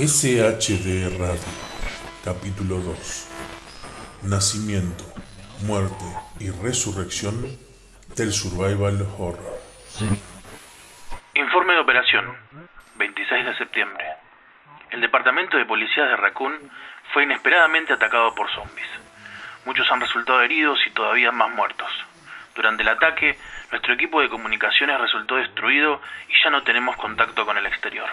SHD Radio, capítulo 2. Nacimiento, muerte y resurrección del survival horror. Informe de operación, 26 de septiembre. El departamento de policía de Raccoon fue inesperadamente atacado por zombies. Muchos han resultado heridos y todavía más muertos. Durante el ataque, nuestro equipo de comunicaciones resultó destruido y ya no tenemos contacto con el exterior.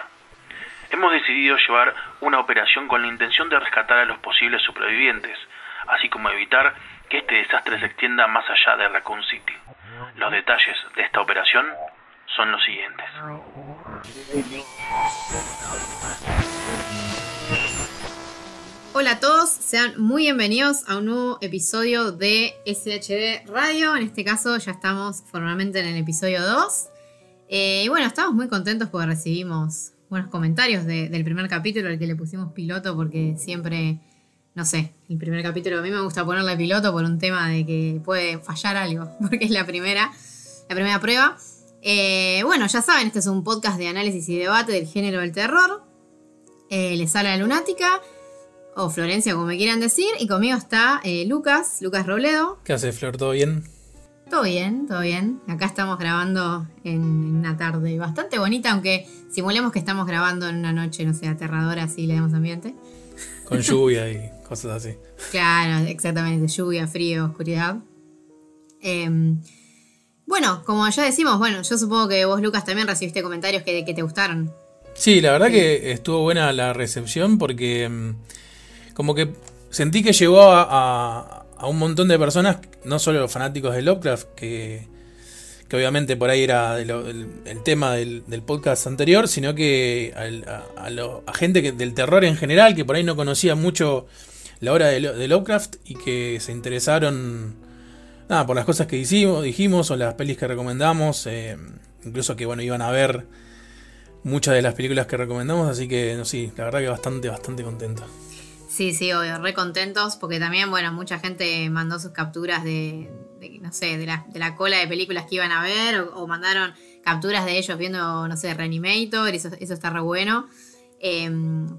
Hemos decidido llevar una operación con la intención de rescatar a los posibles supervivientes, así como evitar que este desastre se extienda más allá de Raccoon City. Los detalles de esta operación son los siguientes. Hola a todos, sean muy bienvenidos a un nuevo episodio de SHD Radio. En este caso ya estamos formalmente en el episodio 2. Eh, y bueno, estamos muy contentos porque recibimos buenos comentarios de- del primer capítulo, al que le pusimos piloto porque siempre, no sé, el primer capítulo a mí me gusta ponerle piloto por un tema de que puede fallar algo, porque es la primera, la primera prueba. Eh, bueno, ya saben, este es un podcast de análisis y debate del género del terror. Eh, les habla la lunática, o Florencia, como me quieran decir, y conmigo está eh, Lucas, Lucas Robledo. ¿Qué hace, Flor? ¿Todo bien? Todo bien, todo bien. Acá estamos grabando en, en una tarde bastante bonita, aunque simulemos que estamos grabando en una noche, no sé, aterradora, así le damos ambiente. Con lluvia y cosas así. Claro, exactamente, lluvia, frío, oscuridad. Em, bueno, como ya decimos, bueno, yo supongo que vos, Lucas, también recibiste comentarios que, que te gustaron. Sí, la verdad que estuvo buena la recepción porque mm, como que sentí que llegó a, a- a un montón de personas, no solo los fanáticos de Lovecraft, que, que obviamente por ahí era el, tema del, podcast anterior, sino que a, lo- a gente que- del terror en general, que por ahí no conocía mucho la obra de Lovecraft y que se interesaron nada, por las cosas que hicimos, dijimos o las pelis que recomendamos, eh, incluso que bueno, iban a ver muchas de las películas que recomendamos, así que no, sí, la verdad que bastante, bastante contento. Sí, sí, obvio, re contentos, porque también, bueno, mucha gente mandó sus capturas de, no sé, de la, de la cola de películas que iban a ver, o, mandaron capturas de ellos viendo, no sé, Reanimator, eso, eso está re bueno. Eh,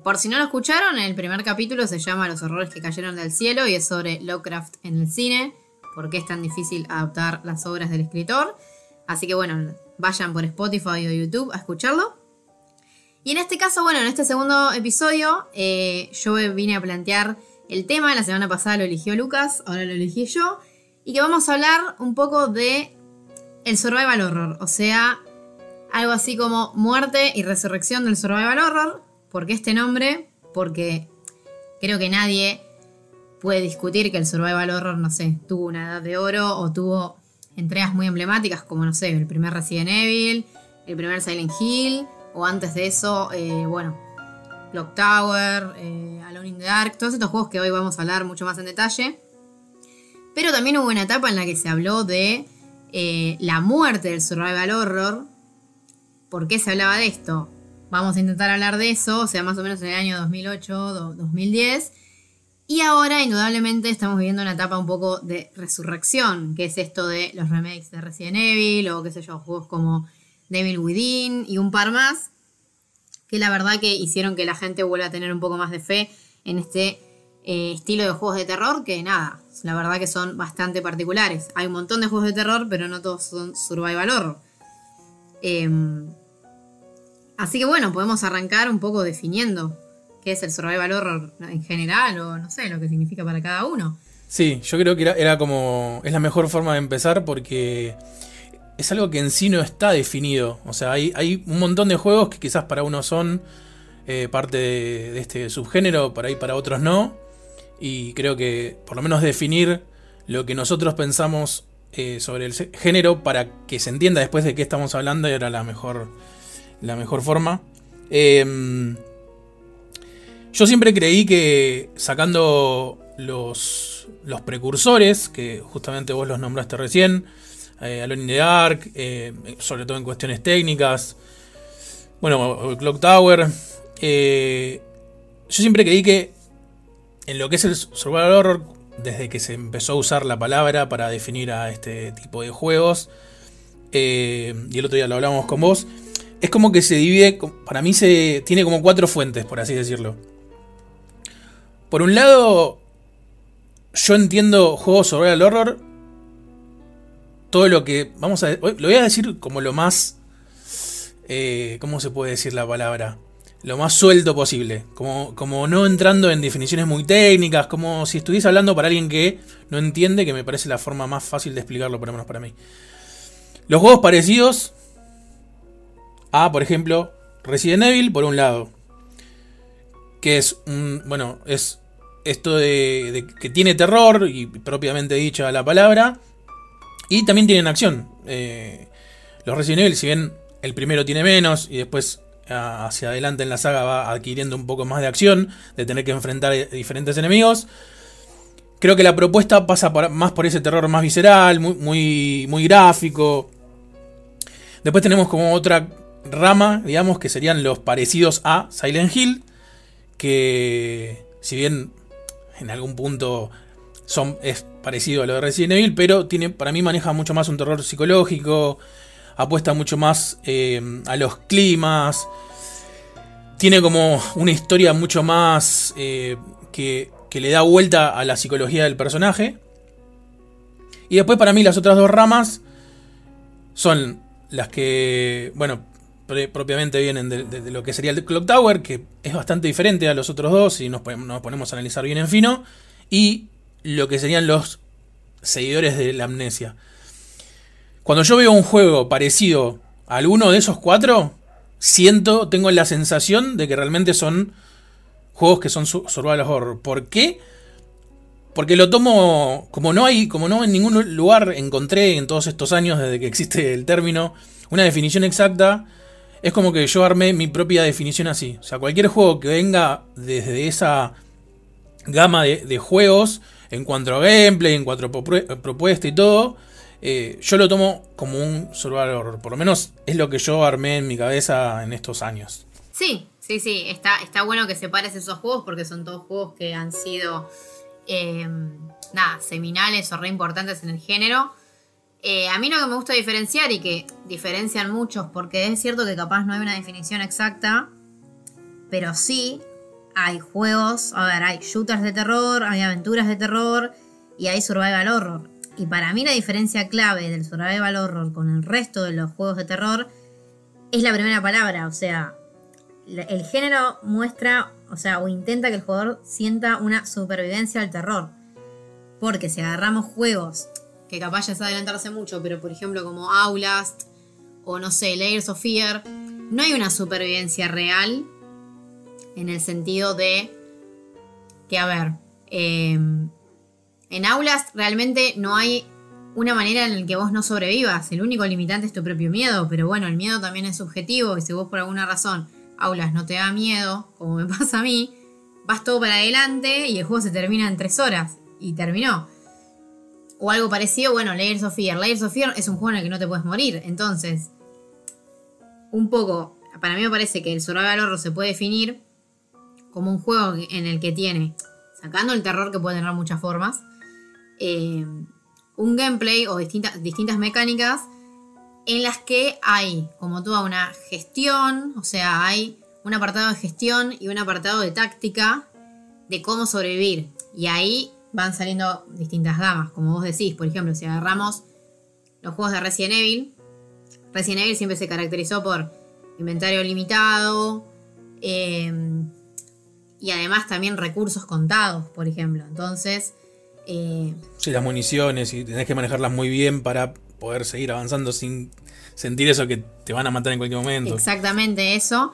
por si no lo escucharon, el primer capítulo se llama Los horrores que cayeron del cielo y es sobre Lovecraft en el cine, por qué es tan difícil adaptar las obras del escritor. Así que bueno, vayan por Spotify o YouTube a escucharlo. Y en este caso, bueno, en este segundo episodio, eh, yo vine a plantear el tema. La semana pasada lo eligió Lucas, ahora lo elegí yo. Y que vamos a hablar un poco de el survival horror. O sea, algo así como muerte y resurrección del survival horror. ¿Por qué este nombre? Porque creo que nadie puede discutir que el survival horror, no sé, tuvo una edad de oro o tuvo entregas muy emblemáticas como, no sé, el primer Resident Evil, el primer Silent Hill, o antes de eso, eh, bueno, Clock Tower, eh, Alone in the Dark, todos estos juegos que hoy vamos a hablar mucho más en detalle. Pero también hubo una etapa en la que se habló de eh, la muerte del survival horror. ¿Por qué se hablaba de esto? Vamos a intentar hablar de eso, o sea, más o menos en el año 2008, do- 2010. Y ahora, indudablemente, estamos viviendo una etapa un poco de resurrección, que es esto de los remakes de Resident Evil, o qué sé yo, juegos como Devil Within y un par más, que la verdad que hicieron que la gente vuelva a tener un poco más de fe en este eh, estilo de juegos de terror, que nada, la verdad que son bastante particulares. Hay un montón de juegos de terror, pero no todos son survival horror. Em, así que bueno, podemos arrancar un poco definiendo qué es el survival horror en general, o no sé, lo que significa para cada uno. Sí, yo creo que era, era como. Es la mejor forma de empezar porque es algo que en sí no está definido. O sea, hay, hay un montón de juegos que quizás para unos son eh, parte de, este subgénero, para ahí para otros no. Y creo que por lo menos definir lo que nosotros pensamos eh, sobre el género para que se entienda después de qué estamos hablando era la mejor, la mejor forma. Em, yo siempre creí que sacando los, los precursores, que justamente vos los nombraste recién, eh, Alone in the Dark, eh, sobre todo en cuestiones técnicas, bueno, Clock Tower, eh, yo siempre creí que en lo que es el survival horror, desde que se empezó a usar la palabra para definir a este tipo de juegos, eh, y el otro día lo hablamos con vos, es como que se divide, para mí se tiene como cuatro fuentes, por así decirlo. Por un lado, yo entiendo juegos el horror, todo lo que, vamos a, lo voy a decir como lo más, eh, ¿cómo se puede decir la palabra? Lo más suelto posible, como, como no entrando en definiciones muy técnicas, como si estuviese hablando para alguien que no entiende, que me parece la forma más fácil de explicarlo, por lo menos para mí. Los juegos parecidos a, por ejemplo, Resident Evil, por un lado. Que es un. Bueno, es esto de, que tiene terror, y propiamente dicha la palabra. Y también tienen acción. Eh, los Resident Evil, si bien el primero tiene menos y después hacia adelante en la saga va adquiriendo un poco más de acción, de tener que enfrentar diferentes enemigos. Creo que la propuesta pasa más por ese terror más visceral, muy, muy, muy gráfico. Después tenemos como otra rama, digamos, que serían los parecidos a Silent Hill, que si bien en algún punto son, es parecido a lo de Resident Evil, pero tiene, para mí maneja mucho más un terror psicológico, apuesta mucho más eh, a los climas, tiene como una historia mucho más eh, que, que le da vuelta a la psicología del personaje. Y después para mí las otras dos ramas son las que, bueno, propiamente vienen de, lo que sería el Clock Tower, que es bastante diferente a los otros dos, y nos, nos, ponemos a analizar bien en fino, y lo que serían los seguidores de la amnesia. Cuando yo veo un juego parecido a alguno de esos cuatro, siento, tengo la sensación de que realmente son juegos que son survival horror. ¿Por qué? Porque lo tomo, como no hay, como no en ningún lugar encontré en todos estos años desde que existe el término, una definición exacta es como que yo armé mi propia definición así. O sea, cualquier juego que venga desde esa gama de, juegos, en cuanto a gameplay, en cuanto a propuesta y todo, eh, yo lo tomo como un survival horror. Por lo menos es lo que yo armé en mi cabeza en estos años. Sí, sí, sí. Está, está bueno que separes esos juegos porque son todos juegos que han sido, eh, nada, seminales o re importantes en el género. Eh, a mí lo que me gusta diferenciar y que diferencian muchos, porque es cierto que capaz no hay una definición exacta, pero sí hay juegos, a ver, hay shooters de terror, hay aventuras de terror y hay survival horror. Y para mí la diferencia clave del survival horror con el resto de los juegos de terror es la primera palabra, o sea, el género muestra, o sea, o intenta que el jugador sienta una supervivencia al terror. Porque si agarramos juegos que capaz ya es adelantarse mucho, pero por ejemplo como Outlast o no sé, Layers of Fear, no hay una supervivencia real en el sentido de que, a ver, em, en Outlast realmente no hay una manera en la que vos no sobrevivas. El único limitante es tu propio miedo, pero bueno, el miedo también es subjetivo y si vos por alguna razón Outlast no te da miedo, como me pasa a mí, vas todo para adelante y el juego se termina en tres horas y terminó. O algo parecido, bueno, Layers of Fear. Layers of Fear es un juego en el que no te puedes morir. Entonces, un poco, para mí me parece que el survival horror se puede definir como un juego en el que tiene, sacando el terror que puede tener muchas formas, eh, un gameplay o distintas, distintas mecánicas en las que hay como toda una gestión, o sea, hay un apartado de gestión y un apartado de táctica de cómo sobrevivir. Y ahí van saliendo distintas gamas, como vos decís. Por ejemplo, si agarramos los juegos de Resident Evil, Resident Evil siempre se caracterizó por inventario limitado em, y además también recursos contados, por ejemplo. Entonces... Eh, sí, las municiones y tenés que manejarlas muy bien para poder seguir avanzando sin sentir eso que te van a matar en cualquier momento. Exactamente eso.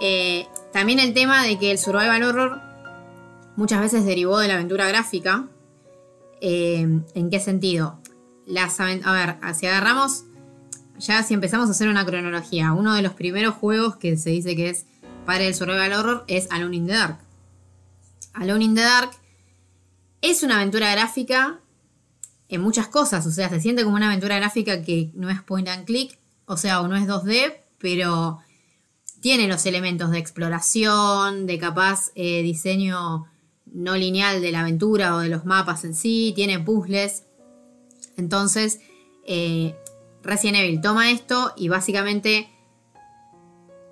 Eh, también el tema de que el survival horror muchas veces derivó de la aventura gráfica. Eh, ¿En qué sentido? Las, a ver, si agarramos, ya si empezamos a hacer una cronología, uno de los primeros juegos que se dice que es para el survival horror es Alone in the Dark. Alone in the Dark es una aventura gráfica en muchas cosas, o sea, se siente como una aventura gráfica que no es point and click, o sea, o no es 2D, pero tiene los elementos de exploración, de capaz eh, diseño no lineal de la aventura o de los mapas en sí, tiene puzzles. Entonces, eh, Resident Evil toma esto y básicamente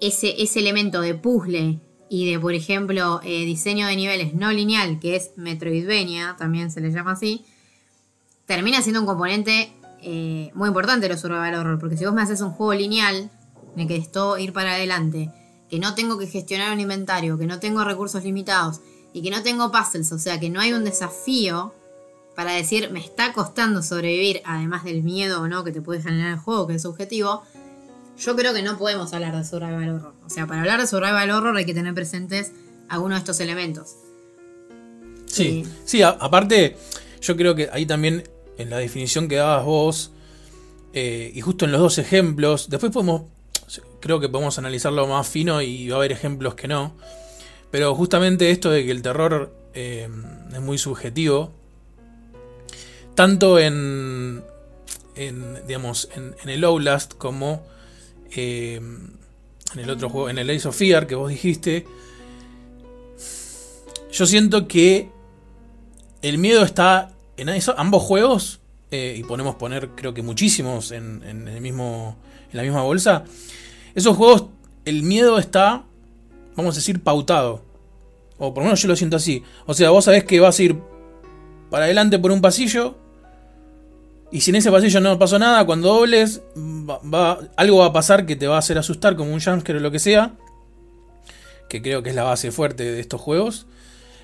ese, ese elemento de puzzle y de, por ejemplo, eh, diseño de niveles no lineal, que es Metroidvania, también se le llama así, termina siendo un componente eh, muy importante de los survival horror, porque si vos me haces un juego lineal, en el que esto ir para adelante, que no tengo que gestionar un inventario, que no tengo recursos limitados y que no tengo puzzles, o sea que no hay un desafío para decir me está costando sobrevivir, además del miedo o no que te puede generar el juego, que es subjetivo, yo creo que no podemos hablar de survival horror. O sea, para hablar de survival horror hay que tener presentes algunos de estos elementos. Sí, sí, aparte, yo creo que ahí también en la definición que dabas vos, eh, y justo en los dos ejemplos, después podemos, creo que podemos analizarlo más fino y va a haber ejemplos que no, pero justamente esto de que el terror eh, es muy subjetivo, tanto en, en digamos, en, el Outlast como eh, en el otro juego, en el Ace of Fear que vos dijiste, yo siento que el miedo está en ambos juegos, eh, y podemos poner creo que muchísimos en, el mismo, en la misma bolsa, esos juegos, el miedo está, vamos a decir, pautado. O por lo menos yo lo siento así. O sea, vos sabés que vas a ir para adelante por un pasillo. Y si en ese pasillo no pasó nada, cuando dobles, va, algo va a pasar que te va a hacer asustar, como un jumpscare o lo que sea. Que creo que es la base fuerte de estos juegos.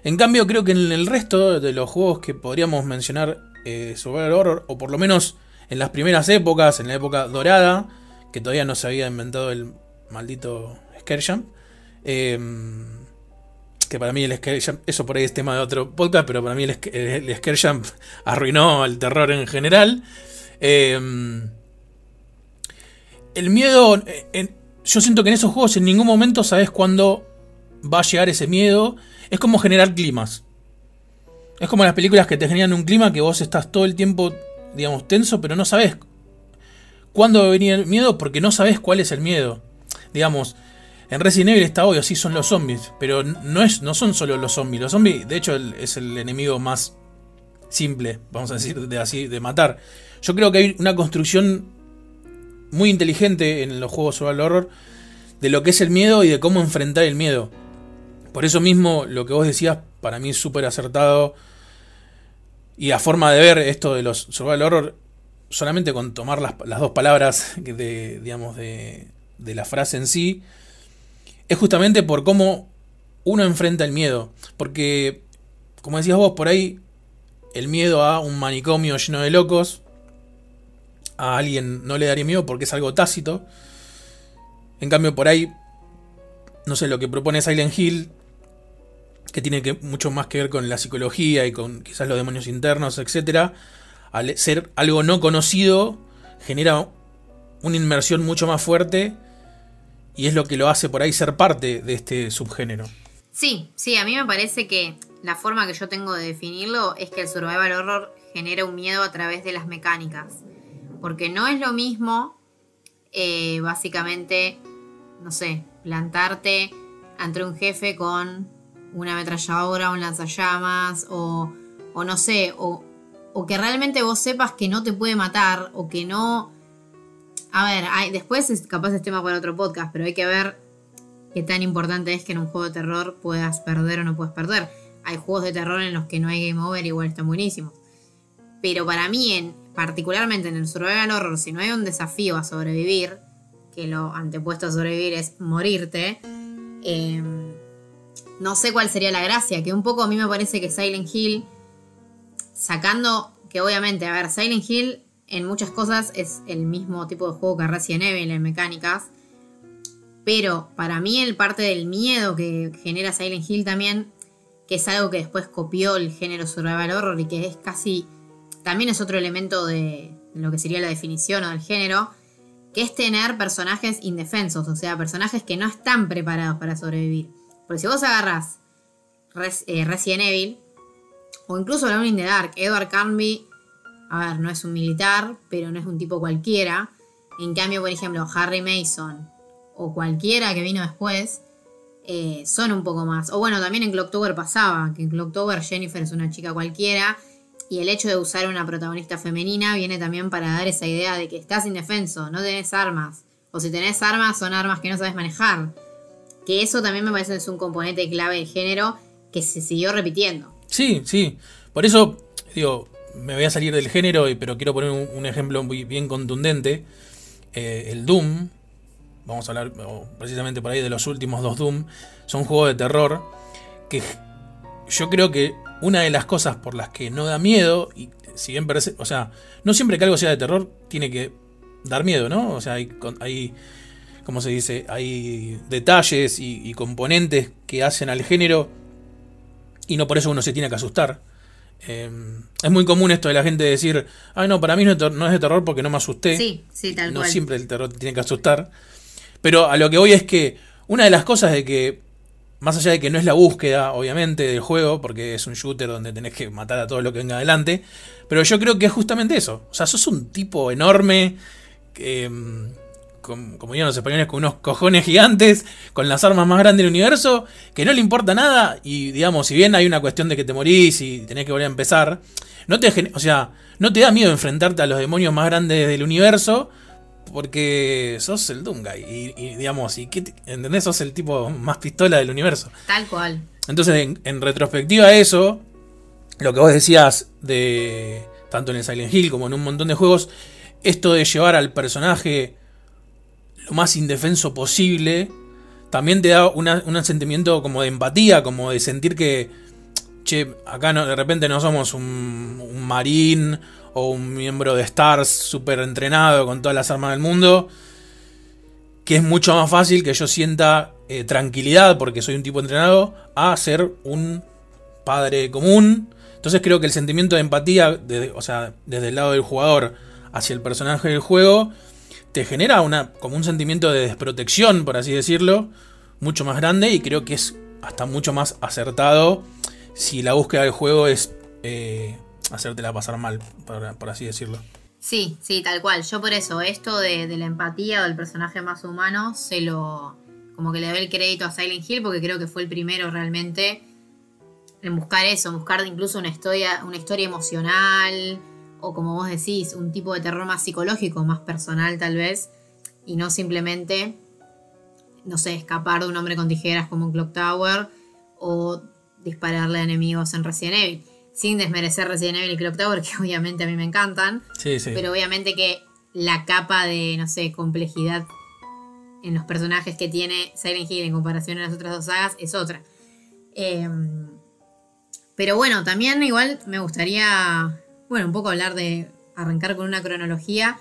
En cambio, creo que en el resto de los juegos que podríamos mencionar eh, sobre el horror, o por lo menos en las primeras épocas, en la época dorada, que todavía no se había inventado el maldito em, que para mí el Scare eso por ahí es tema de otro podcast, pero para mí el, el, arruinó el terror en general. Em, el miedo, yo siento que en esos juegos en ningún momento sabes cuándo va a llegar ese miedo es como generar climas. Es como las películas que te generan un clima que vos estás todo el tiempo, digamos, tenso, pero no sabes cuándo va a venir el miedo porque no sabes cuál es el miedo. Digamos, en Resident Evil está obvio, sí son los zombies, pero no, es, no son solo los zombies. Los zombies, de hecho, es el enemigo más simple, vamos a decir, de así, de matar. Yo creo que hay una construcción muy inteligente en los juegos el horror de lo que es el miedo y de cómo enfrentar el miedo. Por eso mismo lo que vos decías para mí es súper acertado. Y a forma de ver esto de los survival horror, solamente con tomar las, dos palabras de, digamos, de la frase en sí, es justamente por cómo uno enfrenta el miedo. Porque, como decías vos, por ahí el miedo a un manicomio lleno de locos, a alguien no le daría miedo porque es algo tácito. En cambio, por ahí, no sé, lo que propone Silent Hill que tiene que, mucho más que ver con la psicología y con quizás los demonios internos, etc. Al ser algo no conocido, genera una inmersión mucho más fuerte y es lo que lo hace por ahí ser parte de este subgénero. Sí, sí, a mí me parece que la forma que yo tengo de definirlo es que el survival horror genera un miedo a través de las mecánicas. Porque no es lo mismo, eh, básicamente, no sé, plantarte ante un jefe con una ametralladora, un lanzallamas, o, o no sé, o, o, que realmente vos sepas que no te puede matar, o que no... A ver, después es capaz es tema para otro podcast, pero hay que ver qué tan importante es que en un juego de terror puedas perder o no puedes perder. Hay juegos de terror en los que no hay game over, igual están buenísimos. Pero para mí, en, particularmente en el survival horror, si no hay un desafío a sobrevivir, que lo antepuesto a sobrevivir es morirte, eh, no sé cuál sería la gracia, que un poco a mí me parece que Silent Hill, sacando que obviamente, a ver, Silent Hill en muchas cosas es el mismo tipo de juego que Resident Evil en mecánicas, pero para mí el parte del miedo que genera Silent Hill también, que es algo que después copió el género survival horror y que es casi, también es otro elemento de lo que sería la definición o del género, que es tener personajes indefensos, o sea, personajes que no están preparados para sobrevivir. Porque si vos agarras eh, Resident Evil, o incluso la in the Dark, Edward Carnby, a ver, no es un militar, pero no es un tipo cualquiera. En cambio, por ejemplo, Harry Mason o cualquiera que vino después, eh, son un poco más. O bueno, también en Clocktober pasaba, que en Clocktober Jennifer es una chica cualquiera. Y el hecho de usar una protagonista femenina viene también para dar esa idea de que estás indefenso, no tenés armas. O si tenés armas, son armas que no sabes manejar. Que eso también me parece que es un componente clave del género que se siguió repitiendo. Sí, sí. Por eso, digo, me voy a salir del género, pero quiero poner un, ejemplo muy bien contundente. Eh, el Doom, vamos a hablar precisamente por ahí de los últimos dos Doom, son juegos de terror que yo creo que una de las cosas por las que no da miedo, y si bien parece, o sea, no siempre que algo sea de terror tiene que dar miedo, ¿no? O sea, hay, hay ¿cómo se dice? Hay detalles y, componentes que hacen al género y no por eso uno se tiene que asustar. Em, es muy común esto de la gente decir, ay no, para mí no es de terror porque no me asusté. Sí, sí, tal No siempre el terror te tiene que asustar. Pero a lo que voy es que una de las cosas de que más allá de que no es la búsqueda, obviamente, del juego, porque es un shooter donde tenés que matar a todo lo que venga adelante, pero yo creo que es justamente eso. O sea, sos un tipo enorme, mm, como dirían los españoles, con unos cojones gigantes, con las armas más grandes del universo, que no le importa nada, y digamos, si bien hay una cuestión de que te morís y tenés que volver a empezar, no te, o sea, no te da miedo enfrentarte a los demonios más grandes del universo, porque sos el Doomguy. Y, digamos, y qué ¿entendés? Sos el tipo más pistola del universo. Tal cual. Entonces, en, retrospectiva a eso, lo que vos decías de. Tanto en el Silent Hill como en un montón de juegos, esto de llevar al personaje lo más indefenso posible, también te da un sentimiento como de empatía, como de sentir que, che, acá no, de repente no somos un, un marín o un miembro de Stars súper entrenado con todas las armas del mundo, que es mucho más fácil que yo sienta eh, tranquilidad porque soy un tipo entrenado a ser un padre común. Entonces creo que el sentimiento de empatía, o sea, desde el lado del jugador hacia el personaje del juego, te genera una, como un sentimiento de desprotección, por así decirlo, mucho más grande y creo que es hasta mucho más acertado si la búsqueda del juego es eh, hacértela pasar mal, por, así decirlo. Sí, sí, tal cual. Yo por eso, esto de, la empatía o del personaje más humano, se lo. como que le doy el crédito a Silent Hill porque creo que fue el primero realmente en buscar eso, buscar incluso una historia, una historia emocional, o como vos decís, un tipo de terror más psicológico, más personal tal vez, y no simplemente, no sé, escapar de un hombre con tijeras como un Clock Tower, o dispararle a enemigos en Resident Evil sin desmerecer Resident Evil y Clock Tower, que obviamente a mí me encantan. Sí, sí. Pero obviamente que la capa de, no sé, complejidad en los personajes que tiene Silent Hill en comparación a las otras dos sagas es otra. Em, pero bueno, también igual me gustaría, bueno, un poco hablar de arrancar con una cronología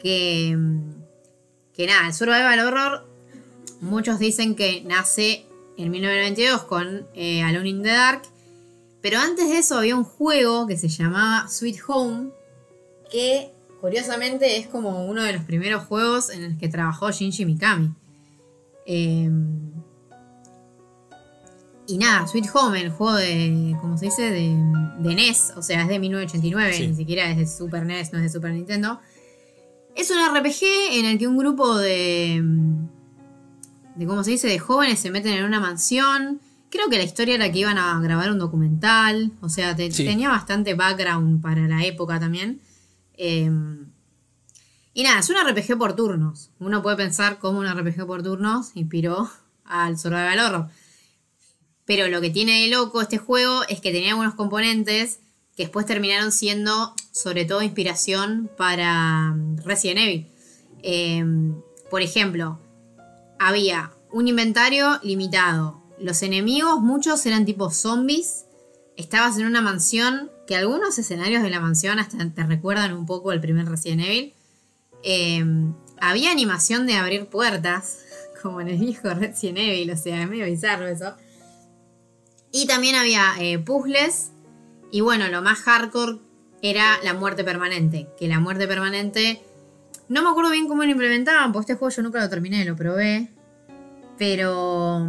que, que nada, el Survival Horror, muchos dicen que nace en 1992 con eh, Alone in the Dark pero antes de eso había un juego que se llamaba Sweet Home, que curiosamente es como uno de los primeros juegos en el que trabajó Shinji Mikami. Em, y nada, Sweet Home, el juego de, ¿cómo se dice? De, NES, o sea, es de 1989, ni siquiera es de Super NES, no es de Super Nintendo. Es un RPG en el que un grupo de, de ¿cómo se dice? De jóvenes se meten en una mansión Creo que la historia era que iban a grabar un documental, o sea, tenía bastante background para la época también. Em, y nada, es un RPG por turnos. Uno puede pensar cómo un RPG por turnos inspiró al Survival Horror. Pero lo que tiene de loco este juego es que tenía algunos componentes que después terminaron siendo sobre todo inspiración para mm, Resident Evil. Em, por ejemplo, había un inventario limitado, los enemigos, muchos eran tipo zombies. Estabas en una mansión, que algunos escenarios de la mansión hasta te recuerdan un poco al primer Resident Evil. Em, había animación de abrir puertas, como en el viejo Resident Evil, o sea, es medio bizarro eso. Y también había eh, puzzles. Y bueno, lo más hardcore era la muerte permanente. Que la muerte permanente. No me acuerdo bien cómo lo implementaban, porque este juego yo nunca lo terminé, lo probé. Pero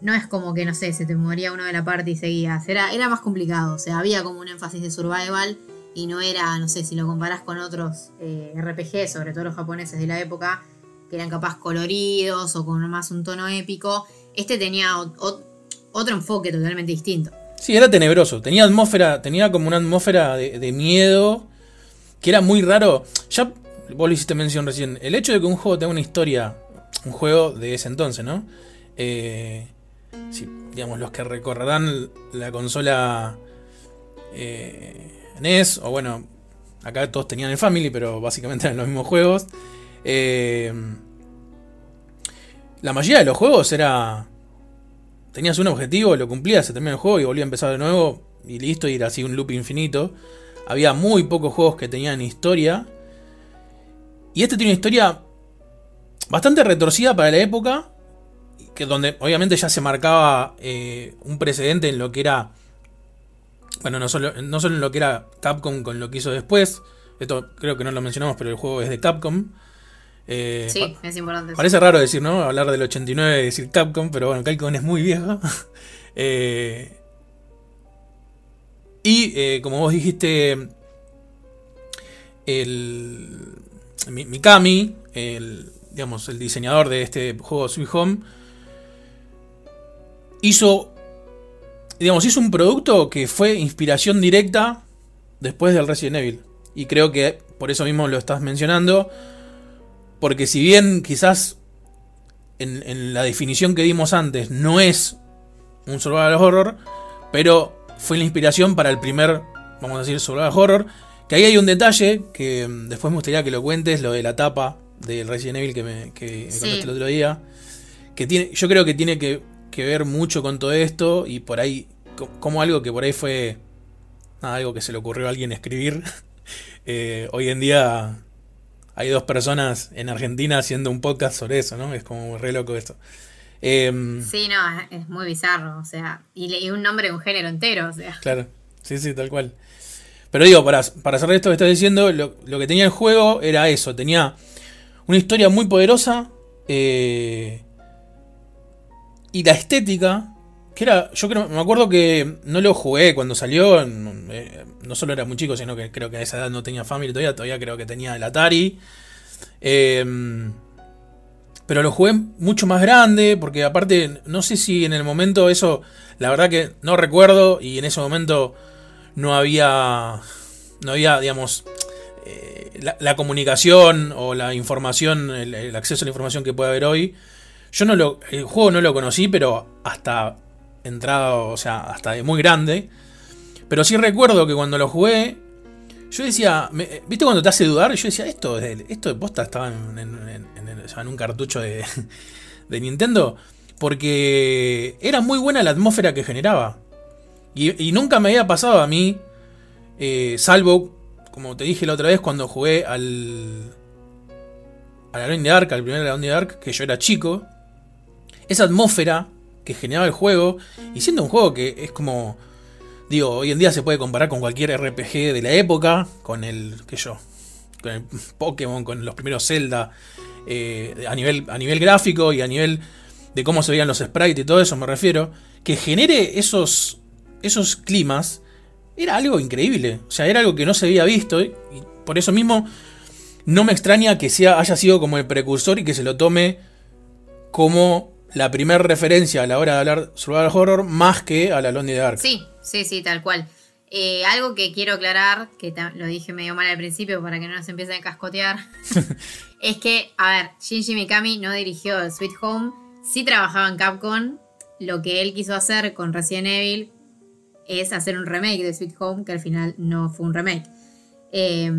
no es como que, no sé, se te moría uno de la parte y seguías. Era, era más complicado. O sea, había como un énfasis de survival y no era, no sé, si lo comparás con otros eh, RPG, sobre todo los japoneses de la época, que eran capaz coloridos o con más un tono épico. Este tenía otro enfoque totalmente distinto. Sí, era tenebroso. Tenía atmósfera, tenía como una atmósfera de, miedo que era muy raro. Ya vos lo hiciste mención recién, el hecho de que un juego tenga una historia, un juego de ese entonces, ¿no? Eh, si, digamos, los que recorrerán la consola eh, NES, o bueno, acá todos tenían el Family, pero básicamente eran los mismos juegos. Eh, la mayoría de los juegos era. Tenías un objetivo, lo cumplías, se terminaba el juego y volvía a empezar de nuevo y listo, y era así un loop infinito. Había muy pocos juegos que tenían historia. Y este tiene una historia bastante retorcida para la época, que donde obviamente ya se marcaba eh, un precedente en lo que era. Bueno, no solo, no solo en lo que era Capcom con lo que hizo después. Esto creo que no lo mencionamos, pero el juego es de Capcom. Eh, sí, es importante. Parece raro decir, ¿no? Hablar del 89 y decir Capcom, pero bueno, Capcom es muy viejo. eh, y eh, como vos dijiste, el Mikami, el, digamos, el diseñador de este juego Sweet Home, hizo, digamos, hizo un producto que fue inspiración directa después del Resident Evil. Y creo que por eso mismo lo estás mencionando. Porque si bien quizás en, en la definición que dimos antes no es un survival horror, pero fue la inspiración para el primer, vamos a decir, survival horror. Que ahí hay un detalle que mm, después me gustaría que lo cuentes, lo de la tapa del Resident Evil que me, que me Sí. contaste el otro día. Que tiene, yo creo que tiene que, que ver mucho con todo esto y por ahí, co- como algo que por ahí fue nada, algo que se le ocurrió a alguien escribir. Eh, hoy en día hay dos personas en Argentina haciendo un podcast sobre eso, ¿no? Es como re loco esto. Em, Sí, no, es, es muy bizarro, o sea, y, un nombre de un género entero, o sea. Claro, sí, sí, tal cual. Pero digo, para, para cerrar esto que estás diciendo, lo, lo que tenía el juego era eso, tenía una historia muy poderosa eh, y la estética, era, yo creo, me acuerdo que no lo jugué cuando salió, no, eh, no solo era muy chico, sino que creo que a esa edad no tenía Family todavía, todavía creo que tenía el Atari. Eh, pero lo jugué mucho más grande, porque aparte, no sé si en el momento eso, la verdad que no recuerdo, y en ese momento no había, no había, digamos, eh, la, comunicación o la información, el acceso a la información que puede haber hoy. Yo no lo, el juego no lo conocí, pero hasta entrado, o sea, hasta de muy grande. Pero sí recuerdo que cuando lo jugué, yo decía, me- ¿viste cuando te hace dudar? Yo decía, esto, es de- esto de posta estaba en, un cartucho de, de Nintendo. Porque era muy buena la atmósfera que generaba. Y, nunca me había pasado a mí, eh, salvo, como te dije la otra vez, cuando jugué al. In the Dark, al primer the Dark, que yo era chico. Esa atmósfera que generaba el juego. Y siendo un juego que es como. Digo, hoy en día se puede comparar con cualquier RPG de la época, con el, qué yo, con el Pokémon, con los primeros Zelda, eh, a, nivel, a nivel gráfico y a nivel de cómo se veían los sprites y todo eso me refiero, que genere esos, esos climas, era algo increíble, o sea, era algo que no se había visto y, por eso mismo no me extraña que sea, haya sido como el precursor y que se lo tome como la primera referencia a la hora de hablar survival horror más que a la Lonely Dark. Sí, sí, sí, tal cual. Eh, algo que quiero aclarar, que lo dije medio mal al principio para que no nos empiecen a cascotear, es que, a ver, Shinji Mikami no dirigió el Sweet Home, sí trabajaba en Capcom, lo que él quiso hacer con Resident Evil es hacer un remake de Sweet Home, que al final no fue un remake. Eh,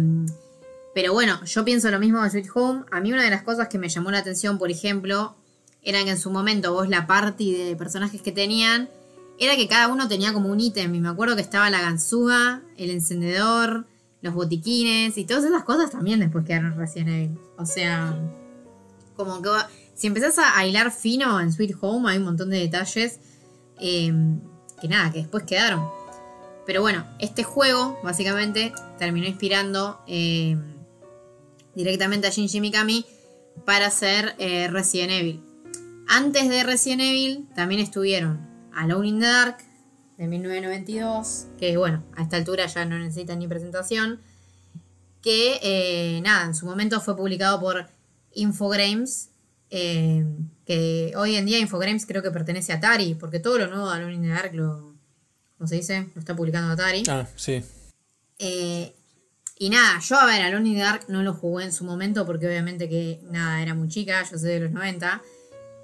pero bueno, yo pienso lo mismo de Sweet Home. A mí una de las cosas que me llamó la atención, por ejemplo, era que en su momento vos la party de personajes que tenían era que cada uno tenía como un ítem. Y me acuerdo que estaba la ganzúa, el encendedor, los botiquines y todas esas cosas también después quedaron Resident Evil. O sea, como que si empezás a hilar fino en Sweet Home hay un montón de detalles eh, que nada, que después quedaron. Pero bueno, este juego básicamente terminó inspirando eh, directamente a Shinji Mikami para hacer eh, Resident Evil. Antes de Resident Evil también estuvieron Alone in the Dark de 1992, que bueno, a esta altura ya no necesita ni presentación, que eh, nada, en su momento fue publicado por Infogrames, eh, que hoy en día Infogrames creo que pertenece a Atari, porque todo lo nuevo de Alone in the Dark lo, ¿cómo se dice? Lo está publicando Atari. Ah, sí. Eh, Y nada, yo a ver, Alone in the Dark no lo jugué en su momento porque obviamente que nada, era muy chica, yo soy de los 90,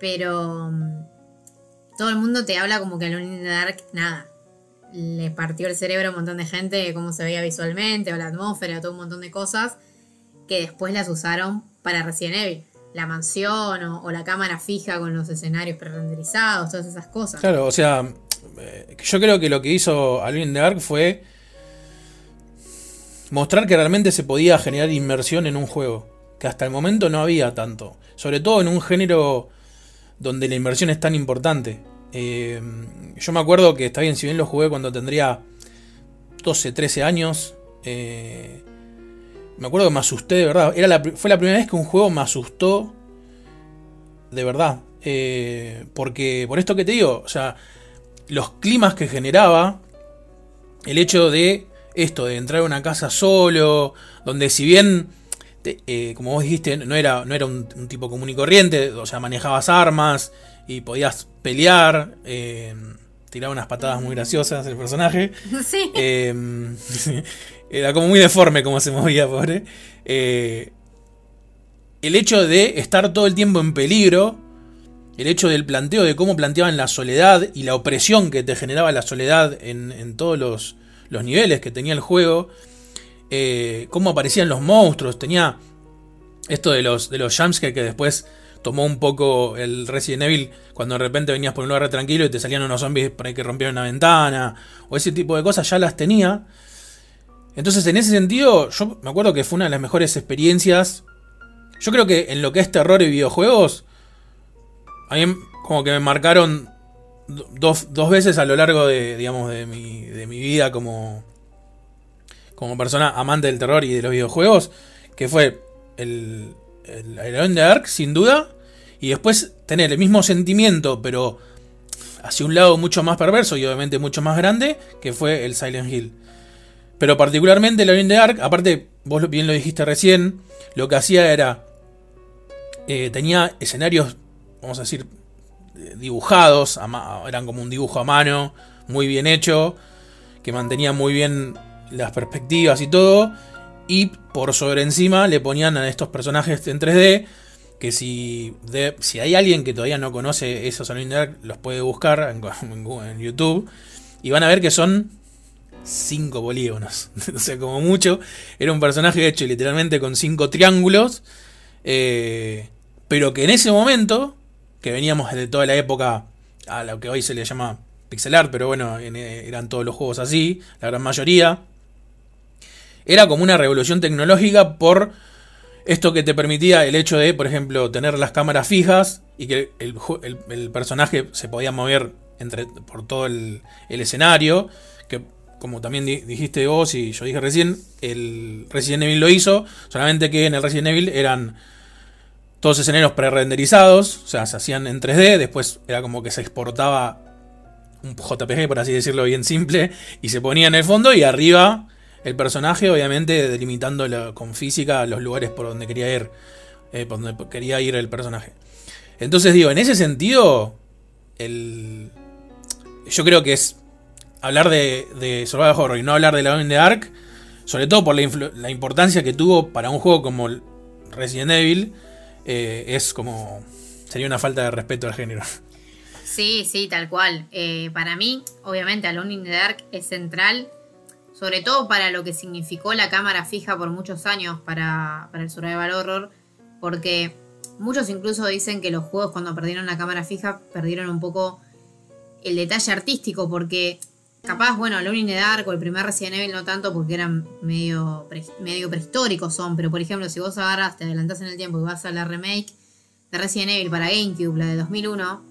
pero mm, todo el mundo te habla como que Alone in the Dark, nada, le partió el cerebro a un montón de gente, cómo se veía visualmente, o la atmósfera, todo un montón de cosas, que después las usaron para Resident Evil. La mansión o, o la cámara fija con los escenarios pre-renderizados, todas esas cosas. Claro, o sea, eh, yo creo que lo que hizo Alone in the Dark fue mostrar que realmente se podía generar inmersión en un juego. Que hasta el momento no había tanto. Sobre todo en un género donde la inversión es tan importante. Eh, yo me acuerdo que está bien, si bien lo jugué cuando tendría 12, 13 años. eh, me acuerdo que me asusté de verdad. Era la fue la primera vez que un juego me asustó de verdad. Eh, porque, por esto que te digo, o sea, los climas que generaba, el hecho de esto, de entrar a una casa solo, donde si bien, eh, como vos dijiste, no era, no era un, un tipo común y corriente, o sea, manejabas armas y podías pelear, eh, tiraba unas patadas muy graciosas el personaje. sí. Eh, era como muy deforme como se movía, pobre. El hecho de estar todo el tiempo en peligro, el hecho del planteo de cómo planteaban la soledad y la opresión que te generaba la soledad en, en todos los, los niveles que tenía el juego, eh, cómo aparecían los monstruos, tenía esto de los, de los jumpscares que después tomó un poco el Resident Evil cuando de repente venías por un lugar tranquilo y te salían unos zombies por ahí que rompieron una ventana o ese tipo de cosas ya las tenía. Entonces en ese sentido yo me acuerdo que fue una de las mejores experiencias. Yo creo que en lo que es terror y videojuegos, a mí como que me marcaron do- dos, dos veces a lo largo de, digamos, de mi, de mi vida como, como persona amante del terror y de los videojuegos, que fue el, el the Dark, sin duda, y después tener el mismo sentimiento, pero hacia un lado mucho más perverso y obviamente mucho más grande, que fue el Silent Hill. Pero particularmente el Alone in the Dark, aparte, vos bien lo dijiste recién, lo que hacía era, eh, tenía escenarios, vamos a decir, dibujados, eran como un dibujo a mano, muy bien hecho, que mantenía muy bien las perspectivas y todo, y por sobre encima le ponían a estos personajes en 3D, que si, si hay alguien que todavía no conoce esos Alone los puede buscar en, en YouTube, y van a ver que son 5 polígonos, o sea, como mucho, era un personaje hecho literalmente con 5 triángulos, eh, pero que en ese momento, que veníamos de toda la época a lo que hoy se le llama pixel art, pero bueno, en- eh, eran todos los juegos así, la gran mayoría, era como una revolución tecnológica por esto que te permitía el hecho de, por ejemplo, tener las cámaras fijas y que el, personaje se podía mover entre, por todo el, escenario, que como también di- dijiste vos y yo dije recién, el Resident Evil lo hizo, solamente que en el Resident Evil eran todos escenarios pre-renderizados, o sea, se hacían en 3D, después era como que se exportaba un JPG, por así decirlo bien simple, y se ponía en el fondo y arriba el personaje, obviamente delimitando la- con física los lugares por donde quería ir, eh, por donde quería ir el personaje. Entonces digo, en ese sentido, el, yo creo que es hablar de, de Survival Horror y no hablar de la in the Dark, sobre todo por la, importancia que tuvo para un juego como Resident Evil, eh, es como sería una falta de respeto al género. Sí, sí, tal cual. Eh, para mí, obviamente, Alone in the Dark es central, sobre todo para lo que significó la cámara fija por muchos años para, para el survival horror, porque muchos incluso dicen que los juegos cuando perdieron la cámara fija perdieron un poco el detalle artístico, porque capaz, bueno, Alone the Dark o el primer Resident Evil no tanto porque eran medio, medio prehistóricos son, pero por ejemplo, si vos agarras, te adelantás en el tiempo y vas a la remake de Resident Evil para GameCube, la de 2001,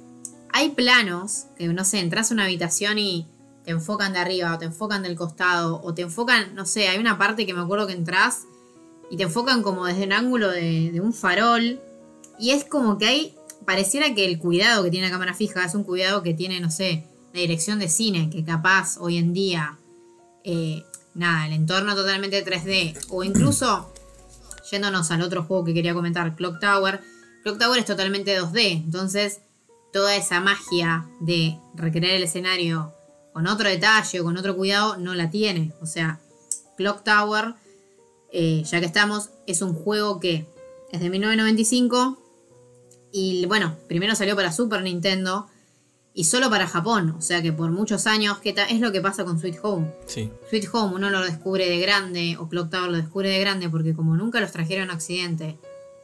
hay planos que, no sé, entras a una habitación y te enfocan de arriba, o te enfocan del costado, o te enfocan, no sé, hay una parte que me acuerdo que entras y te enfocan como desde un ángulo de, un farol. Y es como que hay, pareciera que el cuidado que tiene la cámara fija es un cuidado que tiene, no sé, la dirección de cine, que capaz hoy en día, eh, nada, el entorno totalmente 3D, o incluso yéndonos al otro juego que quería comentar, Clock Tower. Clock Tower es totalmente 2D, entonces toda esa magia de recrear el escenario con otro detalle o con otro cuidado no la tiene. O sea, Clock Tower eh, ya que estamos, es un juego que es de 1995 y bueno, primero salió para Super Nintendo y solo para Japón, o sea que por muchos años, que es lo que pasa con Sweet Home. Sí. Sweet Home uno lo descubre de grande, o Clock Tower lo descubre de grande, porque como nunca los trajeron a Occidente,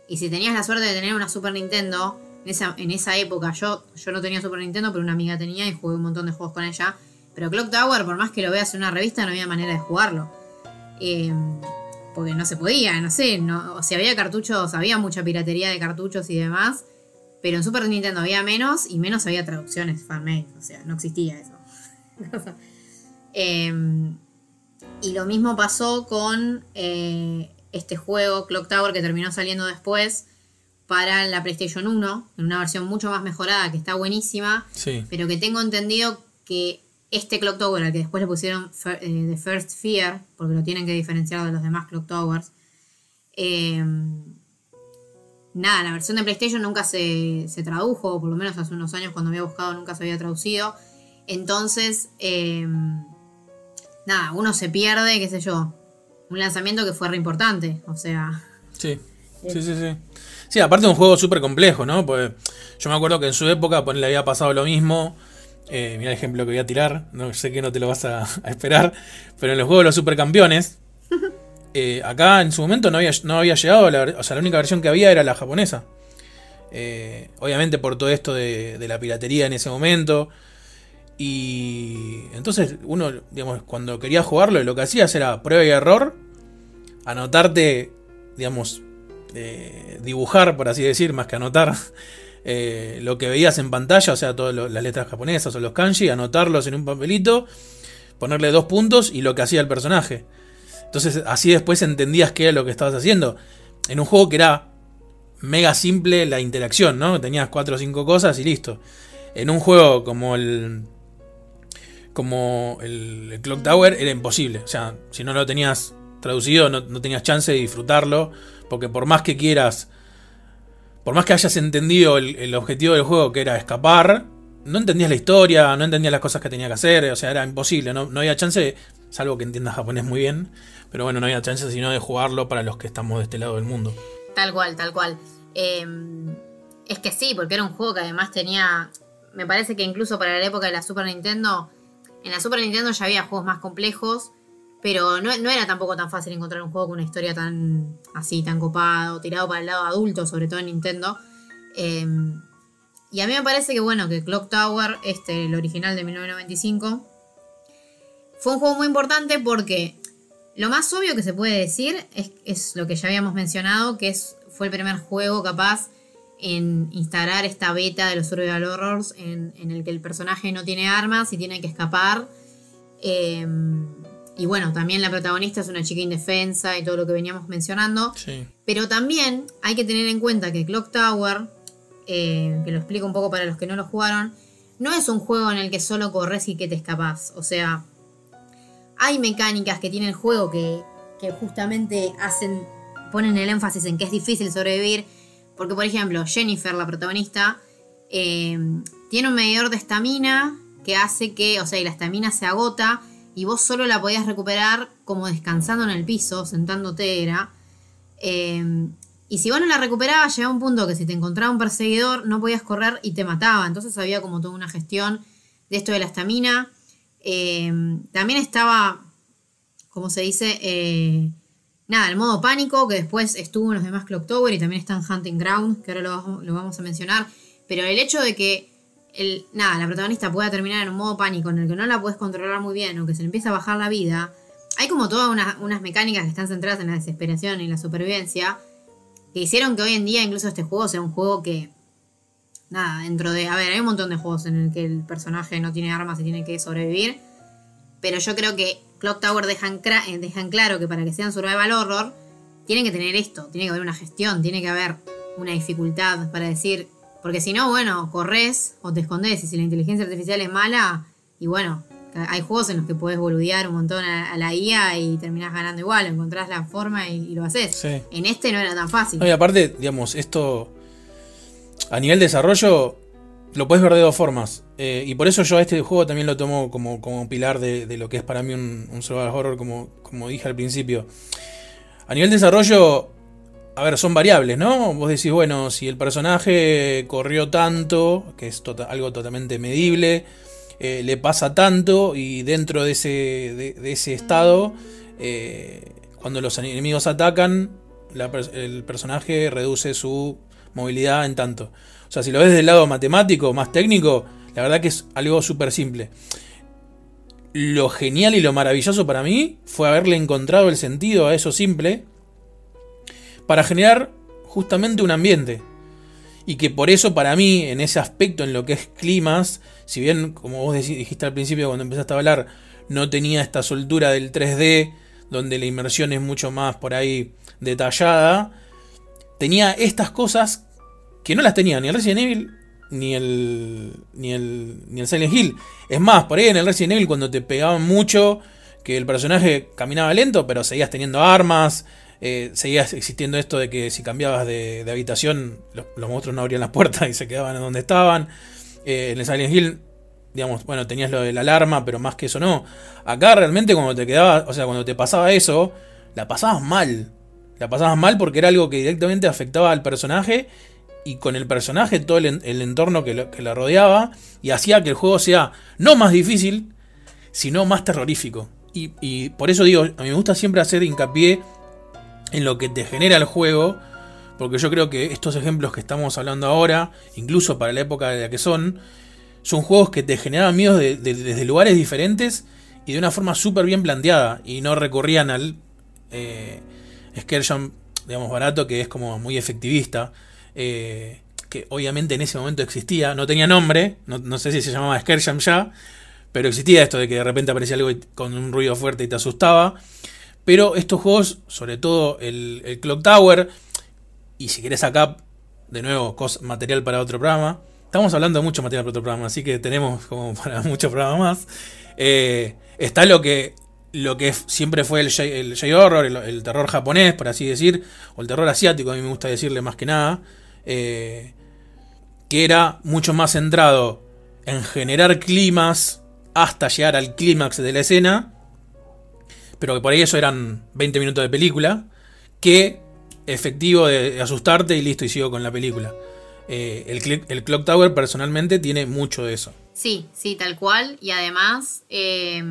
y si tenías la suerte de tener una Super Nintendo, en esa, en esa época yo, yo no tenía Super Nintendo, pero una amiga tenía y jugué un montón de juegos con ella. Pero Clock Tower, por más que lo veas en una revista, no había manera de jugarlo. Em, porque no se podía, no sé, no, o sea, había cartuchos, había mucha piratería de cartuchos y demás, pero en Super Nintendo había menos y menos había traducciones fanmade, o sea, no existía eso. Em, y lo mismo pasó con eh, este juego, Clock Tower, que terminó saliendo después para la PlayStation 1, en una versión mucho más mejorada, que está buenísima, Sí. pero que tengo entendido que este Clock Tower, al que después le pusieron eh, The First Fear, porque lo tienen que diferenciar de los demás Clock Towers, eh, nada, la versión de PlayStation nunca se, se tradujo, o por lo menos hace unos años cuando había buscado nunca se había traducido. Entonces, eh, nada, uno se pierde, qué sé yo, un lanzamiento que fue re importante, o sea, Sí, sí, sí, sí. Sí, aparte de un juego súper complejo, ¿no? Pues yo me acuerdo que en su época pues, le había pasado lo mismo. Eh, mira el ejemplo que voy a tirar. No sé que no te lo vas a, a esperar. Pero en los juegos de los supercampeones. eh, acá en su momento no había, no había llegado. La, o sea, la única versión que había era la japonesa. Eh, obviamente por todo esto de, de la piratería en ese momento. Y entonces uno, digamos, cuando quería jugarlo, lo que hacías era prueba y error. Anotarte, digamos, eh, dibujar, por así decir, más que anotar eh, lo que veías en pantalla, o sea, todas las letras japonesas o los kanji, anotarlos en un papelito, ponerle dos puntos y lo que hacía el personaje. Entonces, así después entendías qué era lo que estabas haciendo. En un juego que era mega simple la interacción, ¿no? Tenías cuatro o cinco cosas y listo. En un juego como el. Como el, el Clock Tower era imposible. O sea, si no lo tenías traducido, no, no tenías chance de disfrutarlo. Porque por más que quieras. Por más que hayas entendido el, objetivo del juego, que era escapar, no entendías la historia, no entendías las cosas que tenía que hacer. O sea, era imposible. No, había chance, salvo que entiendas japonés muy bien. Pero bueno, no había chance sino de jugarlo para los que estamos de este lado del mundo. Tal cual, tal cual. Eh, es que sí, porque era un juego que además tenía. Me parece que incluso para la época de la Super Nintendo. En la Super Nintendo ya había juegos más complejos. Pero no, era tampoco tan fácil encontrar un juego con una historia tan así, tan copado, tirado para el lado adulto, sobre todo en Nintendo. Eh, y a mí me parece que bueno, que Clock Tower, este, el original de 1995, fue un juego muy importante porque lo más obvio que se puede decir es, es lo que ya habíamos mencionado, que es, fue el primer juego capaz en instalar esta beta de los survival horrors en, en el que el personaje no tiene armas y tiene que escapar. Eh, y bueno, también la protagonista es una chica indefensa y todo lo que veníamos mencionando. Sí. Pero también hay que tener en cuenta que Clock Tower, eh, que lo explico un poco para los que no lo jugaron, no es un juego en el que solo corres y que te escapas. O sea, hay mecánicas que tiene el juego que, que justamente hacen, ponen el énfasis en que es difícil sobrevivir. Porque, por ejemplo, Jennifer, la protagonista, eh, tiene un medidor de estamina que hace que, o sea, y la estamina se agota y vos solo la podías recuperar como descansando en el piso, sentándote era. Eh, y si vos no la recuperabas, llegaba un punto que si te encontraba un perseguidor, no podías correr y te mataba. Entonces había como toda una gestión de esto de la estamina. Eh, también estaba, como se dice, eh, nada, el modo pánico, que después estuvo en los demás Clock Tower y también está en Hunting Ground, que ahora lo vamos a mencionar. Pero el hecho de que el, nada, la protagonista pueda terminar en un modo pánico en el que no la puedes controlar muy bien o que se le empieza a bajar la vida, hay como todas una- unas mecánicas que están centradas en la desesperación y la supervivencia que hicieron que hoy en día incluso este juego sea un juego que, nada, dentro de... A ver, hay un montón de juegos en el que el personaje no tiene armas y tiene que sobrevivir, pero yo creo que Clock Tower dejan, eh, dejan claro que para que sean survival horror, tienen que tener esto, tiene que haber una gestión, tiene que haber una dificultad para decir, porque si no, bueno, corres o te escondes y si la inteligencia artificial es mala, y bueno, hay juegos en los que puedes boludear un montón a, a la IA y terminás ganando igual, encontrás la forma y, y lo haces. Sí. En este no era tan fácil. No, y aparte, digamos, esto a nivel desarrollo lo puedes ver de dos formas. Eh, y por eso yo a este juego también lo tomo como, como pilar de, de lo que es para mí un, un survival horror, como, como dije al principio. A nivel de desarrollo, a ver, son variables, ¿no? Vos decís, bueno, si el personaje corrió tanto, que es tota- algo totalmente medible, eh, le pasa tanto y dentro de ese, estado, eh, cuando los enemigos atacan, el personaje reduce su movilidad en tanto. O sea, si lo ves del lado matemático, más técnico, la verdad que es algo súper simple. Lo genial y lo maravilloso para mí fue haberle encontrado el sentido a eso simple para generar justamente un ambiente. Y que por eso para mí, en ese aspecto, en lo que es climas, si bien, como vos dijiste al principio cuando empezaste a hablar, no tenía esta soltura del 3D, donde la inmersión es mucho más por ahí detallada, tenía estas cosas que no las tenía ni el Resident Evil ni el, ni el, ni el Silent Hill. Es más, por ahí en el Resident Evil cuando te pegaban mucho, que el personaje caminaba lento, pero seguías teniendo armas, eh, seguías existiendo esto de que si cambiabas de, habitación, los, monstruos no abrían las puertas y se quedaban en donde estaban. Eh, en el Silent Hill, digamos, bueno, tenías lo de la alarma, pero más que eso no. Acá realmente cuando te quedaba, o sea, cuando te pasaba eso, la pasabas mal. La pasabas mal porque era algo que directamente afectaba al personaje y con el personaje todo el entorno que, lo- que la rodeaba y hacía que el juego sea no más difícil, sino más terrorífico. Y, y por eso digo, a mí me gusta siempre hacer hincapié en lo que te genera el juego, porque yo creo que estos ejemplos que estamos hablando ahora, incluso para la época de la que son, son juegos que te generaban miedos de- de- desde lugares diferentes y de una forma súper bien planteada y no recurrían al eh, jump, digamos, barato, que es como muy efectivista. eh, que obviamente en ese momento existía, no tenía nombre, no, no sé si se llamaba Scare Jam ya, pero existía esto de que de repente aparecía algo con un ruido fuerte y te asustaba. Pero estos juegos, sobre todo el, Clock Tower, y si querés acá, de nuevo, material para otro programa. Estamos hablando de mucho material para otro programa, así que tenemos como para muchos programas más. Eh, está lo que lo que siempre fue el J-Horror, el, el terror japonés, por así decir, o el terror asiático, a mí me gusta decirle más que nada, eh, que era mucho más centrado en generar climas hasta llegar al clímax de la escena, pero que por ahí eso eran 20 minutos de película, que efectivo de asustarte y listo y sigo con la película. Eh, el, cl- el Clock Tower personalmente tiene mucho de eso. Sí, sí, tal cual. Y además, eh,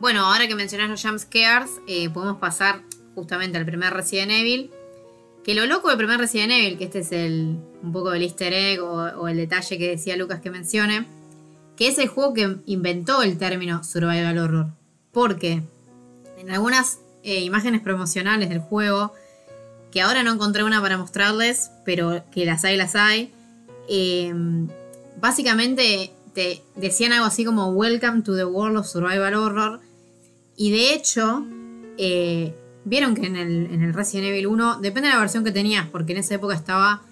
bueno, ahora que mencionas los jump scares, eh, podemos pasar justamente al primer Resident Evil. Que lo loco del primer Resident Evil, que este es el un poco el easter egg o, o el detalle que decía Lucas que mencione, que es el juego que inventó el término survival horror. Porque en algunas eh, imágenes promocionales del juego, que ahora no encontré una para mostrarles, pero que las hay, las hay, eh, básicamente te decían algo así como Welcome to the World of Survival Horror. Y de hecho, eh, vieron que en el, en el Resident Evil 1, depende de la versión que tenías, porque en esa época estaba,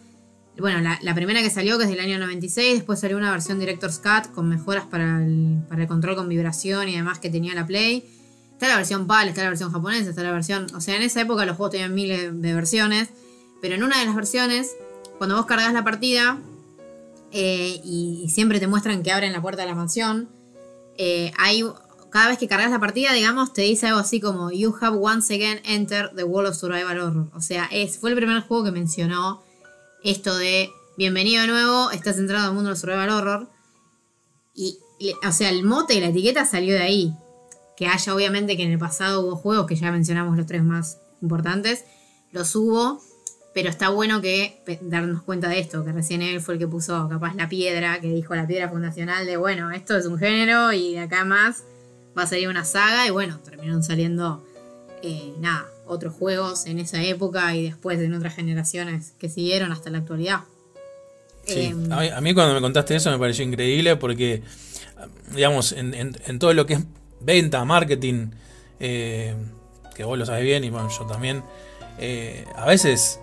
bueno, la, la primera que salió, que es del año 96, después salió una versión Director's Cut con mejoras para el, para el control con vibración y demás que tenía la Play. Está la versión PAL, está la versión japonesa, está la versión... O sea, en esa época los juegos tenían miles de versiones, pero en una de las versiones, cuando vos cargas la partida, eh, y, siempre te muestran que abren la puerta de la mansión. Eh, cada vez que cargas la partida, digamos, te dice algo así como You have once again entered the world of survival horror. O sea, es, fue el primer juego que mencionó esto de bienvenido de nuevo, estás entrando al mundo del survival horror. Y, o sea, el mote y la etiqueta salió de ahí. Que haya, obviamente, que en el pasado hubo juegos que ya mencionamos los tres más importantes. Los hubo, pero está bueno que darnos cuenta de esto, que recién él fue el que puso capaz la piedra, que dijo la piedra fundacional de, bueno, esto es un género y de acá más va a salir una saga y bueno, terminaron saliendo, eh, nada, otros juegos en esa época y después en otras generaciones que siguieron hasta la actualidad. Sí. Em, A, mí, a mí cuando me contaste eso me pareció increíble porque, digamos, en, en- en todo lo que es venta, marketing, eh, que vos lo sabes bien y bueno, yo también, eh, a veces,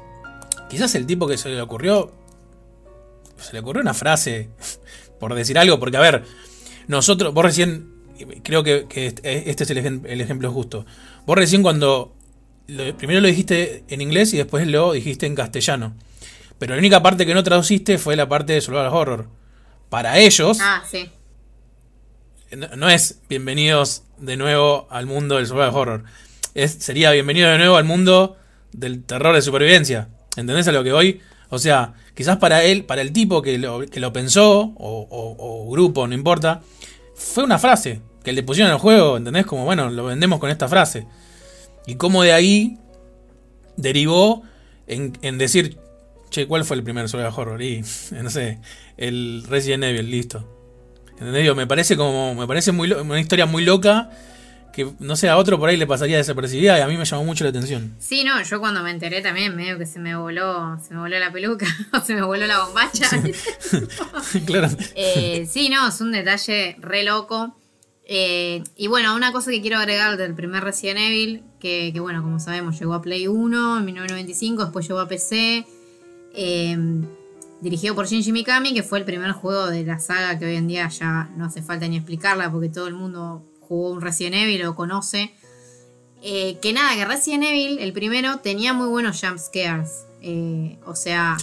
quizás el tipo que se le ocurrió, se le ocurrió una frase, por decir algo, porque a ver, nosotros, vos recién, creo que, que este es el, ejem- el ejemplo justo, vos recién cuando, primero lo dijiste en inglés y después lo dijiste en castellano. Pero la única parte que no traduciste fue la parte de Survival Horror. Para ellos, ah, sí. No, es bienvenidos de nuevo al mundo del Survival Horror. es, sería bienvenido de nuevo al mundo del terror de supervivencia. ¿Entendés a lo que voy? O sea, quizás para él, para el tipo que lo, pensó, o, o grupo, no importa, fue una frase que le pusieron al juego, ¿entendés? Como, bueno, lo vendemos con esta frase. Y cómo de ahí derivó en, en decir, che, ¿cuál fue el primer survival horror? Y, no sé, el Resident Evil, listo. ¿Entendés? Me parece como, me parece muy, una historia muy loca que no sé, a otro por ahí le pasaría desapercibida y a mí me llamó mucho la atención. Sí, no, yo cuando me enteré también medio que se me voló, se me voló la peluca, o se me voló la bombacha. claro. Eh, sí, no, es un detalle re loco. Eh, y bueno, una cosa que quiero agregar del primer Resident Evil, que, bueno, como sabemos, llegó a Play 1 en 1995, después llegó a PC, eh, dirigido por Shinji Mikami, que fue el primer juego de la saga que hoy en día ya no hace falta ni explicarla porque todo el mundo jugó un Resident Evil o conoce. Eh, que nada, que Resident Evil, el primero, tenía muy buenos jump scares. o sea,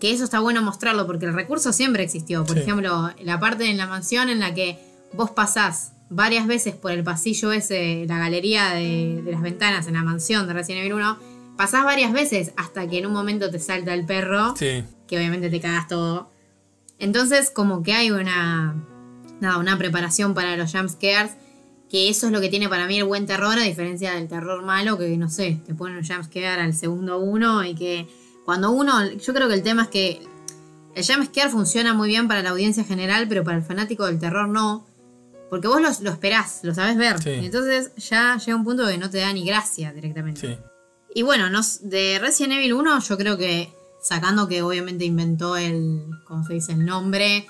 que eso está bueno mostrarlo porque el recurso siempre existió. Por ejemplo, la parte en la mansión en la que vos pasás varias veces por el pasillo ese, la galería de, las ventanas en la mansión de Resident Evil 1, pasás varias veces hasta que en un momento te salta el perro, que obviamente te cagas todo. Entonces, como que hay una, nada, una preparación para los jumpscares, que eso es lo que tiene para mí el buen terror, a diferencia del terror malo, que no sé, te ponen un jumpscare al segundo uno y que cuando uno, yo creo que el tema es que el jumpscare funciona muy bien para la audiencia general, pero para el fanático del terror no. Porque vos lo, esperás, lo sabés ver. Y entonces ya llega un punto que no te da ni gracia directamente. Y bueno, nos, de Resident Evil 1 yo creo que, sacando que obviamente inventó el, ¿cómo se dice? El nombre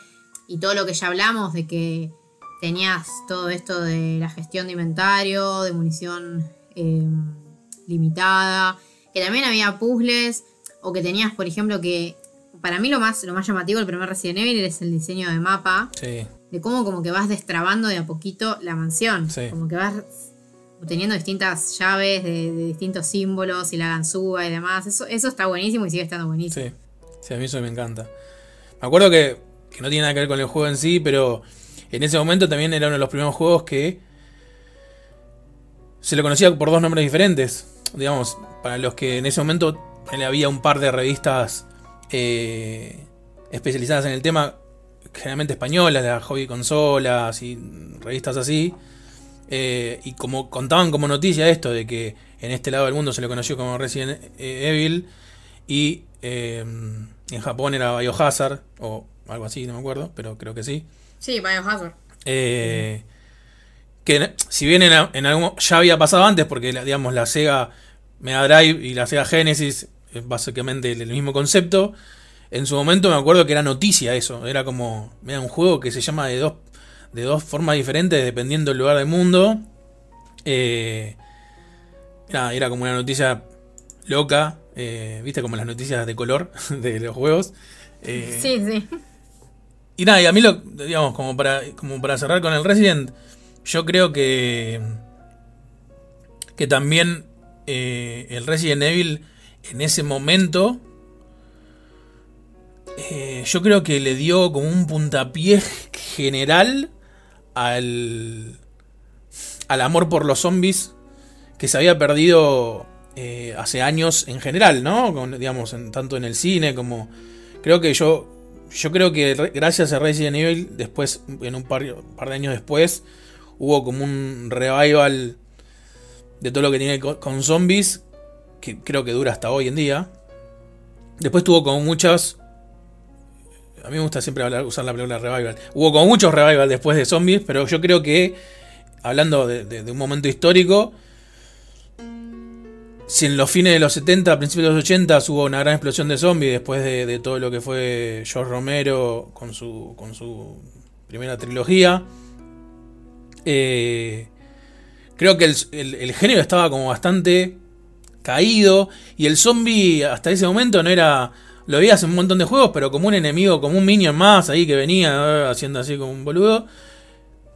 y todo lo que ya hablamos de que tenías todo esto de la gestión de inventario, de munición em, limitada, que también había puzzles, o que tenías, por ejemplo, que para mí lo más, lo más llamativo del primer Resident Evil es el diseño de mapa. Sí de cómo como que vas destrabando de a poquito la mansión. Como que vas teniendo distintas llaves de, distintos símbolos y la ganzúa y demás. Eso, está buenísimo y sigue estando buenísimo. Sí, sí a mí eso me encanta. Me acuerdo que, que no tiene nada que ver con el juego en sí, pero en ese momento también era uno de los primeros juegos que se lo conocía por dos nombres diferentes. Digamos, para los que en ese momento había un par de revistas eh, especializadas en el tema generalmente españolas, de hobby consolas y revistas así. Eh, y como contaban como noticia esto de que en este lado del mundo se lo conoció como Resident Evil y eh, en Japón era Biohazard o algo así, no me acuerdo, pero creo que sí. Sí, Biohazard. Eh, que si bien en, algún, ya había pasado antes, porque digamos la Sega Mega Drive y la Sega Genesis es básicamente el mismo concepto, en su momento me acuerdo que era noticia eso. Era como, mira, un juego que se llama de dos, de dos formas diferentes dependiendo del lugar del mundo. Eh, era como una noticia loca. Eh, Viste como las noticias de color de los juegos. Eh, sí, sí. Y nada, y a mí lo, digamos, como para, como para cerrar con el Resident, yo creo que, que también el Resident Evil en ese momento eh, yo creo que le dio como un puntapié general al, al amor por los zombies que se había perdido eh, hace años en general, ¿no? digamos, tanto en el cine como... Creo que yo... Yo creo que gracias a Resident Evil, después, en un par, par de años después, hubo como un revival de todo lo que tiene con zombies, que creo que dura hasta hoy en día. Después tuvo como muchas a mí me gusta siempre usar la palabra revival. Hubo como muchos revival después de zombies, pero yo creo que, hablando de, un momento histórico, si en los fines de los 70, principios de los 80 hubo una gran explosión de zombies después de, todo lo que fue George Romero con su, con su primera trilogía, eh, creo que el género estaba como bastante caído y el zombie hasta ese momento no era lo veías en un montón de juegos, pero como un enemigo, como un minion más ahí que venía haciendo así como un boludo.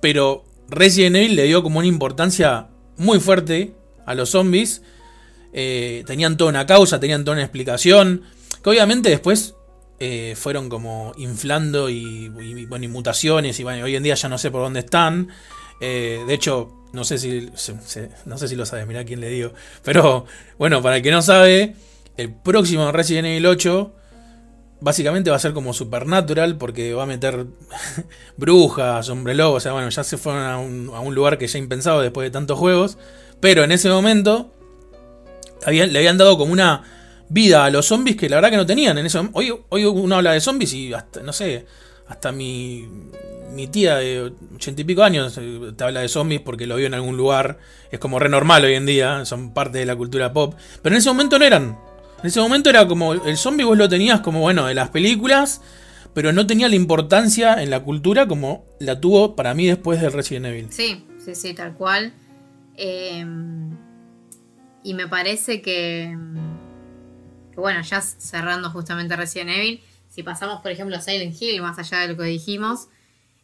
Pero Resident Evil le dio como una importancia muy fuerte a los zombies. Eh, tenían toda una causa, tenían toda una explicación. Que obviamente después eh, fueron como inflando y, bueno, mutaciones. Y bueno, hoy en día ya no sé por dónde están. Eh, de hecho, no sé si no sé si lo sabes, mira quién le digo. Pero bueno, para el que no sabe, el próximo Resident Evil 8 básicamente va a ser como Supernatural porque va a meter brujas, hombre lobo, o sea, bueno, ya se fueron a un, a un, lugar que ya impensado después de tantos juegos, pero en ese momento le habían dado como una vida a los zombies que la verdad que no tenían. En ese, hoy, hoy uno habla de zombies y hasta, no sé, hasta mi, mi tía de ochenta y pico años eh, te habla de zombies porque lo vio en algún lugar. Es como re normal hoy en día, son parte de la cultura pop. Pero en ese momento no eran. En ese momento era como el zombie vos lo tenías como, bueno, de las películas, pero no tenía la importancia en la cultura como la tuvo para mí después de Resident Evil. Sí, sí, sí, tal cual. Em, y me parece que, que, bueno, ya cerrando justamente Resident Evil, si pasamos, por ejemplo, a Silent Hill, más allá de lo que dijimos,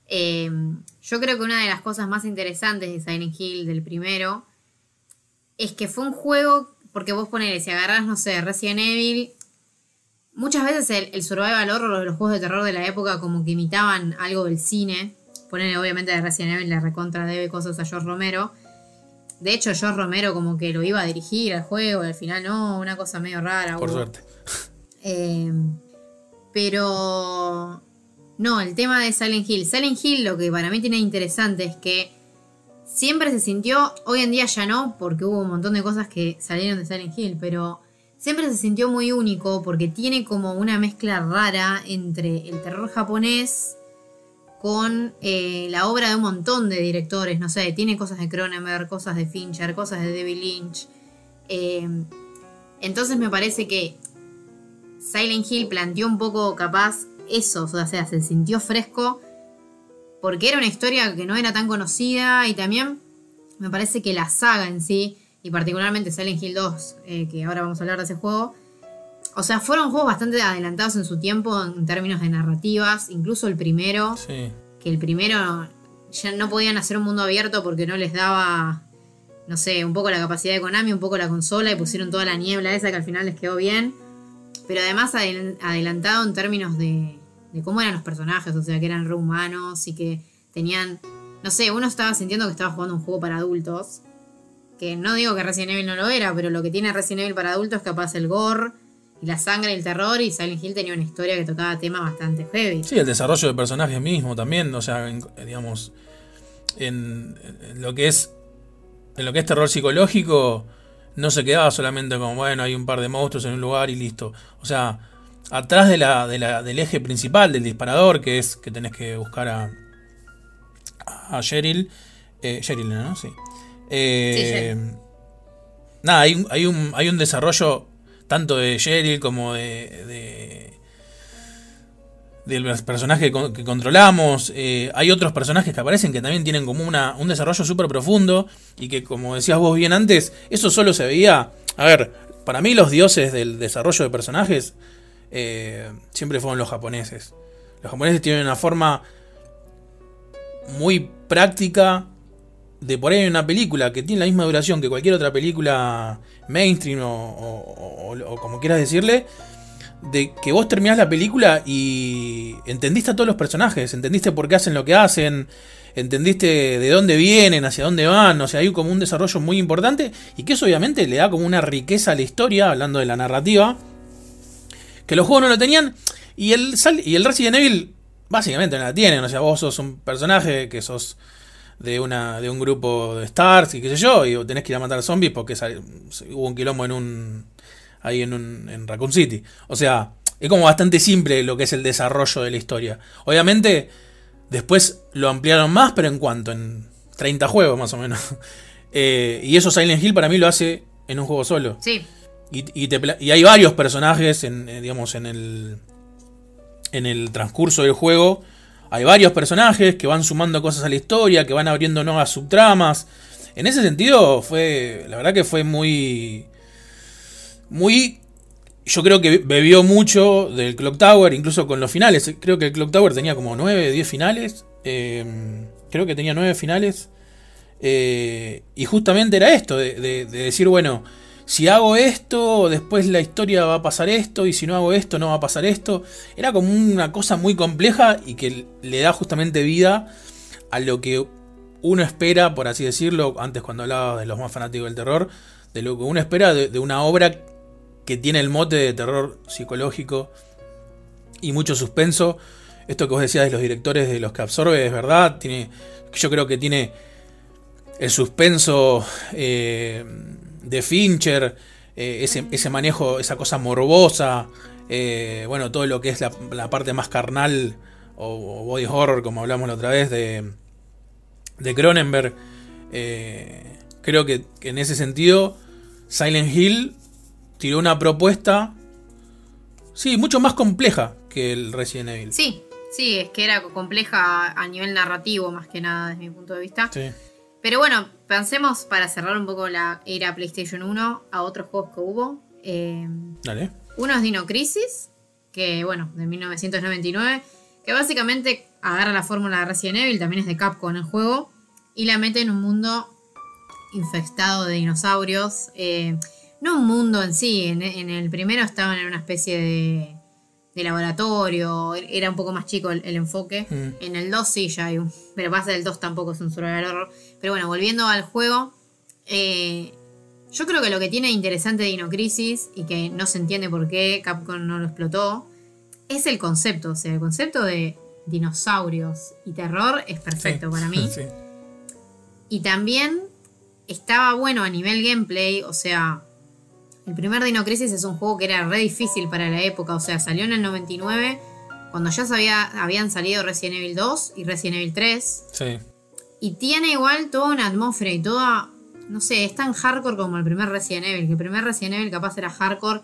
em, yo creo que una de las cosas más interesantes de Silent Hill, del primero, es que fue un juego porque vos ponele, si agarrás, no sé, Resident Evil, muchas veces el, el survival horror los juegos de terror de la época como que imitaban algo del cine. Ponele, obviamente, de Resident Evil le recontra debe cosas a George Romero. De hecho, George Romero como que lo iba a dirigir al juego y al final no, una cosa medio rara. Por suerte. Eh, pero... No, el tema de Silent Hill. Silent Hill lo que para mí tiene interesante es que siempre se sintió, hoy en día ya no, porque hubo un montón de cosas que salieron de Silent Hill, pero siempre se sintió muy único porque tiene como una mezcla rara entre el terror japonés con eh, la obra de un montón de directores, no sé, tiene cosas de Cronenberg, cosas de Fincher, cosas de David Lynch. Eh, entonces me parece que Silent Hill planteó un poco capaz eso, o sea, se sintió fresco porque era una historia que no era tan conocida y también me parece que la saga en sí, y particularmente Silent Hill 2, eh, que ahora vamos a hablar de ese juego, o sea, fueron juegos bastante adelantados en su tiempo en términos de narrativas, incluso el primero, que el primero ya no podían hacer un mundo abierto porque no les daba, no sé, un poco la capacidad de Konami, un poco la consola y pusieron toda la niebla esa que al final les quedó bien, pero además adelantado en términos de, de cómo eran los personajes, o sea, que eran rehumanos y que tenían, no sé, uno estaba sintiendo que estaba jugando un juego para adultos, que no digo que Resident Evil no lo era, pero lo que tiene Resident Evil para adultos es capaz el gore y la sangre y el terror y Silent Hill tenía una historia que tocaba temas bastante heavy. Sí, el desarrollo de personajes mismo también, o sea, digamos, en, lo que es en lo que es terror psicológico no se quedaba solamente como, bueno, hay un par de monstruos en un lugar y listo. O sea, atrás de la, del eje principal del disparador, que es que tenés que buscar a, a Cheryl. Eh, Cheryl, ¿no? Sí. Eh, nada, hay, hay, un, hay un desarrollo tanto de Cheryl como de, de del personaje que, controlamos. Eh, hay otros personajes que aparecen que también tienen como una, un desarrollo súper profundo y que como decías vos bien antes, eso solo se veía... A ver, para mí los dioses del desarrollo de personajes eh, siempre fueron los japoneses. Los japoneses tienen una forma muy práctica de ahí una película que tiene la misma duración que cualquier otra película mainstream o, como quieras decirle, de que vos terminás la película y entendiste a todos los personajes, entendiste por qué hacen lo que hacen, entendiste de dónde vienen, hacia dónde van, o sea, hay como un desarrollo muy importante y que eso obviamente le da como una riqueza a la historia, hablando de la narrativa, que los juegos no lo tenían. Y el, y el Resident Evil básicamente no la tienen. O sea, vos sos un personaje que sos de una de un grupo de stars y qué sé yo, y tenés que ir a matar zombies porque hubo un quilombo en un ahí en un en Raccoon City. O sea, es como bastante simple lo que es el desarrollo de la historia. Obviamente después lo ampliaron más, pero en cuanto en 30 juegos más o menos. Eh, y eso Silent Hill para mí lo hace en un juego solo. Sí. Y, hay varios personajes en, eh, digamos, en el, en el transcurso del juego. Hay varios personajes que van sumando cosas a la historia, que van abriendo nuevas subtramas. En ese sentido, fue. La verdad que fue muy. Muy. Yo creo que bebió mucho del Clock Tower, incluso con los finales. Creo que el Clock Tower tenía como 9, 10 finales. Em, creo que tenía 9 finales. Eh, y justamente era esto, de decir, bueno si hago esto, después la historia va a pasar esto, y si no hago esto, no va a pasar esto. Era como una cosa muy compleja y que le da justamente vida a lo que uno espera, por así decirlo, antes cuando hablaba de los más fanáticos del terror, de lo que uno espera de, una obra que tiene el mote de terror psicológico y mucho suspenso. Esto que vos decías de los directores de los que absorbe es verdad. Tiene, yo creo que tiene el suspenso eh, de Fincher, eh, ese, manejo, esa cosa morbosa, eh, bueno, todo lo que es la, parte más carnal o, body horror, como hablamos la otra vez, de, de Cronenberg. creo que, en ese sentido Silent Hill tiró una propuesta, sí, mucho más compleja que el Resident Evil. Sí, sí, es que era compleja a nivel narrativo más que nada desde mi punto de vista. Sí. Pero bueno, pensemos para cerrar un poco la era PlayStation 1 a otros juegos que hubo. Eh, Dale. Uno es Dino Crisis, que bueno, de 1999, que básicamente agarra la fórmula de Resident Evil, también es de Capcom el juego, y la mete en un mundo infestado de dinosaurios. Eh, no un mundo en sí, en, el primero estaban en una especie de, de laboratorio, era un poco más chico el, enfoque. Mm. En el 2 sí ya hay un... Pero pasa del 2 tampoco es un survival horror. Pero bueno, volviendo al juego, eh, yo creo que lo que tiene interesante Dino Crisis y que no se entiende por qué Capcom no lo explotó, es el concepto. O sea, el concepto de dinosaurios y terror es perfecto para mí. Y también estaba bueno a nivel gameplay, o sea, el primer Dino Crisis es un juego que era re difícil para la época, o sea, salió en el 99, cuando ya sabía, habían salido Resident Evil 2 y Resident Evil 3. Sí. Y tiene igual toda una atmósfera y toda, no sé, es tan hardcore como el primer Resident Evil, que el primer Resident Evil capaz era hardcore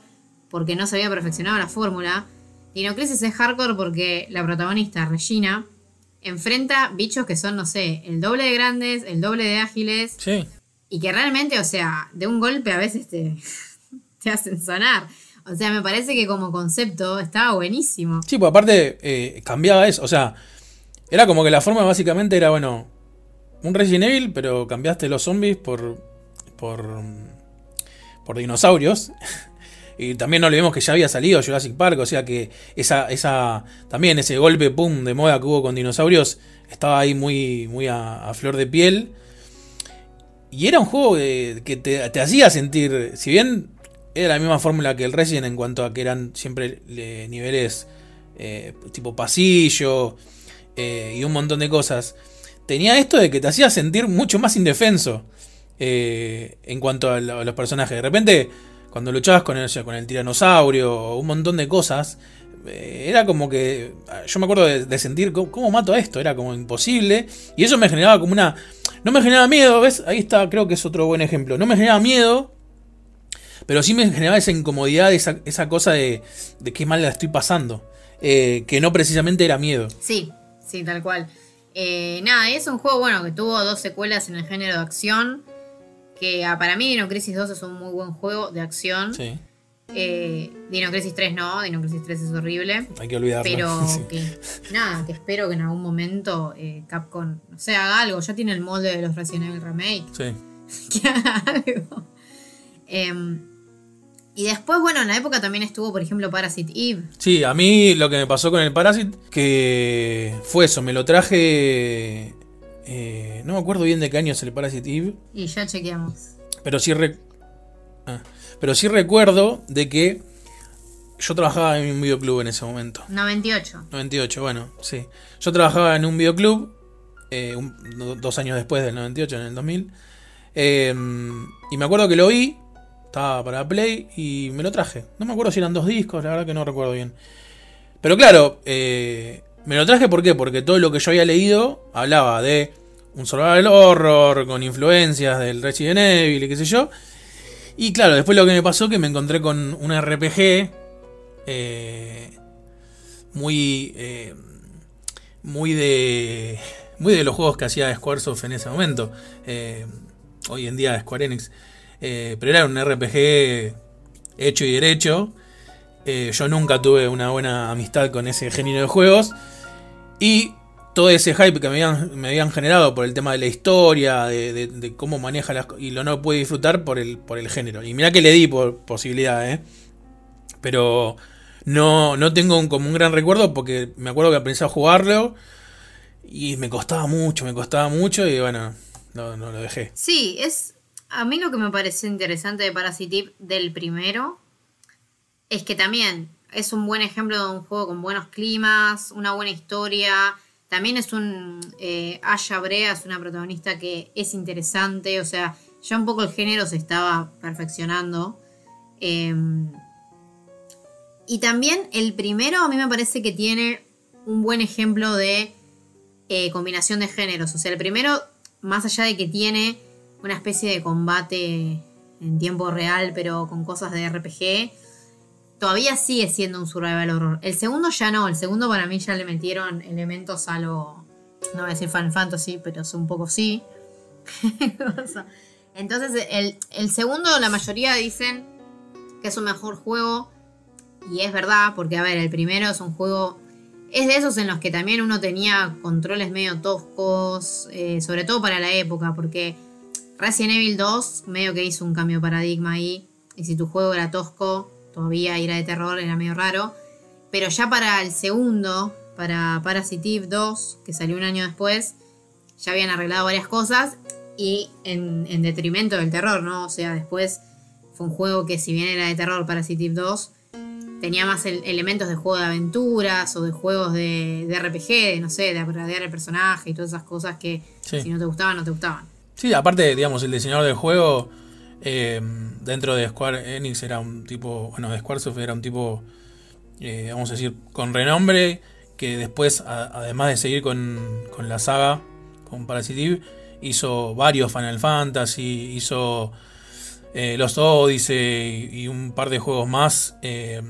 porque no se había perfeccionado la fórmula. Dino Crisis es hardcore porque la protagonista, Regina, enfrenta bichos que son, no sé, el doble de grandes, el doble de ágiles. Sí. Y que realmente, o sea, de un golpe a veces te, te hacen sonar. O sea, me parece que como concepto estaba buenísimo. Sí, pues aparte eh, cambiaba eso. O sea, era como que la forma básicamente era, bueno, un Resident Evil, pero cambiaste los zombies por. por. por dinosaurios. Y también no olvidemos que ya había salido Jurassic Park, o sea que esa, esa también ese golpe de moda que hubo con dinosaurios estaba ahí muy, muy a flor de piel. Y era un juego que te, hacía sentir, si bien era la misma fórmula que el Resident en cuanto a que eran siempre eh, niveles eh, tipo pasillo eh, y un montón de cosas, tenía esto de que te hacía sentir mucho más indefenso en cuanto a, los personajes. De repente, cuando luchabas con el, con el tiranosaurio o un montón de cosas, era como que. Yo me acuerdo de, sentir ¿cómo, mato a esto, era como imposible. Y eso me generaba como una. No me generaba miedo, ¿ves? Ahí está, creo que es otro buen ejemplo. No me generaba miedo, pero sí me generaba esa incomodidad, esa, esa cosa de, de qué mal la estoy pasando. Eh, que no precisamente era miedo. Sí, sí, tal cual. Eh, nada, es un juego bueno que tuvo dos secuelas en el género de acción. Que ah, para mí Dino Crisis 2 es un muy buen juego de acción. Sí. Eh, Dino Crisis 3 no, Dino Crisis 3 es horrible. Hay que olvidarlo. Pero que, nada, que espero que en algún momento eh, Capcom, no sé, haga algo. Ya tiene el molde de los Resident Evil Remake. Sí. Que haga algo. Y después, bueno, en la época también estuvo, por ejemplo, Parasite Eve. Sí, a mí lo que me pasó con el Parasite, que fue eso, me lo traje... Eh, no me acuerdo bien de qué año es el Parasite Eve. Y ya chequeamos. Pero sí, ah. Pero sí recuerdo de que yo trabajaba en un videoclub en ese momento. 98. 98, bueno, sí. Yo trabajaba en un videoclub eh, dos años después del 98, en el 2000. Em, y me acuerdo que lo vi, estaba para Play y me lo traje. No me acuerdo si eran dos discos, la verdad que no recuerdo bien. Pero claro, eh, me lo traje ¿por qué? Porque todo lo que yo había leído hablaba de un survival horror con influencias del Resident Evil y qué sé yo. Y claro, después lo que me pasó que me encontré con un RPG eh, muy, eh, muy de, muy de los juegos que hacía Squaresoft en ese momento. Eh, hoy en día Square Enix. Pero era un RPG hecho y derecho. yo nunca tuve una buena amistad con ese género de juegos. Y todo ese hype que me habían, generado por el tema de la historia, de, cómo maneja las y lo no pude disfrutar por el, por el género. Y mira que le di por posibilidad, ¿eh? Pero no, no tengo como un gran recuerdo porque me acuerdo que pensé a jugarlo Y me costaba mucho, me costaba mucho y bueno, no, no lo dejé. Sí, es. A mí lo que me pareció interesante de Parasitive del primero es que también es un buen ejemplo de un juego con buenos climas, una buena historia. También es un. Eh, Aya Brea es una protagonista que es interesante, o sea, ya un poco el género se estaba perfeccionando. Em, y también el primero a mí me parece que tiene un buen ejemplo de eh, combinación de géneros. O sea, el primero, más allá de que tiene una especie de combate en tiempo real, pero con cosas de RPG, todavía sigue siendo un survival horror. El segundo ya no, el segundo para mí ya le metieron elementos a lo, no voy a decir Final Fantasy, pero es un poco sí. Entonces, el, el segundo, la mayoría dicen que es un mejor juego. Y es verdad, porque a ver, el primero es un juego es de esos en los que también uno tenía controles medio toscos, eh, sobre todo para la época, porque Resident Evil 2 medio que hizo un cambio de paradigma ahí, y si tu juego era tosco, todavía era de terror, era medio raro, pero ya para el segundo, para Parasitive 2, que salió un año después, ya habían arreglado varias cosas y en, en detrimento del terror, ¿no? O sea, después fue un juego que si bien era de terror Parasitive 2, tenía más elementos de juego de aventuras o de juegos de, RPG, de, no sé, de agradear el personaje y todas esas cosas que si no te gustaban, no te gustaban. Sí, aparte, digamos, el diseñador del juego eh, dentro de Square Enix era un tipo, bueno, de Squaresoft era un tipo, eh, vamos a decir, con renombre, que después, además de seguir con, con la saga, con Parasitive, hizo varios Final Fantasy, hizo eh, los Odyssey y un par de juegos más eh,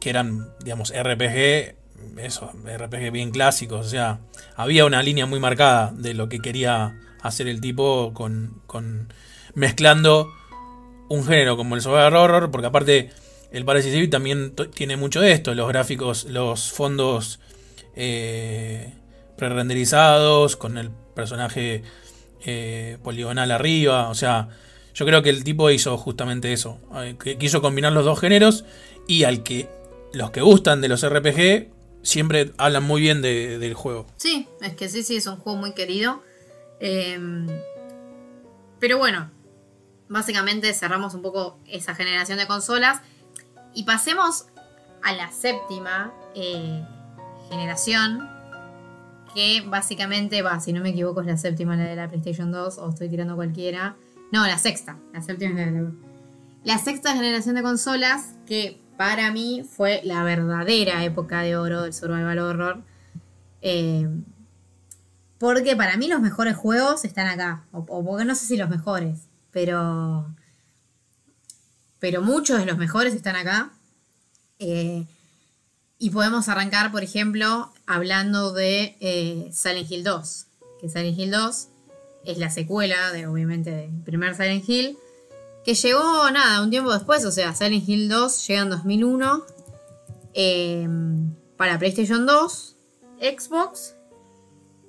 que eran, digamos, RPG, eso, RPG bien clásicos. O sea, había una línea muy marcada de lo que quería hacer el tipo con, con mezclando un género como el survival horror, porque aparte el Parasite también tiene mucho de esto, los gráficos, los fondos eh, pre-renderizados con el personaje eh, poligonal arriba, o sea, yo creo que el tipo hizo justamente eso. Eh, que quiso combinar los dos géneros y al que los que gustan de los RPG siempre hablan muy bien del juego. Sí, es que sí, sí, es un juego muy querido. Em, pero bueno, básicamente cerramos un poco esa generación de consolas y pasemos a la séptima eh, generación. Que básicamente va, si no me equivoco, es la séptima, la de la PlayStation 2, o estoy tirando cualquiera. No, la sexta. La séptima La sexta generación de consolas que para mí fue la verdadera época de oro del survival horror. Eh, porque para mí los mejores juegos están acá. O, porque no sé si los mejores. Pero. Pero muchos de los mejores están acá. Eh, y podemos arrancar, por ejemplo, hablando de eh, Silent Hill 2. Que Silent Hill 2 es la secuela de obviamente del primer Silent Hill, que llegó nada, un tiempo después, o sea, Silent Hill 2 llega en 2001 em, para PlayStation 2, Xbox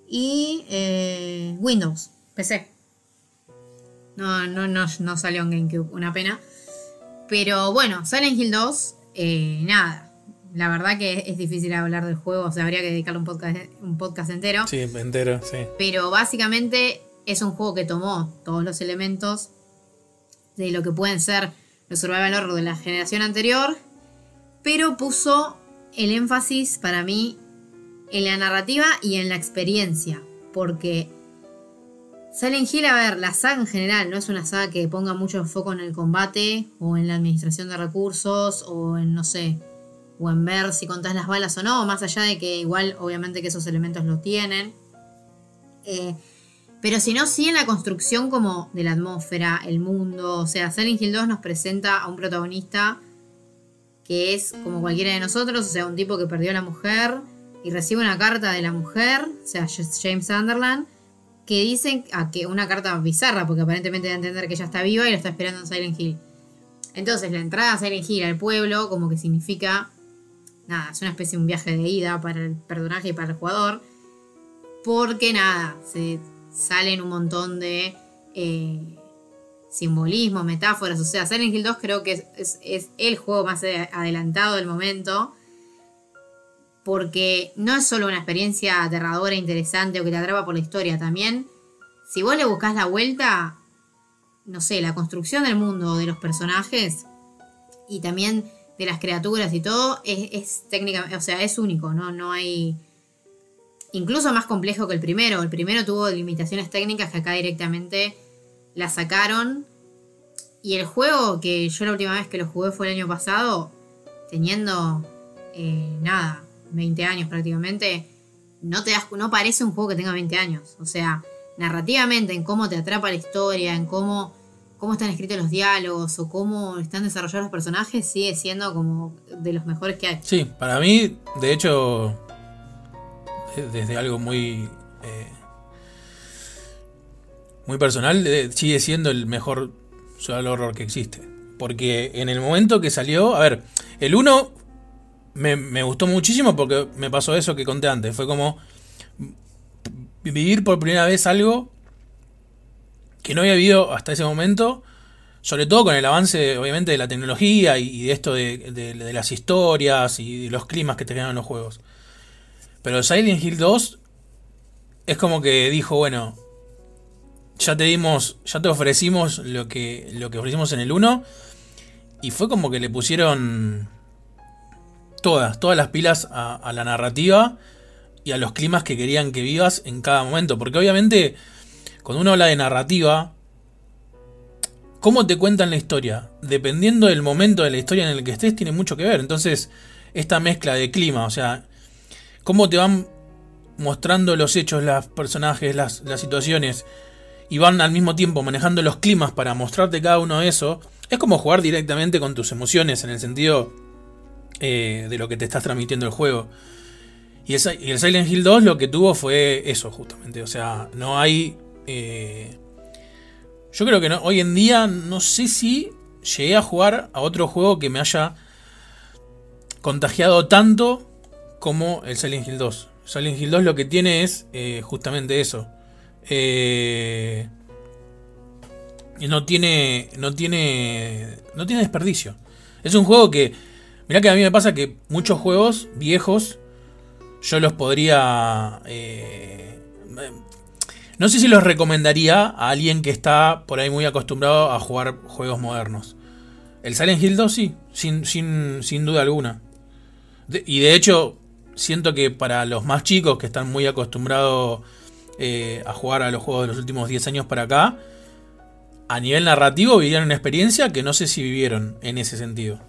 y eh, Windows, PC. No, no, no, no salió en GameCube, una pena. Pero bueno, Silent Hill 2, eh, nada. La verdad que es difícil hablar del juego, o sea, habría que dedicarle un podcast, un podcast entero. Sí, entero, sí. Pero básicamente es un juego que tomó todos los elementos de lo que pueden ser los survival horror de la generación anterior, pero puso el énfasis para mí en la narrativa y en la experiencia, porque Silent Hill, a ver, la saga en general no es una saga que ponga mucho foco en el combate o en la administración de recursos o en, no sé, o en ver si contás las balas o no, más allá de que igual obviamente que esos elementos lo tienen. Eh, pero si no, sí en la construcción como de la atmósfera, el mundo. O sea, Silent Hill 2 nos presenta a un protagonista que es como cualquiera de nosotros, o sea, un tipo que perdió a la mujer y recibe una carta de la mujer, o sea, James Sunderland, que dice a que una carta bizarra, porque aparentemente da a entender que ella está viva y lo está esperando en Silent Hill. Entonces, la entrada a Silent Hill al pueblo, como que significa, nada, es una especie de un viaje de ida para el personaje y para el jugador, porque nada, se salen un montón de eh, simbolismo, metáforas. O sea, Silent Hill 2 creo que es, el juego más adelantado del momento. Porque no es solo una experiencia aterradora, interesante o que te atrapa por la historia, también, si vos le buscas la vuelta, no sé, la construcción del mundo de los personajes y también de las criaturas y todo, es, es técnicamente, o sea, es único, ¿no? No hay... Incluso más complejo que el primero. El primero tuvo limitaciones técnicas que acá directamente la sacaron. Y el juego, que yo la última vez que lo jugué fue el año pasado, teniendo eh, nada, 20 años prácticamente, no te das, no parece un juego que tenga 20 años. O sea, narrativamente, en cómo te atrapa la historia, en cómo, cómo están escritos los diálogos o cómo están desarrollados los personajes, sigue siendo como de los mejores que hay. Sí, para mí, de hecho, desde algo muy. Eh, muy personal, sigue siendo el mejor survival horror que existe. Porque en el momento que salió, a ver, el 1 me, gustó muchísimo porque me pasó eso que conté antes. Fue como vivir por primera vez algo que no había vivido hasta ese momento. Sobre todo con el avance, obviamente, de la tecnología y de esto de, las historias y de los climas que te los juegos. Pero Silent Hill 2 es como que dijo, bueno, ya te dimos, ya te ofrecimos lo que, lo que ofrecimos en el 1. Y fue como que le pusieron todas, todas las pilas a, la narrativa y a los climas que querían que vivas en cada momento. Porque obviamente, cuando uno habla de narrativa, cómo te cuentan la historia, dependiendo del momento de la historia en el que estés, tiene mucho que ver. Entonces, esta mezcla de clima, o sea, cómo te van mostrando los hechos, los personajes, las, las situaciones, y van al mismo tiempo manejando los climas para mostrarte cada uno de eso, es como jugar directamente con tus emociones, en el sentido eh, de lo que te estás transmitiendo el juego. Y el, Silent Hill 2 lo que tuvo fue eso, justamente. O sea, no hay. Eh, yo creo que no, hoy en día no sé si llegué a jugar a otro juego que me haya contagiado tanto como el Silent Hill 2. Silent Hill 2 lo que tiene es eh, justamente eso. y no tiene. No tiene. No tiene desperdicio. Es un juego que Mirá que a mí me pasa que muchos juegos viejos yo los podría... Eh, no sé si los recomendaría a alguien que está por ahí muy acostumbrado a jugar juegos modernos. El Silent Hill 2 sí, sin, sin, sin duda alguna. y de hecho, siento que para los más chicos que están muy acostumbrados eh, a jugar a los juegos de los últimos 10 años para acá, a nivel narrativo vivieron una experiencia que no sé si vivieron en ese sentido.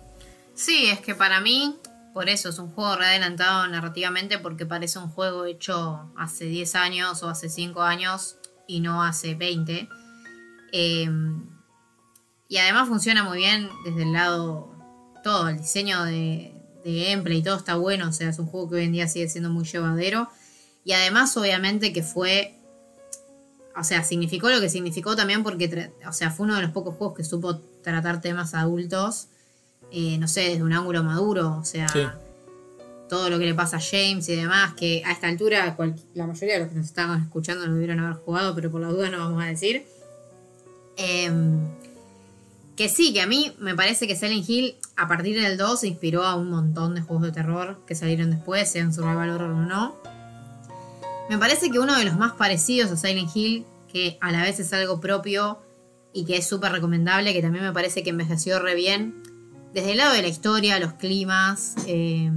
Sí, es que para mí, por eso es un juego re adelantado narrativamente, porque parece un juego hecho hace 10 años o hace 5 años y no hace 20. Em, y además funciona muy bien desde el lado todo, el diseño de, de gameplay y todo está bueno, o sea, es un juego que hoy en día sigue siendo muy llevadero. Y además, obviamente, que fue. O sea, significó lo que significó también porque, o sea, fue uno de los pocos juegos que supo tratar temas adultos eh, no sé, desde un ángulo maduro, o sea, todo lo que le pasa a James y demás, que a esta altura la mayoría de los que nos estaban escuchando no debieron haber jugado, pero por la duda no vamos a decir. Em, que sí, que a mí me parece que Silent Hill a partir del 2 se inspiró a un montón de juegos de terror que salieron después, sean survival horror o no. Me parece que uno de los más parecidos a Silent Hill, que a la vez es algo propio y que es súper recomendable, que también me parece que envejeció re bien, desde el lado de la historia, los climas, eh,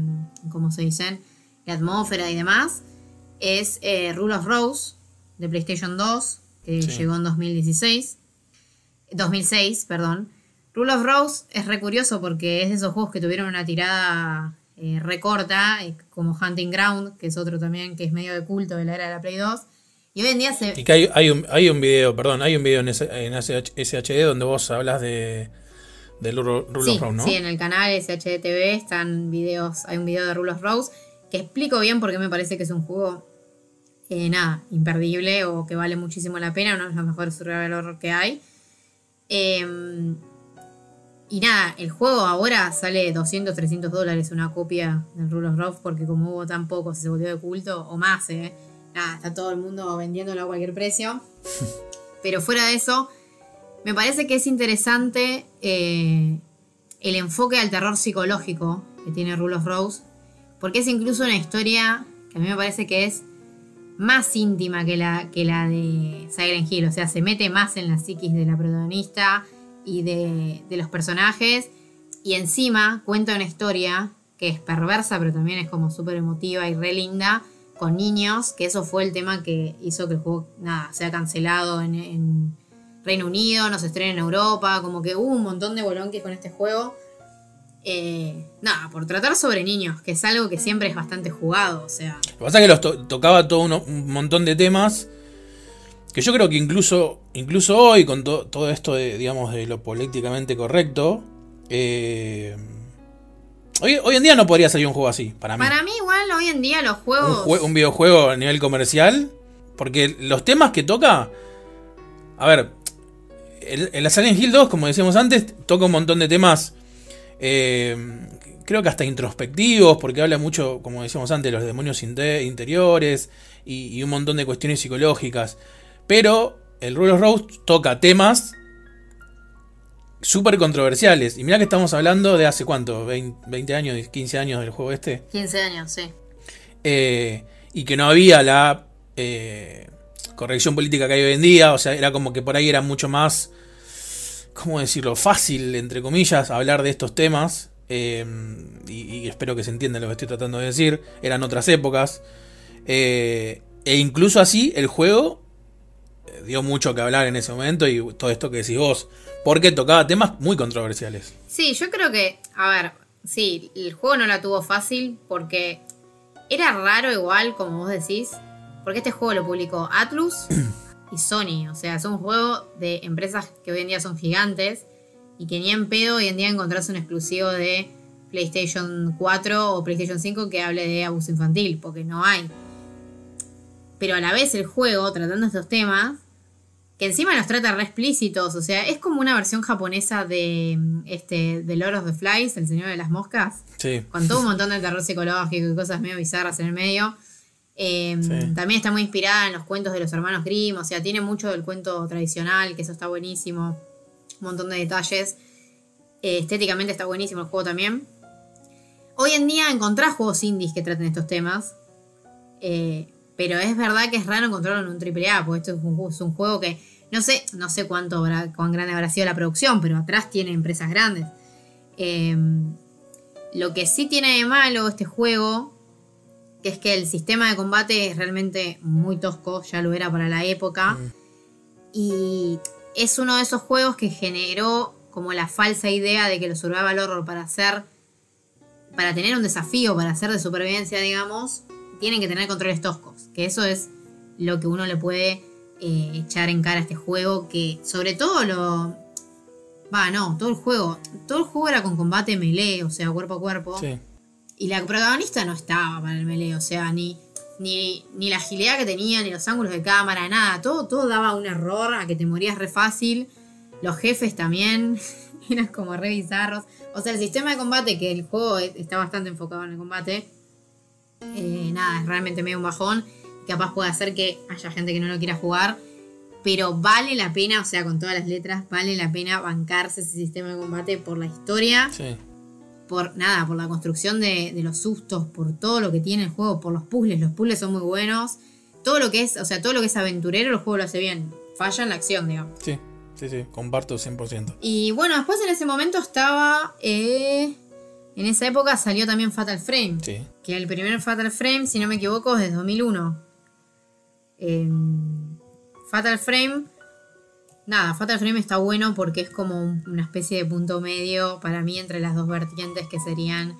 como se dicen, la atmósfera y demás, es eh, Rule of Rose de PlayStation 2, que llegó en 2016. 2006, perdón. Rule of Rose es re curioso porque es de esos juegos que tuvieron una tirada eh, recorta, eh, como Hunting Ground, que es otro también que es medio de culto de la era de la Play 2. Y hoy en día se. Y que hay, un, hay un video, perdón, hay un video en, en SHD donde vos hablas de del Rule sí, of Rose, ¿no? Sí, en el canal SHDTV están videos, hay un video de Rule of Rose que explico bien porque me parece que es un juego, eh, nada, imperdible o que vale muchísimo la pena, uno de los mejores survival horror que hay. Em, y nada, el juego ahora sale 200, 300 dólares una copia del Rule of Rose porque como hubo tan poco, se volvió de culto o más, eh. Nada, está todo el mundo vendiéndolo a cualquier precio. Pero fuera de eso, me parece que es interesante eh, el enfoque al terror psicológico que tiene Rule of Rose, porque es incluso una historia que a mí me parece que es más íntima que la, que la de Silent Hill, o sea, se mete más en la psiquis de la protagonista y de, los personajes, y encima cuenta una historia que es perversa, pero también es como súper emotiva y re linda, con niños, que eso fue el tema que hizo que el juego, nada, sea cancelado en Reino Unido, no se estrene en Europa, como que hubo un montón de bolonques con este juego. Eh, nada, por tratar sobre niños, que es algo que siempre es bastante jugado, o sea. Lo que pasa es que los to- tocaba todo uno- un montón de temas que yo creo que incluso, incluso hoy, con to- todo esto de, digamos, de lo políticamente correcto, eh, hoy, hoy en día no podría salir un juego así, para mí. Para mí igual hoy en día los un, juegos... jue- un videojuego a nivel comercial, porque los temas que toca, a ver, el, el Silent Hill 2, como decíamos antes, toca un montón de temas, eh, creo que hasta introspectivos, porque habla mucho, como decíamos antes, de los demonios inte- interiores y, y un montón de cuestiones psicológicas. Pero el Rule of Rose toca temas súper controversiales. Y mira que estamos hablando de hace cuánto, 20, 20 años, 15 años del juego este. 15 años, sí. Eh, y que no había la eh, corrección política que hay hoy en día, o sea, era como que por ahí era mucho más, ¿cómo decirlo?, fácil, entre comillas, hablar de estos temas, eh, y, y espero que se entienda lo que estoy tratando de decir, eran otras épocas, eh, e incluso así el juego eh, dio mucho que hablar en ese momento y todo esto que decís vos, porque tocaba temas muy controversiales. Sí, yo creo que, a ver, sí, el juego no la tuvo fácil porque era raro igual, como vos decís, porque este juego lo publicó Atlus y Sony, o sea, es un juego de empresas que hoy en día son gigantes y que ni en pedo hoy en día encontrás un exclusivo de PlayStation 4 o PlayStation 5 que hable de abuso infantil, porque no hay. Pero a la vez el juego, tratando estos temas, que encima los trata re explícitos, o sea, es como una versión japonesa de este de Lord of the Flies, el señor de las moscas, Sí, con todo un montón de terror psicológico y cosas medio bizarras en el medio. Eh, Sí. También está muy inspirada en los cuentos de los hermanos Grimm, o sea, tiene mucho del cuento tradicional, que eso está buenísimo, un montón de detalles. Eh, estéticamente está buenísimo el juego también. Hoy en día encontrás juegos indies que traten estos temas. eh, pero es verdad que es raro encontrarlo en un AAA, porque esto es un, ju- es un juego que no sé, no sé cuánto habrá, cuán grande habrá sido la producción, pero atrás tiene empresas grandes. Eh, lo que sí tiene de malo este juego, que es que el sistema de combate es realmente muy tosco, ya lo era para la época. Y es uno de esos juegos que generó como la falsa idea de que los survival horror para hacer, para tener un desafío, para hacer de supervivencia, digamos, tienen que tener controles toscos. Que eso es lo que uno le puede eh, echar en cara a este juego, que sobre todo lo... Va, no, todo el juego. Todo el juego era con combate melee, o sea, cuerpo a cuerpo. sí. Y la protagonista no estaba para el melee, o sea, ni, ni, ni la agilidad que tenía, ni los ángulos de cámara, nada. Todo, todo daba un error a que te morías re fácil. Los jefes también eran como re bizarros. O sea, el sistema de combate, que el juego es- está bastante enfocado en el combate, eh, nada, es realmente medio un bajón. Capaz puede hacer que haya gente que no lo quiera jugar. Pero vale la pena, o sea, con todas las letras, vale la pena bancarse ese sistema de combate por la historia sí. Por nada, por la construcción de, de los sustos, por todo lo que tiene el juego, por los puzzles. Los puzzles son muy buenos. Todo lo que es, o sea, todo lo que es aventurero, el juego lo hace bien. Falla en la acción, digamos. Sí, sí, sí, comparto 100%. Y bueno, después en ese momento estaba. eh, en esa época salió también Fatal Frame. Sí. Que el primer Fatal Frame, si no me equivoco, es de 2001. Em, Fatal Frame. Nada, Fatal Frame está bueno porque es como un- una especie de punto medio para mí entre las dos vertientes que serían.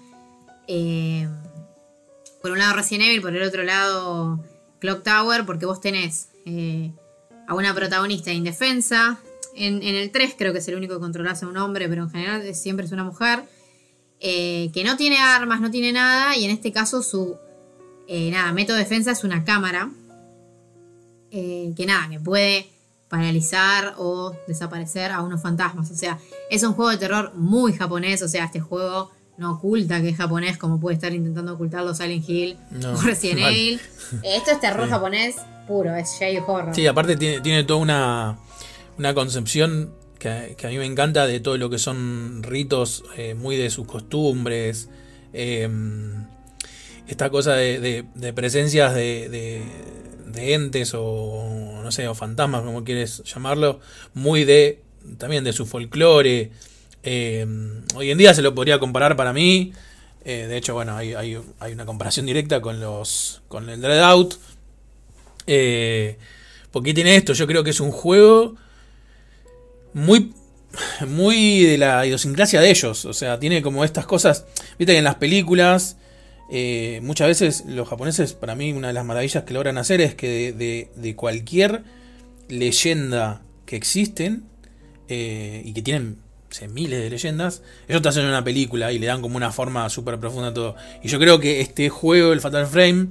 em, por un lado Resident Evil, por el otro lado Clock Tower, porque vos tenés eh, a una protagonista indefensa. En, el 3 creo que es el único que controlás a un hombre, pero en general siempre es una mujer. eh, que no tiene armas, no tiene nada, y en este caso su eh, nada, método de defensa es una cámara. eh, que nada, que puede paralizar o desaparecer a unos fantasmas. O sea, es un juego de terror muy japonés. O sea, este juego no oculta que es japonés, como puede estar intentando ocultarlo Silent Hill No, o Resident. Evil. Esto es terror japonés puro, es J-horror. Sí, aparte tiene, tiene toda una, una concepción que, que a mí me encanta de todo lo que son ritos eh, muy de sus costumbres. eh, esta cosa de, de, presencias de, de, entes o, no sé, o fantasmas, como quieres llamarlo, muy de, también de su folclore. Eh, hoy en día se lo podría comparar para mí. Eh, de hecho, bueno, hay, hay, hay, una comparación directa con los con el Dreadout. Eh, porque tiene esto, yo creo que es un juego muy muy de la idiosincrasia de ellos. O sea, tiene como estas cosas. Viste que en las películas. Eh, muchas veces los japoneses, para mí, una de las maravillas que logran hacer es que de, cualquier leyenda que existen eh, y que tienen miles de leyendas, ellos te hacen una película y le dan como una forma súper profunda a todo. Y yo creo que este juego, el Fatal Frame,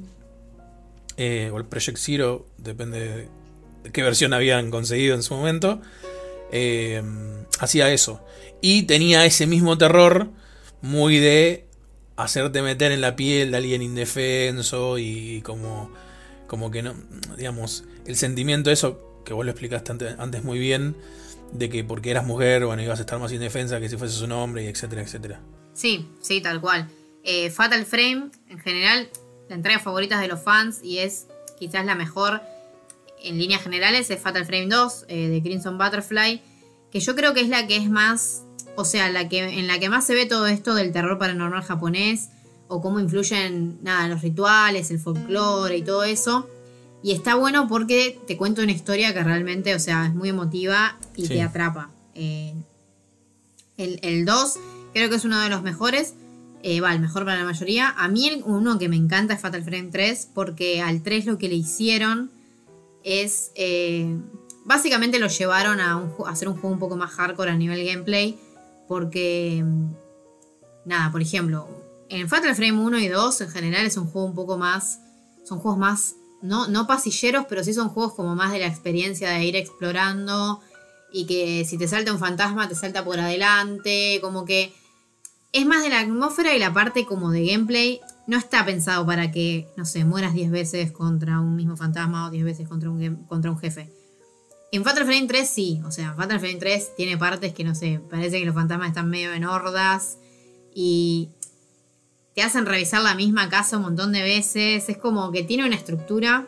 eh, o el Project Zero, depende de qué versión habían conseguido en su momento, hacía eso. Y tenía ese mismo terror muy de hacerte meter en la piel de alguien indefenso y como, como que no, digamos, el sentimiento eso, que vos lo explicaste antes, muy bien, de que porque eras mujer, bueno, ibas a estar más indefensa que si fueses un hombre, y etcétera, etcétera. Sí, sí, tal cual. Eh, Fatal Frame, en general, la entrega favorita de los fans y es quizás la mejor en líneas generales es Fatal Frame 2 eh, de Crimson Butterfly, que yo creo que es la que es más, o sea, la que, en la que más se ve todo esto del terror paranormal japonés, o cómo influyen nada, los rituales, el folclore y todo eso. Y está bueno porque te cuento una historia que realmente, o sea, es muy emotiva y te atrapa. Eh, el 2 creo que es uno de los mejores. Eh, va, el mejor para la mayoría. A mí uno que me encanta es Fatal Frame 3 porque al 3 lo que le hicieron es... Eh, básicamente lo llevaron a, hacer un juego un poco más hardcore a nivel gameplay. Porque... Mm, nada, por ejemplo, en Fatal Frame 1 y 2 en general es un juego un poco más... Son juegos más... No, no pasilleros, pero sí son juegos como más de la experiencia de ir explorando. Y que si te salta un fantasma, te salta por adelante. Como que es más de la atmósfera y la parte como de gameplay no está pensado para que, no sé, mueras 10 veces contra un mismo fantasma o 10 veces contra un, contra un jefe. En Fatal Frame 3 sí, o sea, Fatal Frame 3 tiene partes que, no sé, parece que los fantasmas están medio en hordas y te hacen revisar la misma casa un montón de veces. Es como que tiene una estructura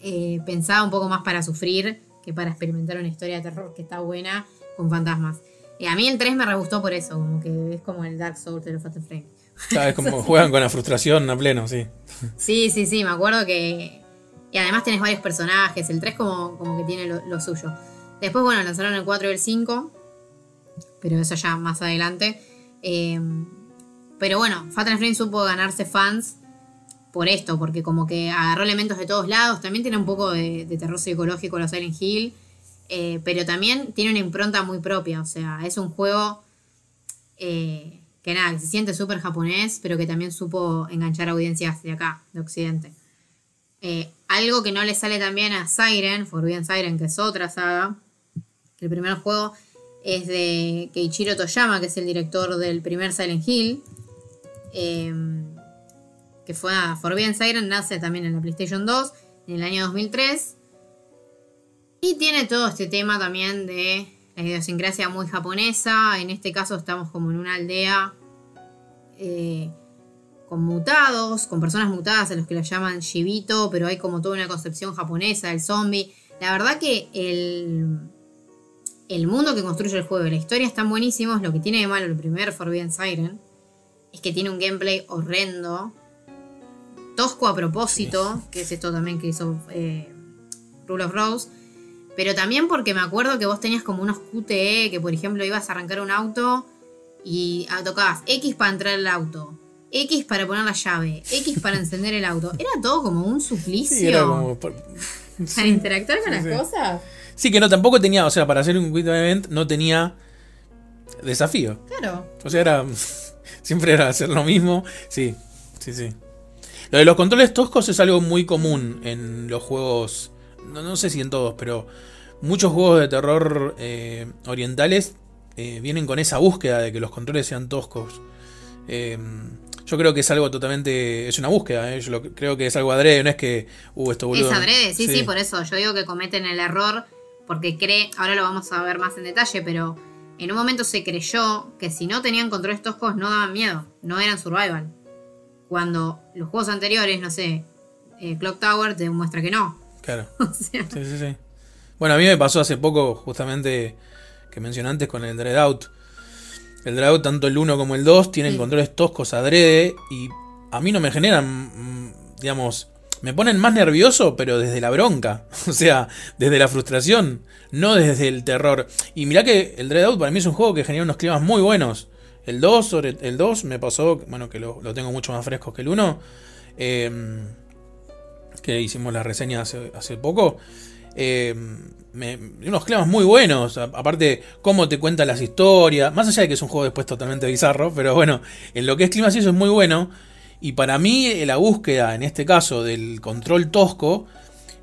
eh, pensada un poco más para sufrir que para experimentar una historia de terror que está buena con fantasmas. Y a mí el 3 me re gustó por eso, como que es como el Dark Souls de los Fatal Frame. es como juegan con la frustración a pleno, sí. Sí, sí, sí, me acuerdo que. Y además tenés varios personajes, el 3 como, como que tiene lo, suyo. Después, bueno, lanzaron el 4 y el 5, pero eso ya más adelante. Eh, pero bueno, Fatal Frame supo ganarse fans por esto, porque como que agarró elementos de todos lados. También tiene un poco de, de terror psicológico los Silent Hill. Eh, pero también tiene una impronta muy propia, o sea, es un juego eh, que nada, que se siente súper japonés, pero que también supo enganchar audiencias de acá, de Occidente. Eh, algo que no le sale también a Siren, Forbidden Siren, que es otra saga, el primer juego es de Keiichiro Toyama, que es el director del primer Silent Hill, que fue a Forbidden Siren, nace también en la PlayStation 2 en el año 2003 y tiene todo este tema también de la idiosincrasia muy japonesa. En este caso estamos como en una aldea eh, con mutados, con personas mutadas a los que los llaman shibito, pero hay como toda una concepción japonesa del zombie. La verdad que el, el mundo que construye el juego y la historia están buenísimos. Lo que tiene de malo el primer Forbidden Siren es que tiene un gameplay horrendo, tosco a propósito, que es esto también que hizo eh, Rule of Rose pero también porque me acuerdo que vos tenías como unos QTE, que por ejemplo ibas a arrancar un auto y tocabas X para entrar al auto, X para poner la llave, X para encender el auto. Era todo como un suplicio. Sí, era como para interactuar con las cosas. Sí, que no, tampoco tenía, o sea, para hacer un quick event no tenía desafío. Claro. O sea, era. Siempre era hacer lo mismo. Sí, sí, sí. Lo de los controles toscos es algo muy común en los juegos no, sé si en todos, pero muchos juegos de terror eh, orientales eh, vienen con esa búsqueda de que los controles sean toscos. Eh, yo creo que es algo totalmente. Es una búsqueda, yo creo que es algo adrede, no es que. Uh, esto Es adrede, sí, sí, por eso. Yo digo que cometen el error porque cree. Ahora lo vamos a ver más en detalle, pero en un momento se creyó que si no tenían controles toscos no daban miedo, no eran survival. Cuando los juegos anteriores, no sé, eh, Clock Tower te demuestra que no. Claro. O sea, Sí, sí, sí. Bueno, a mí me pasó hace poco, justamente, que mencioné antes con el Dreadout. El Dreadout, tanto el 1 como el 2, tienen Sí. controles toscos adrede y a mí no me generan, mm, digamos, me ponen más nervioso, pero desde la bronca. O sea, desde la frustración, no desde el terror. Y mirá que el Dreadout para mí es un juego que genera unos climas muy buenos. El 2, sobre el 2 me pasó, bueno, que lo, lo tengo mucho más fresco que el 1. eh, que hicimos la reseña hace, hace poco. eh, me- unos climas muy buenos. Aparte, cómo te cuentan las historias. Más allá de que es un juego después totalmente bizarro. Pero bueno, en lo que es climas y eso es muy bueno. Y para mí, eh, la búsqueda, en este caso, del control tosco,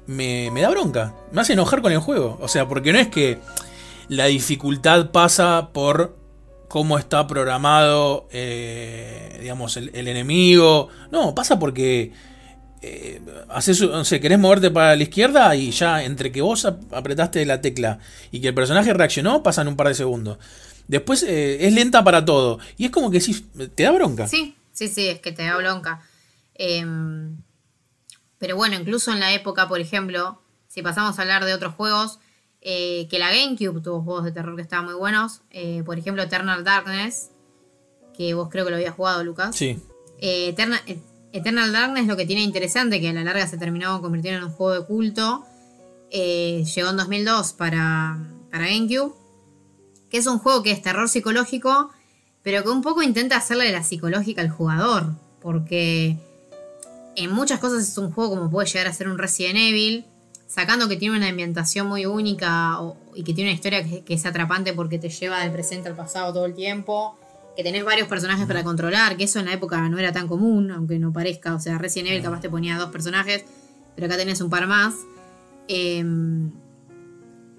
me, me da bronca. Me hace enojar con el juego. O sea, porque no es que la dificultad pasa por cómo está programado, eh, digamos, el enemigo. No, pasa porque eh, haces, no sé, querés moverte para la izquierda y ya entre que vos ap- apretaste la tecla y que el personaje reaccionó, pasan un par de segundos. Después eh, es lenta para todo. Y es como que sí, te da bronca. Sí, sí, sí, es que te da bronca. Em, pero bueno, incluso en la época, por ejemplo, si pasamos a hablar de otros juegos, eh, que la GameCube tuvo juegos de terror que estaban muy buenos. eh, por ejemplo, Eternal Darkness, que vos creo que lo habías jugado, Lucas. Sí. Eterna- Eternal Darkness lo que tiene interesante, que a la larga se terminó convirtiendo en un juego de culto, eh, llegó en 2002 para, para GameCube, que es un juego que es terror psicológico, pero que un poco intenta hacerle la psicológica al jugador, porque en muchas cosas es un juego como puede llegar a ser un Resident Evil, sacando que tiene una ambientación muy única y que tiene una historia que es atrapante porque te lleva del presente al pasado todo el tiempo, que tenés varios personajes para controlar, que eso en la época no era tan común, aunque no parezca, o sea, Resident Evil capaz te ponía dos personajes, pero acá tenés un par más. Em,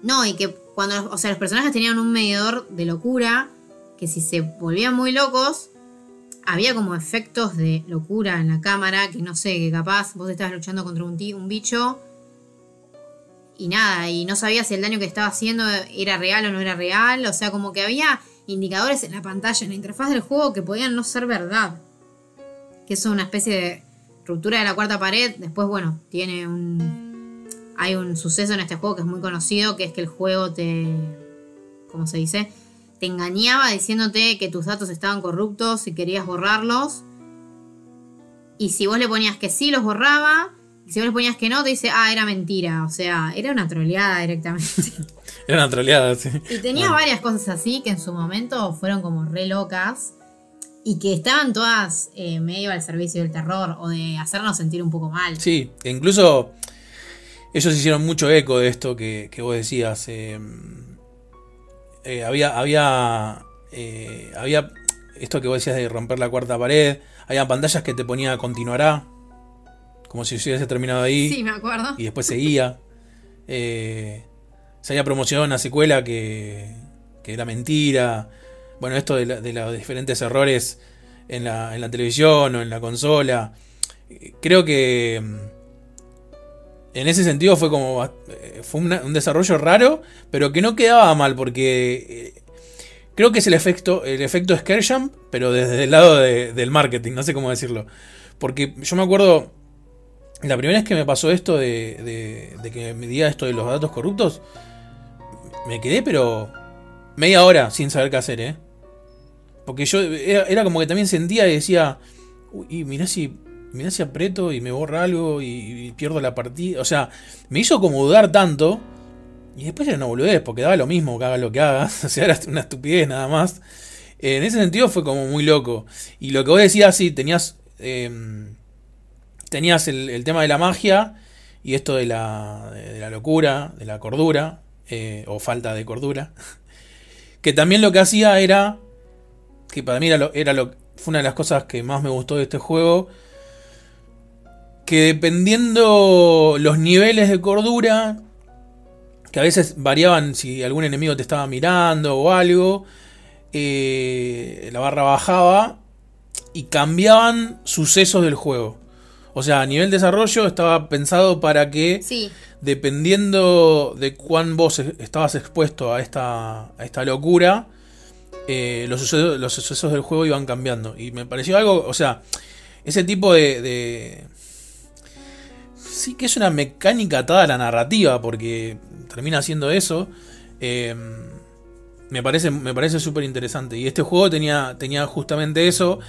no, y que cuando, o sea, los personajes tenían un medidor de locura, que si se volvían muy locos, había como efectos de locura en la cámara, que no sé, que capaz vos estabas luchando contra un, ti- un bicho y nada, y no sabías si el daño que estaba haciendo era real o no era real, o sea, como que había indicadores en la pantalla, en la interfaz del juego que podían no ser verdad. Que eso es una especie de ruptura de la cuarta pared. Después, bueno, tiene un... Hay un suceso en este juego que es muy conocido, que es que el juego te... ¿Cómo se dice? Te engañaba diciéndote que tus datos estaban corruptos y querías borrarlos. Y si vos le ponías que sí, los borraba. Si vos le ponías que no, te dice, ah, era mentira. O sea, era una troleada directamente. Era una troleada, sí. Y tenía varias cosas así que en su momento fueron como re locas y que estaban todas eh, medio al servicio del terror o de hacernos sentir un poco mal. Sí, e incluso ellos hicieron mucho eco de esto que, que vos decías. eh, eh, había, había, eh, había esto que vos decías de romper la cuarta pared. Había pantallas que te ponía continuará, como si se hubiese terminado ahí Sí, me acuerdo. y después seguía. Eh, se había promocionado una secuela que, que era mentira. Bueno, esto de, la- de los diferentes errores en la, en la televisión o en la consola. Creo que mm, en ese sentido fue como eh, fue una- un desarrollo raro, pero que no quedaba mal porque eh, creo que es el efecto el efecto jump, pero desde el lado de- del marketing, no sé cómo decirlo. Porque yo me acuerdo la primera vez que me pasó esto de, de- de que me diga esto de los datos corruptos, me quedé pero media hora sin saber qué hacer, ¿eh? Porque yo era, era como que también sentía y decía, uy, mirá si, mirá si aprieto y me borra algo y, pierdo la partida. O sea, me hizo como dudar tanto. Y después era una boludez, porque daba lo mismo que haga lo que haga. O sea, era una estupidez nada más. En ese sentido fue como muy loco. Y lo que vos decías, sí, tenías... em, tenías el, tema de la magia y esto de la, locura, de la cordura, eh, o falta de cordura, que también lo que hacía era, que para mí era lo, fue una de las cosas que más me gustó de este juego, que dependiendo los niveles de cordura, que a veces variaban si algún enemigo te estaba mirando o algo, eh, la barra bajaba y cambiaban sucesos del juego. O sea, a nivel desarrollo estaba pensado para que, Sí, dependiendo de cuán vos estabas expuesto a esta, a esta locura, eh, los, sucesos, los sucesos del juego iban cambiando. Y me pareció algo, o sea, ese tipo de, de, Sí, que es una mecánica atada a la narrativa, porque termina siendo eso. Eh, me parece me parece súper interesante. Y este juego tenía, tenía justamente eso.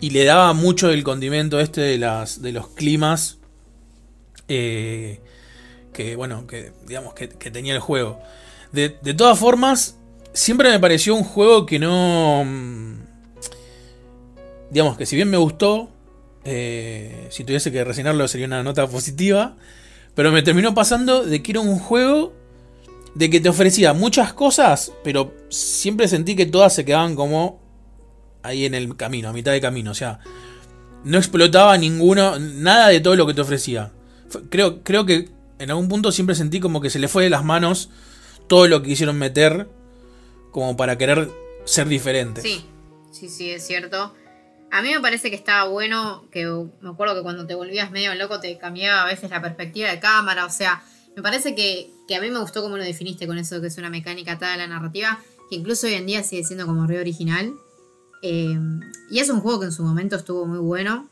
Y le daba mucho el condimento este de, las, de los climas. Eh, que, bueno, que digamos que, que tenía el juego. De, de todas formas, siempre me pareció un juego que no digamos que si bien me gustó, eh, si tuviese que reseñarlo sería una nota positiva, pero me terminó pasando de que era un juego de que te ofrecía muchas cosas, pero siempre sentí que todas se quedaban como ahí en el camino, a mitad de camino, o sea, no explotaba ninguno, nada de todo lo que te ofrecía. Creo, creo que en algún punto siempre sentí como que se le fue de las manos todo lo que quisieron meter como para querer ser diferente. Sí, sí, sí, es cierto. A mí me parece que estaba bueno, que me acuerdo que cuando te volvías medio loco te cambiaba a veces la perspectiva de cámara, o sea, me parece que, a mí me gustó cómo lo definiste con eso que es una mecánica atada a la narrativa, que incluso hoy en día sigue siendo como re original. Eh, y es un juego que en su momento estuvo muy bueno.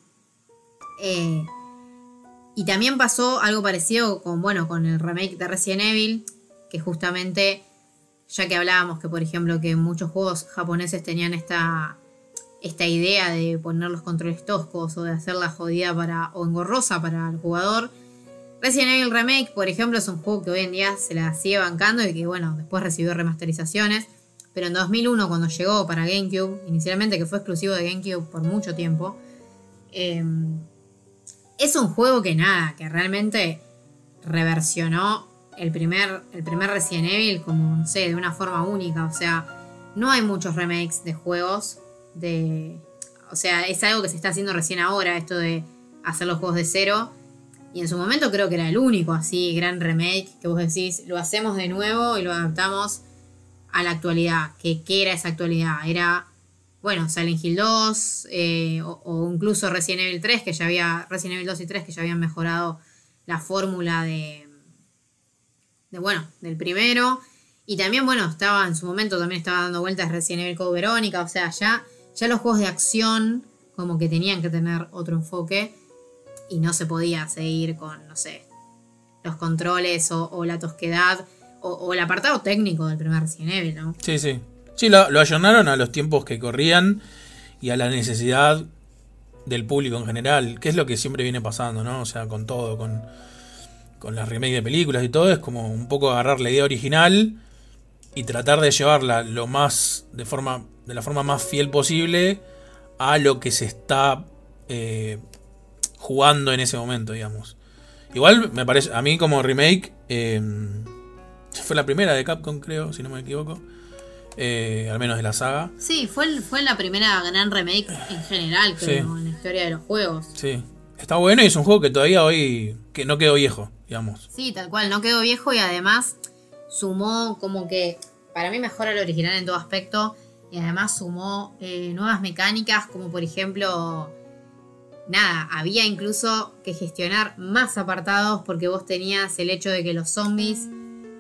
Eh, y también pasó algo parecido con, bueno, con el remake de Resident Evil, que justamente, ya que hablábamos que, por ejemplo, que muchos juegos japoneses tenían esta esta idea de poner los controles toscos o de hacerla jodida para, o engorrosa para el jugador. Resident Evil Remake, por ejemplo, es un juego que hoy en día se la sigue bancando y que, bueno, después recibió remasterizaciones. Pero en 2001, cuando llegó para GameCube, inicialmente que fue exclusivo de GameCube por mucho tiempo, em, es un juego que nada, que realmente reversionó el primer, el primer Resident Evil como, no sé, de una forma única. O sea, no hay muchos remakes de juegos de... O sea, es algo que se está haciendo recién ahora, esto de hacer los juegos de cero. Y en su momento creo que era el único así gran remake que vos decís, lo hacemos de nuevo y lo adaptamos a la actualidad. ¿Qué, era esa actualidad? Era, bueno, Silent Hill 2 eh, o, incluso Resident Evil 3, que ya había, Resident Evil 2 y 3 que ya habían mejorado la fórmula de, de, bueno, del primero. Y también, bueno, estaba en su momento, también estaba dando vueltas Resident Evil Code Verónica, o sea, ya ya los juegos de acción como que tenían que tener otro enfoque y no se podía seguir con, no sé, los controles o, la tosquedad o, el apartado técnico del primer Resident Evil, ¿no? Sí, sí. Sí, lo, lo a los tiempos que corrían y a la necesidad del público en general, que es lo que siempre viene pasando, ¿no? O sea, con todo, con, con las remakes de películas y todo, es como un poco agarrar la idea original y tratar de llevarla lo más de forma de la forma más fiel posible a lo que se está eh, jugando en ese momento, digamos. Igual me parece, a mí como remake, eh, fue la primera de Capcom, creo, si no me equivoco. Eh, al menos de la saga. Sí, fue, fue la primera gran remake en general, creo, en la historia de los juegos. Sí, está bueno y es un juego que todavía hoy que no quedó viejo, digamos. Sí, tal cual, no quedó viejo y además sumó como que para mí mejora el original en todo aspecto y además sumó eh, nuevas mecánicas como por ejemplo, nada, había incluso que gestionar más apartados porque vos tenías el hecho de que los zombies,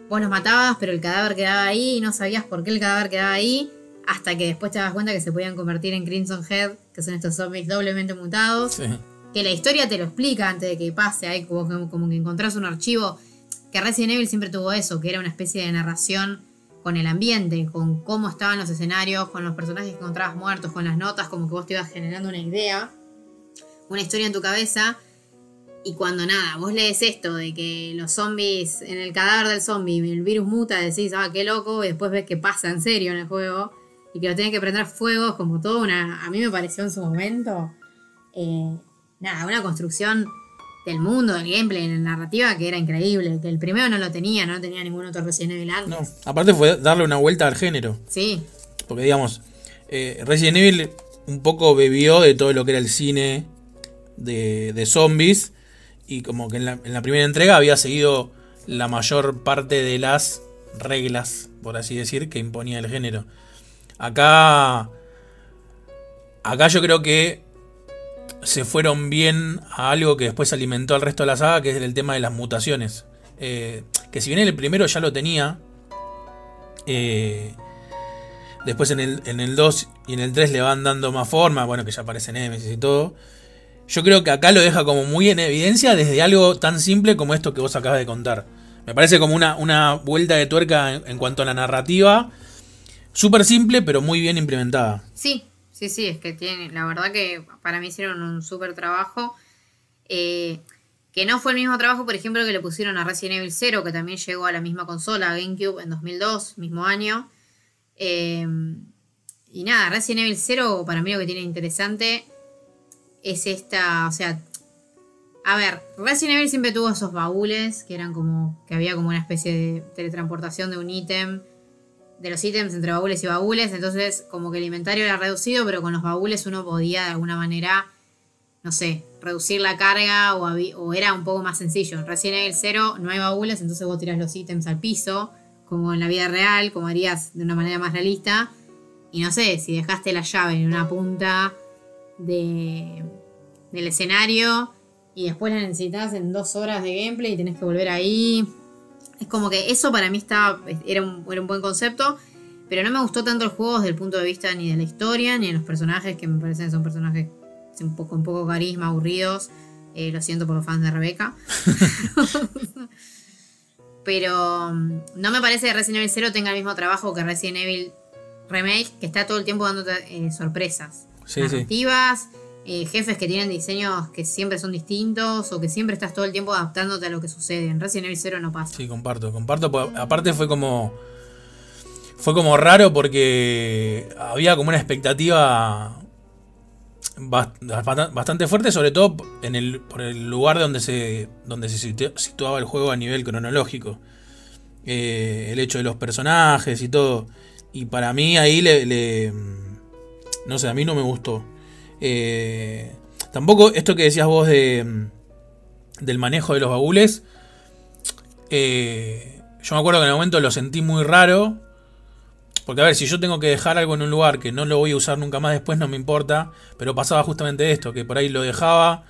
vos los matabas pero el cadáver quedaba ahí y no sabías por qué el cadáver quedaba ahí hasta que después te das cuenta que se podían convertir en Crimson Head, que son estos zombies doblemente mutados. Que la historia te lo explica antes de que pase, hay como, como que encontrás un archivo que Resident Evil siempre tuvo eso, que era una especie de narración con el ambiente, con cómo estaban los escenarios, con los personajes que encontrabas muertos, con las notas, como que vos te ibas generando una idea, una historia en tu cabeza. Y cuando nada, vos lees esto de que los zombies, en el cadáver del zombie, el virus muta, decís, ah, qué loco, y después ves que pasa en serio en el juego, y que lo tenés que prender fuego, como todo una. A mí me pareció en su momento. Eh, nada, una construcción del mundo, del gameplay, en la narrativa, que era increíble. Que el primero no lo tenía, no tenía ningún otro Resident Evil antes. No, aparte fue darle una vuelta al género. Sí. Porque digamos, eh, Resident Evil un poco bebió de todo lo que era el cine de, zombies. Y como que en la, en la primera entrega había seguido la mayor parte de las reglas, por así decir, que imponía el género. Acá. Acá yo creo que se fueron bien a algo que después alimentó al resto de la saga, que es el tema de las mutaciones. Eh, que si bien el primero ya lo tenía, eh, después en el, en el 2 y en el 3 le van dando más forma, bueno, que ya aparece Nemesis y todo. Yo creo que acá lo deja como muy en evidencia desde algo tan simple como esto que vos acabas de contar. Me parece como una, una vuelta de tuerca en, cuanto a la narrativa. Súper simple, pero muy bien implementada. Sí, sí, sí, es que tiene, la verdad que para mí hicieron un súper trabajo. Eh, que no fue el mismo trabajo, por ejemplo, que le pusieron a Resident Evil 0, que también llegó a la misma consola, GameCube, en 2002, mismo año. Eh, y nada, Resident Evil 0 para mí lo que tiene interesante es esta, o sea, a ver, Resident Evil siempre tuvo esos baúles que eran como, que había como una especie de teletransportación de un ítem, de los ítems entre baúles y baúles, entonces como que el inventario era reducido, pero con los baúles uno podía de alguna manera, no sé, reducir la carga o, era un poco más sencillo. En Resident Evil 0 no hay baúles, entonces vos tirás los ítems al piso, como en la vida real, como harías de una manera más realista. Y no sé, si dejaste la llave en una punta de, del escenario y después la necesitas en dos horas de gameplay y tenés que volver ahí. Es como que eso para mí estaba, era, un, era un buen concepto, pero no me gustó tanto el juego desde el punto de vista ni de la historia ni de los personajes, que me parecen que son personajes un poco, un poco carisma, aburridos. Eh, lo siento por los fans de Rebeca. pero mm, no me parece que Resident Evil 0 tenga el mismo trabajo que Resident Evil remake que está todo el tiempo dándote eh, sorpresas. Narrativas, eh, jefes que tienen diseños que siempre son distintos o que siempre estás todo el tiempo adaptándote a lo que sucede. En Resident Evil 0 no pasa. Sí, comparto, comparto. Aparte fue como. Fue como raro porque había como una expectativa bastante fuerte, sobre todo en el, por el lugar donde se, donde se situaba el juego a nivel cronológico. Eh, el hecho de los personajes y todo. Y para mí ahí le, no sé, a mí no me gustó. Eh, tampoco esto que decías vos de, del manejo de los baúles. Eh, yo me acuerdo que en el momento lo sentí muy raro. Porque a ver, si yo tengo que dejar algo en un lugar que no lo voy a usar nunca más después, no me importa. Pero pasaba justamente esto, que por ahí lo dejaba.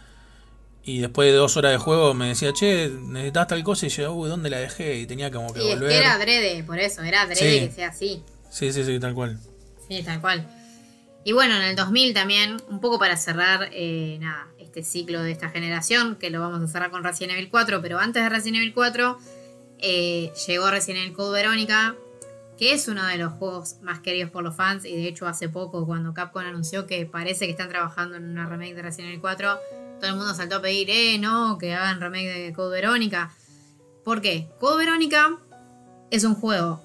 Y después de dos horas de juego me decía, che, necesitas tal cosa. Y yo, uy, ¿dónde la dejé? Y tenía como que volver. era adrede, por eso, era adrede que sea así. Sí, sí, sí, tal cual. Sí, tal cual. Y bueno, en el 2000 también, un poco para cerrar eh, nada, este ciclo de esta generación, que lo vamos a cerrar con Resident Evil 4, pero antes de Resident Evil 4 eh, llegó Resident Evil Code Verónica, que es uno de los juegos más queridos por los fans, y de hecho hace poco cuando Capcom anunció que parece que están trabajando en una remake de Resident Evil 4, todo el mundo saltó a pedir, eh, no, que hagan remake de Code Verónica. ¿Por qué? Code Verónica es un juego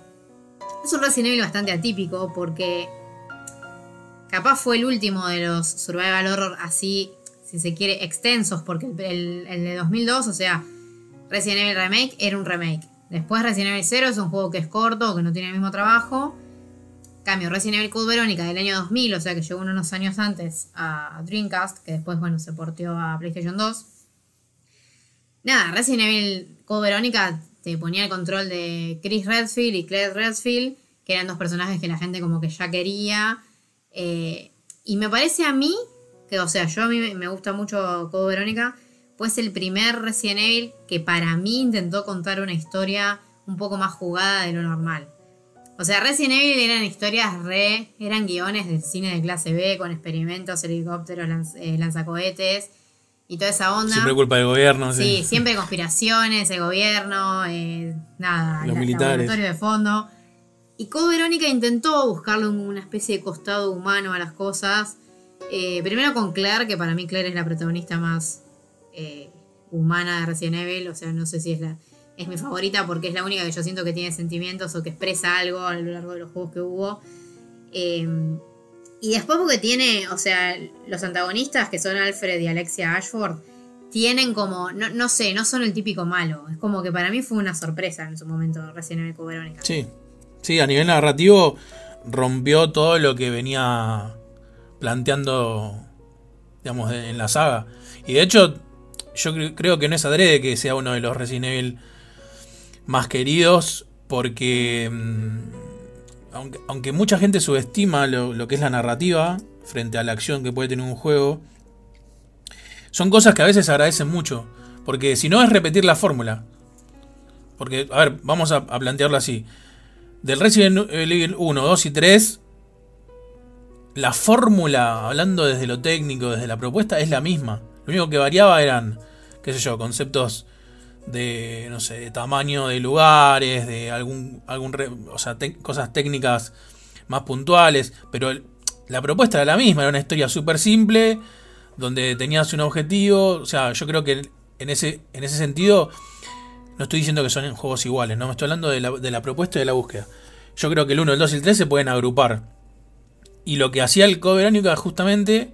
es un Resident Evil bastante atípico porque capaz fue el último de los survival horror así, si se quiere, extensos, porque el, de 2002, o sea, Resident Evil Remake era un remake. Después Resident Evil 0 es un juego que es corto, que no tiene el mismo trabajo. Cambio, Resident Evil Code Verónica del año 2000, o sea que llegó unos años antes a Dreamcast, que después, bueno, se porteó a PlayStation 2. Nada, Resident Evil Code Verónica te ponía el control de Chris Redfield y Claire Redfield, que eran dos personajes que la gente como que ya quería. Eh, y me parece a mí, que o sea, yo a mí me gusta mucho Code Verónica, pues el primer Resident Evil que para mí intentó contar una historia un poco más jugada de lo normal. O sea, Resident Evil eran historias re, eran guiones de cine de clase B con experimentos, helicópteros, eh, lanzacohetes y toda esa onda. Siempre culpa del gobierno, sí. Sí, siempre conspiraciones, el gobierno, eh, nada, los militares. de fondo. Y Code Verónica intentó buscarle una especie de costado humano a las cosas. Eh, primero con Claire, que para mí Claire es la protagonista más eh, humana de Resident Evil. O sea, no sé si es la. Es mi favorita porque es la única que yo siento que tiene sentimientos o que expresa algo a lo largo de los juegos que hubo. Y después porque tiene, o sea, los antagonistas que son Alfred y Alexia Ashford, tienen como, no, no sé, no son el típico malo. Es como que para mí fue una sorpresa en su momento recién en el Verónica. Sí, sí, a nivel narrativo rompió todo lo que venía planteando, digamos, en la saga. Y de hecho, yo creo que no es adrede que sea uno de los Resident Evil más queridos, porque mm, aunque, mucha gente subestima lo, que es la narrativa frente a la acción que puede tener un juego, son cosas que a veces agradecen mucho. Porque si no es repetir la fórmula. Porque, a ver, vamos a, plantearlo así. Del Resident Evil 1, 2 y 3, la fórmula, hablando desde lo técnico, desde la propuesta, es la misma. Lo único que variaba eran, qué sé yo, conceptos de, no sé, de tamaño de lugares, de algún, algún o sea, cosas técnicas más puntuales, pero la propuesta era la misma, era una historia súper simple, donde tenías un objetivo, o sea, yo creo que en ese, en ese sentido, no estoy diciendo que son juegos iguales, no, me estoy hablando de la, de la propuesta y de la búsqueda. Yo creo que el 1, el 2 y el 3 se pueden agrupar. Y lo que hacía el Code Verónica justamente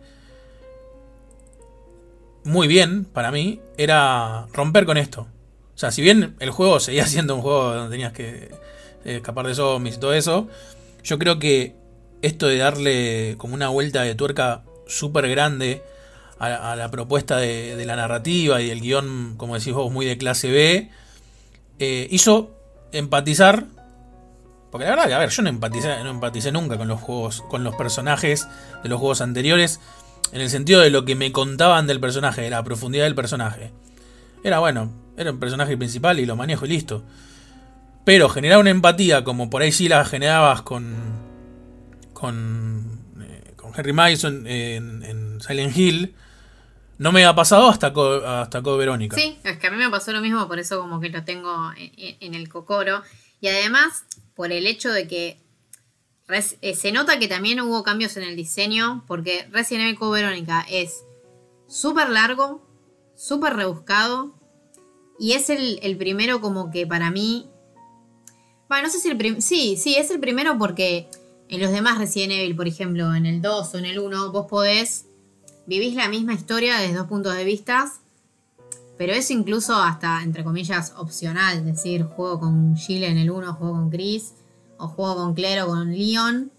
muy bien para mí era romper con esto. O sea, si bien el juego seguía siendo un juego donde tenías que eh, escapar de zombies y todo eso, yo creo que esto de darle como una vuelta de tuerca súper grande a, la propuesta de, la narrativa y del guion, como decís vos, muy de clase B, eh, hizo empatizar. Porque la verdad a ver, yo no empaticé, no empaticé nunca con los juegos, con los personajes de los juegos anteriores, en el sentido de lo que me contaban del personaje, de la profundidad del personaje. Era bueno, era un personaje principal y lo manejo y listo. Pero generar una empatía como por ahí sí la generabas con. con. Eh, con Henry Mason en, Silent Hill. No me ha pasado hasta hasta Code Verónica. Sí, es que a mí me pasó lo mismo, por eso como que lo tengo en, el cocoro. Y además, por el hecho de que eh, se nota que también hubo cambios en el diseño, porque Resident Evil Code Verónica es súper largo, súper rebuscado, y es el, primero como que para mí... Bueno, no sé si el primero... Sí, sí, es el primero porque en los demás Resident Evil, por ejemplo, en el 2 o en el 1, vos podés... Vivís la misma historia desde dos puntos de vista, pero es incluso hasta, entre comillas, opcional. Decir, juego con Chile en el 1, juego con Chris, o juego con Claire o con Leon.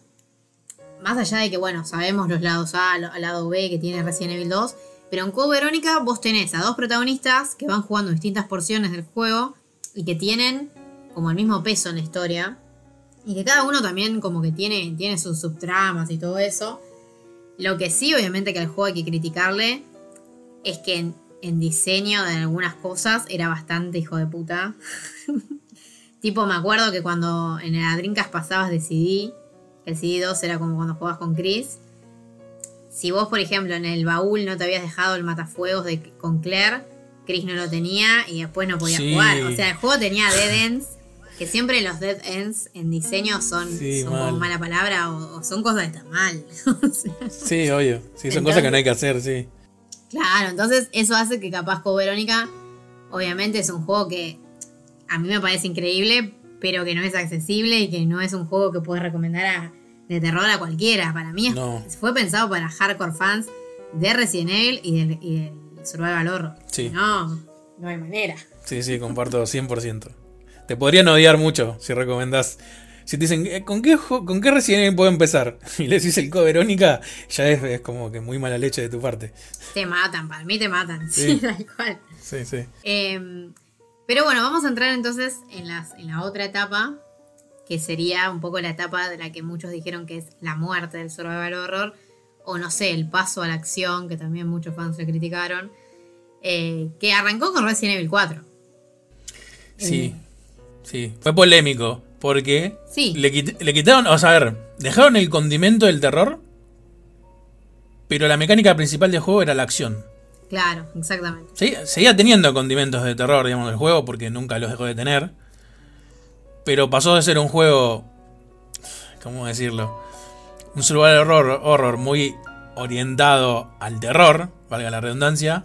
Más allá de que, bueno, sabemos los lados A, al lado B que tiene Resident Evil 2, pero en Code Verónica vos tenés a dos protagonistas que van jugando distintas porciones del juego y que tienen como el mismo peso en la historia. Y que cada uno también como que tiene, tiene sus subtramas y todo eso. Lo que sí, obviamente, que al juego hay que criticarle es que en, en diseño de algunas cosas era bastante hijo de puta. tipo, me acuerdo que cuando en el Dreamcast pasabas de CD, el CD 2 era como cuando jugabas con Chris si vos, por ejemplo, en el baúl no te habías dejado el matafuegos de, con Claire, Chris no lo tenía y después no podía jugar. O sea, el juego tenía dead ends, que siempre los dead ends en diseño son, como mala palabra o, son cosas que están mal. sí, obvio. Sí, son cosas que no hay que hacer, sí. Claro, entonces eso hace que capaz con Verónica, obviamente es un juego que a mí me parece increíble, pero que no es accesible y que no es un juego que puedes recomendar a de terror a cualquiera. Para mí fue pensado para hardcore fans de Resident Evil y del, y Survival Horror. Sí. No, no hay manera. Sí, sí, comparto 100%. Te podrían odiar mucho si recomendás. Si te dicen, eh, ¿con qué, ¿con qué Resident Evil puedo empezar? Y le decís el code Verónica, ya es, como que muy mala leche de tu parte. Te matan, para mí te matan. Sí, tal cual. Sí, sí. Em, pero bueno, vamos a entrar entonces en, las, en la otra etapa que sería un poco la etapa de la que muchos dijeron que es la muerte del survival horror, o no sé, el paso a la acción, que también muchos fans le criticaron, eh, que arrancó con Resident Evil 4. Sí, eh, sí, fue polémico, porque sí. le, le quitaron, o sea, a ver, dejaron el condimento del terror, pero la mecánica principal del juego era la acción. Claro, exactamente. seguía teniendo condimentos de terror, digamos, del juego, porque nunca los dejó de tener pero pasó de ser un juego, ¿cómo decirlo? Un survival horror, horror muy orientado al terror, valga la redundancia,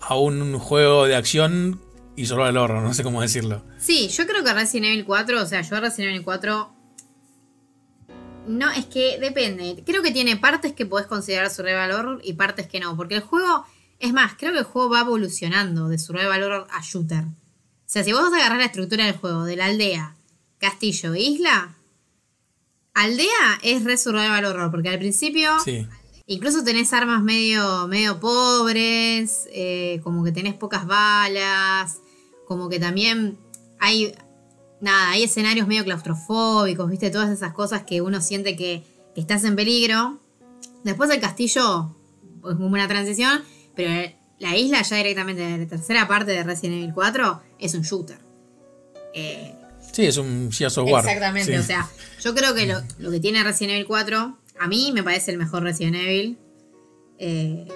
a un juego de acción y survival horror, no sé cómo decirlo. Sí, yo creo que Resident Evil 4, o sea, yo Resident Evil 4 no, es que depende. Creo que tiene partes que podés considerar survival horror y partes que no, porque el juego es más, creo que el juego va evolucionando de survival horror a shooter. O sea, si vos vas a agarrar la estructura del juego de la aldea, castillo e isla, aldea es re survival horror, porque al principio incluso tenés armas medio, medio pobres, eh, como que tenés pocas balas, como que también hay, nada, hay escenarios medio claustrofóbicos, viste, todas esas cosas que uno siente que, que estás en peligro. Después el castillo es como una transición, pero la isla ya directamente de la tercera parte de Resident Evil 4 es un shooter. Eh, sí, es un Gears of War. Exactamente, o sea, yo creo que lo, que tiene Resident Evil 4, a mí me parece el mejor Resident Evil. Eh,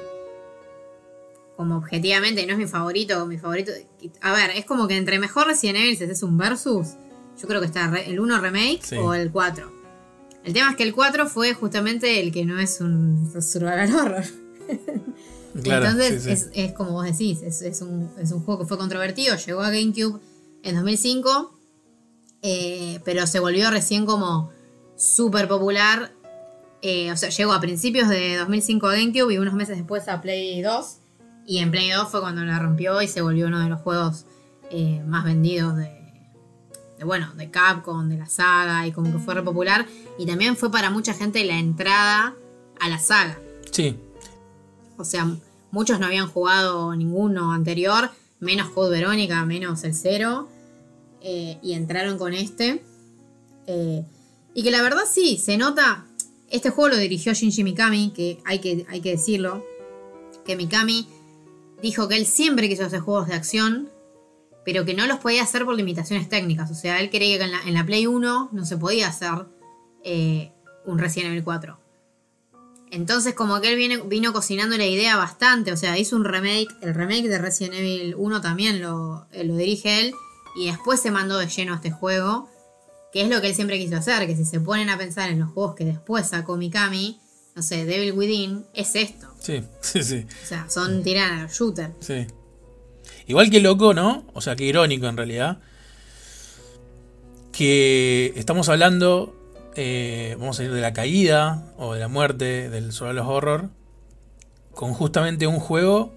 como objetivamente no es mi favorito, mi favorito. A ver, es como que entre mejor Resident Evil es un versus, yo creo que está el 1 remake Sí. o el 4. El tema es que el 4 fue justamente el que no es un survival horror. Claro, Entonces sí, sí. Es, es como vos decís, es, es un, es un juego que fue controvertido, llegó a GameCube en 2005, eh, pero se volvió recién como súper popular. eh, o sea, llegó a principios de 2005 a GameCube y unos meses después a Play 2. Y en Play 2 fue cuando la rompió y se volvió uno de los juegos eh, más vendidos de, de, bueno, de Capcom, de la saga, y como que fue re popular. Y también fue para mucha gente la entrada a la saga. Sí, O sea, muchos no habían jugado ninguno anterior, menos Code Verónica, menos el cero. eh, y entraron con este. Eh, y que la verdad sí, se nota. Este juego lo dirigió Shinji Mikami, que hay que, hay que decirlo. Que Mikami dijo que él siempre quiso hacer juegos de acción, pero que no los podía hacer por limitaciones técnicas. O sea, él creía que en la, Play 1 no se podía hacer eh, un Resident Evil 4. Entonces, como que él viene, vino cocinando la idea bastante. O sea, hizo un remake. El remake de Resident Evil 1 también lo, eh, lo dirige él. Y después se mandó de lleno a este juego. Que es lo que él siempre quiso hacer. Que si se ponen a pensar en los juegos que después sacó Mikami. No sé, Devil Within. Es esto. sí, sí, sí. O sea, son tiran a los shooters. Sí. Igual que loco, ¿no? O sea, que irónico en realidad. Que estamos hablando, eh, vamos a ir de la caída o de la muerte del survival horror, con justamente un juego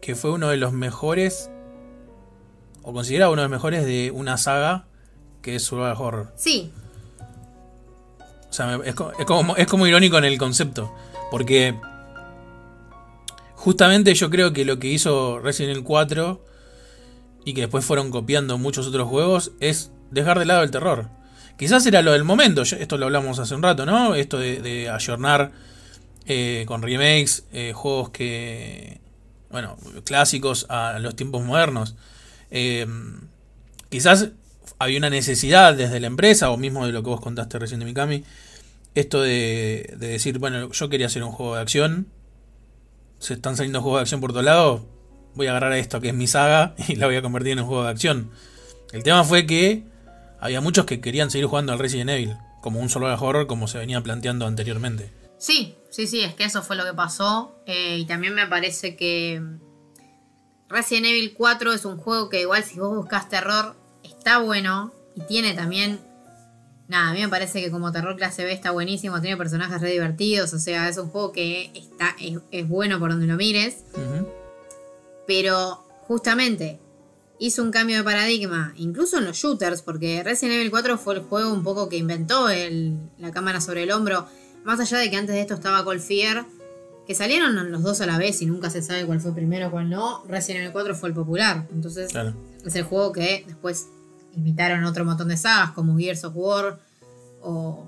que fue uno de los mejores, o considerado uno de los mejores de una saga que es survival horror. Sí, Es, co- es como, es como irónico en el concepto. Porque justamente yo creo que lo que hizo Resident Evil 4 y que después fueron copiando muchos otros juegos es dejar de lado el terror. Quizás era lo del momento, esto lo hablamos hace un rato, ¿no? Esto de, de ayornar eh, con remakes eh, juegos que, bueno, clásicos a los tiempos modernos. Eh, quizás había una necesidad desde la empresa, o mismo de lo que vos contaste recién de Mikami, esto de, de decir, bueno, yo quería hacer un juego de acción, se están saliendo juegos de acción por todos lados, voy a agarrar esto que es mi saga y la voy a convertir en un juego de acción. El tema fue que había muchos que querían seguir jugando al Resident Evil, como un survival horror como se venía planteando anteriormente. Sí, sí, sí, es que eso fue lo que pasó. eh, y también me parece que Resident Evil 4 es un juego que igual si vos buscas terror está bueno y tiene también... Nada, a mí me parece que como terror clase B está buenísimo, tiene personajes re divertidos, o sea, es un juego que está, es, es bueno por donde lo mires, pero justamente hizo un cambio de paradigma, incluso en los shooters, porque Resident Evil 4 fue el juego un poco que inventó el- la cámara sobre el hombro, más allá de que antes de esto estaba Cold Fear, que salieron los dos a la vez y nunca se sabe cuál fue primero, cuál no, Resident Evil 4 fue el popular, entonces Claro. es el juego que después imitaron otro montón de sagas como Gears of War o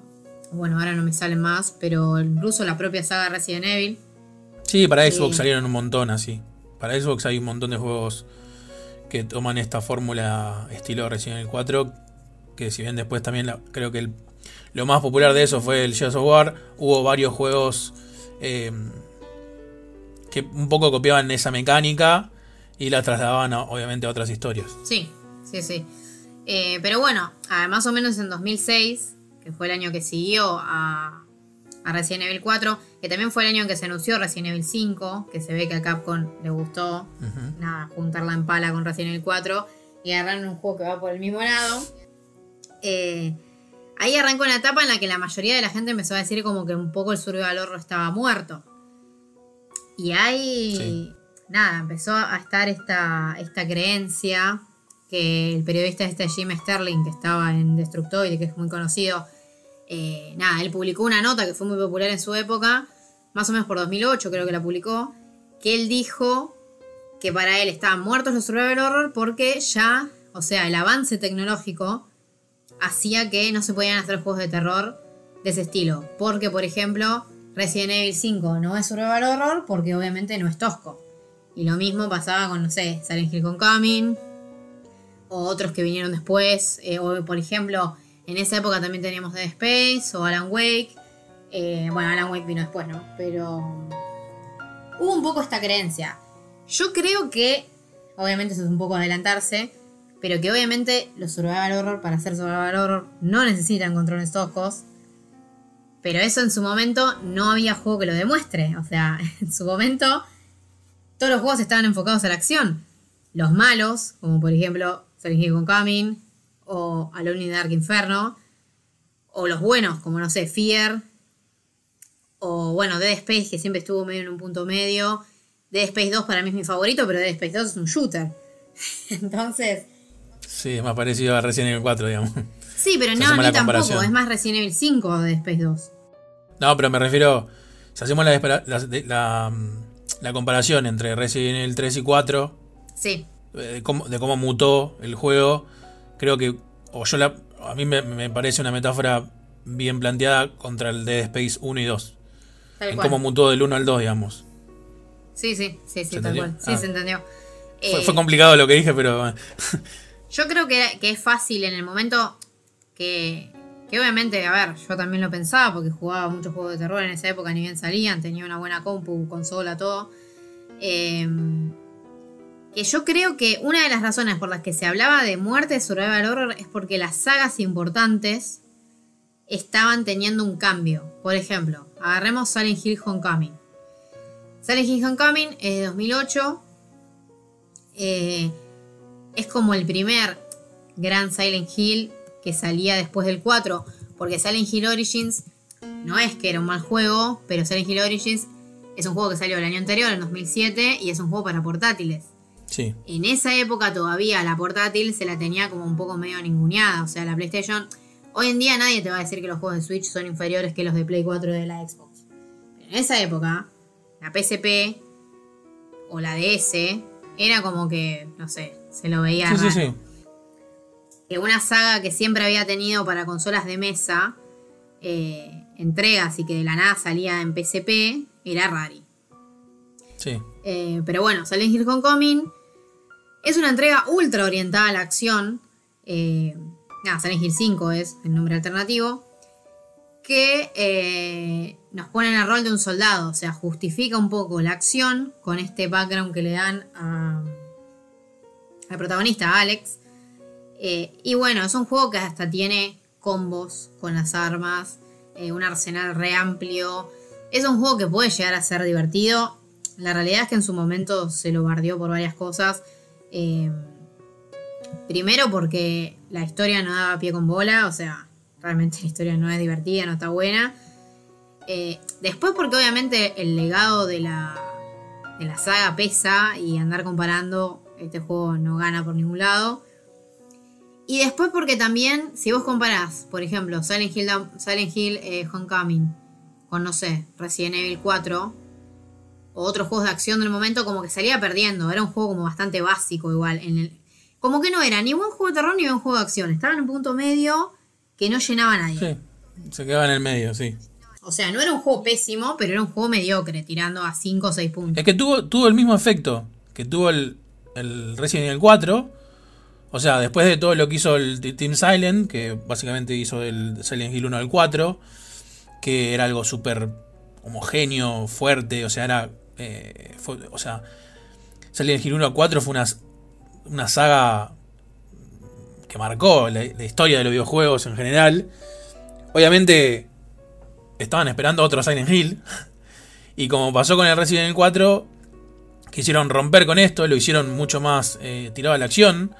bueno, ahora no me salen más, pero incluso la propia saga Resident Evil. Sí, para. Xbox salieron un montón así. Para Xbox hay un montón de juegos que toman esta fórmula estilo Resident Evil 4. Que si bien después también la- creo que el- lo más popular de eso fue el Gears of War. Hubo varios juegos eh, que un poco copiaban esa mecánica y la trasladaban a- obviamente a otras historias. Sí, sí, sí. Eh, pero bueno, más o menos en 2006, que fue el año que siguió a, a Resident Evil 4, que también fue el año en que se anunció Resident Evil 5, que se ve que a Capcom le gustó Ujú. nada, juntarla en pala con Resident Evil 4 y agarraron un juego que va por el mismo lado. Eh, ahí arrancó una etapa en la que la mayoría de la gente empezó a decir como que un poco el survival horror estaba muerto. Y ahí, Sí. nada, empezó a estar esta, esta creencia que el periodista este Jim Sterling, que estaba en Destructoid, que es muy conocido, eh, nada, él publicó una nota que fue muy popular en su época, más o menos por 2008 creo que la publicó, que él dijo que para él estaban muertos los survival horror porque ya, o sea, el avance tecnológico hacía que no se podían hacer juegos de terror de ese estilo. Porque, por ejemplo, Resident Evil 5 no es survival horror porque obviamente no es tosco. Y lo mismo pasaba con, no sé, Silent Hill Coming o otros que vinieron después. eh, o, por ejemplo, en esa época también teníamos Dead Space o Alan Wake. Eh, bueno, Alan Wake vino después, ¿no? Pero hubo un poco esta creencia. Yo creo que, obviamente eso es un poco adelantarse, pero que obviamente los survival horror para hacer survival horror no necesitan controles toscos. Pero eso en su momento no había juego que lo demuestre. O sea, en su momento todos los juegos estaban enfocados a la acción. Los malos, como por ejemplo Silent Hill Coming o Alone in Dark Inferno, o los buenos, como no sé, Fear, o bueno, Dead Space, que siempre estuvo medio en un punto medio. Dead Space 2 para mí es mi favorito, pero Dead Space 2 es un shooter. Entonces. Sí, es más parecido a Resident Evil 4, digamos. Sí, pero no, ni tampoco. Es más Resident Evil 5 o Dead Space 2. No, pero me refiero. Si hacemos la, la, la, comparación entre Resident Evil 3 y 4. Sí. De cómo, de cómo mutó el juego, creo que. O yo la, a mí me, me parece una metáfora bien planteada contra el Dead Space 1 y 2 en cómo mutó del 1 al 2, digamos. Sí, sí, sí, sí, tal cual. Sí, ah. se entendió. Fue, fue, complicado lo que dije, pero. yo creo que, que, es fácil en el momento que, que, obviamente, a ver, yo también lo pensaba porque jugaba muchos juegos de terror en esa época, ni bien salían, tenía una buena compu, consola, todo. Em, que yo creo que una de las razones por las que se hablaba de muerte de survival horror es porque las sagas importantes estaban teniendo un cambio. Por ejemplo, agarremos Silent Hill Homecoming. Silent Hill Homecoming es de 2008. Eh, es como el primer gran Silent Hill que salía después del 4. Porque Silent Hill Origins no es que era un mal juego, pero Silent Hill Origins es un juego que salió el año anterior, en 2007, y es un juego para portátiles. Sí. En esa época todavía la portátil se la tenía como un poco medio ninguneada. O sea, la PlayStation Hoy en día nadie te va a decir que los juegos de Switch son inferiores que los de Play 4 de la Xbox. Pero en esa época, la PSP o la DS era como que, no sé, se lo veía. Sí, sí, sí. Que una saga que siempre había tenido para consolas de mesa, eh, entregas y que de la nada salía en PSP, era Rari. Sí. Eh, pero bueno, Silent Hill Homecoming es una entrega ultra orientada a la acción. Eh, nada, Silent Hill 5 es el nombre alternativo, que eh, nos pone en el rol de un soldado, o sea, justifica un poco la acción con este background que le dan al protagonista, Alex. Eh, y bueno, es un juego que hasta tiene combos con las armas, eh, un arsenal re amplio. Es un juego que puede llegar a ser divertido. La realidad es que en su momento se lo bardeó por varias cosas. Primero porque la historia no daba pie con bola, o sea, realmente la historia no es divertida, no está buena. Eh, después porque obviamente el legado de la, de la saga pesa y andar comparando, este juego no gana por ningún lado. Y después porque también, si vos comparás, por ejemplo, Silent Hill, Silent Hill eh, Homecoming con, no sé, Resident Evil 4, o otros juegos de acción del momento, como que salía perdiendo. Era un juego como bastante básico igual. En el, como que no era ni buen juego de terror ni buen juego de acción. Estaba en un punto medio que no llenaba a nadie. Sí, se quedaba en el medio, sí. O sea, no era un juego pésimo, pero era un juego mediocre, tirando a 5 o 6 puntos. Es que tuvo, tuvo el mismo efecto que tuvo el, el Resident Evil 4. O sea, después de todo lo que hizo el Team Silent, que básicamente hizo el Silent Hill 1 al 4, que era algo súper homogéneo, fuerte, o sea, era. Eh, o sea, Silent Hill 1 al 4 fue una una saga que marcó la, historia de los videojuegos en general. Obviamente estaban esperando otro Silent Hill. Y como pasó con el Resident Evil 4, quisieron romper con esto, lo hicieron mucho más eh, tirado a la acción.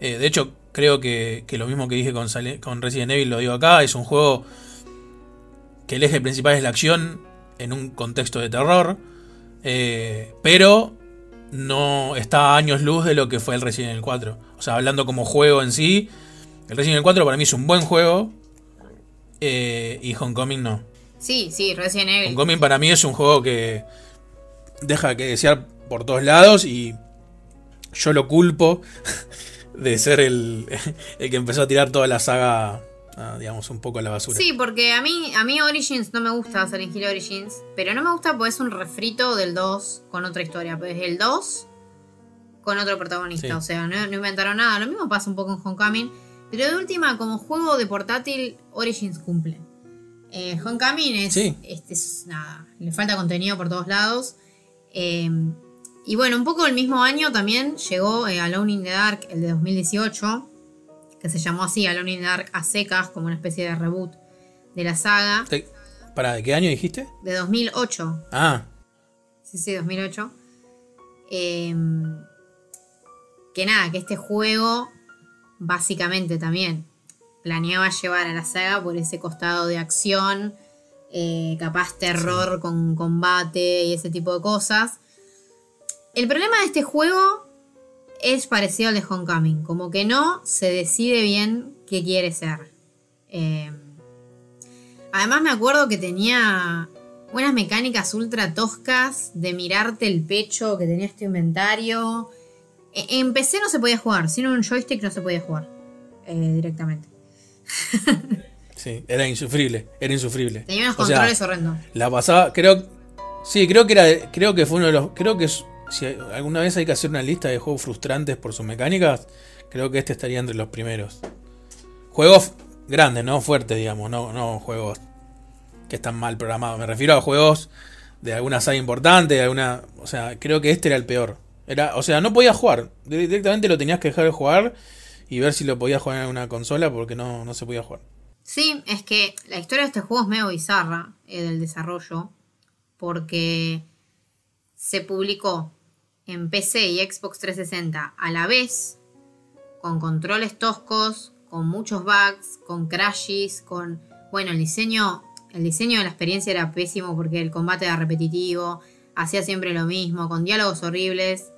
Eh, de hecho, creo que, lo mismo que dije con, con, Resident Evil lo digo acá. Es un juego que el eje principal es la acción en un contexto de terror. Eh, pero no está a años luz de lo que fue el Resident Evil 4. O sea, hablando como juego en sí, el Resident Evil 4 para mí es un buen juego eh, y Homecoming no. Sí, sí, Resident Evil. Homecoming para mí es un juego que deja que desear por todos lados y yo lo culpo de ser el, el que empezó a tirar toda la saga digamos, un poco a la basura. Sí, porque a mí, a mí Origins no me gusta Silent Hill Origins, pero no me gusta porque es un refrito del 2 con otra historia. Pues el 2 con otro protagonista, o sea, no, inventaron nada. Lo mismo pasa un poco en Homecoming, pero de última, como juego de portátil, Origins cumple. Eh, Homecoming es, este, nada, le falta contenido por todos lados. Eh, Y bueno, un poco el mismo año también llegó eh, Alone in the Dark, el de 2018, que se llamó así, Alone in the Dark a secas, como una especie de reboot de la saga. Te- ¿Para de qué año dijiste? De 2008. Ah, Sí, sí, 2008. Eh, que nada, que este juego básicamente también planeaba llevar a la saga por ese costado de acción, eh, capaz terror con combate y ese tipo de cosas. El problema de este juego es parecido al de Homecoming, como que no se decide bien qué quiere ser. Eh, además me acuerdo que tenía unas mecánicas ultra toscas de mirarte el pecho que tenía este inventario. E- En PC no se podía jugar, sin un joystick no se podía jugar eh, directamente. sí, era insufrible, era insufrible. Tenía unos O sea, controles horrendos. La pasaba, creo, sí, creo que era, creo que fue uno de los, creo que es- si alguna vez hay que hacer una lista de juegos frustrantes por sus mecánicas, creo que este estaría entre los primeros. Juegos grandes, no fuertes, digamos, no, no juegos que están mal programados. Me refiero a juegos de alguna saga importante, de alguna, o sea, creo que este era el peor. Era, o sea, no podías jugar, directamente lo tenías que dejar de jugar y ver si lo podías jugar en una consola porque no, no se podía jugar. Sí, es que la historia de este juego es medio bizarra, eh, del desarrollo, porque se publicó en PC y Xbox 360 a la vez, con controles toscos, con muchos bugs, con crashes, con... Bueno, el diseño, el diseño de la experiencia era pésimo porque el combate era repetitivo, hacía siempre lo mismo, con diálogos horribles.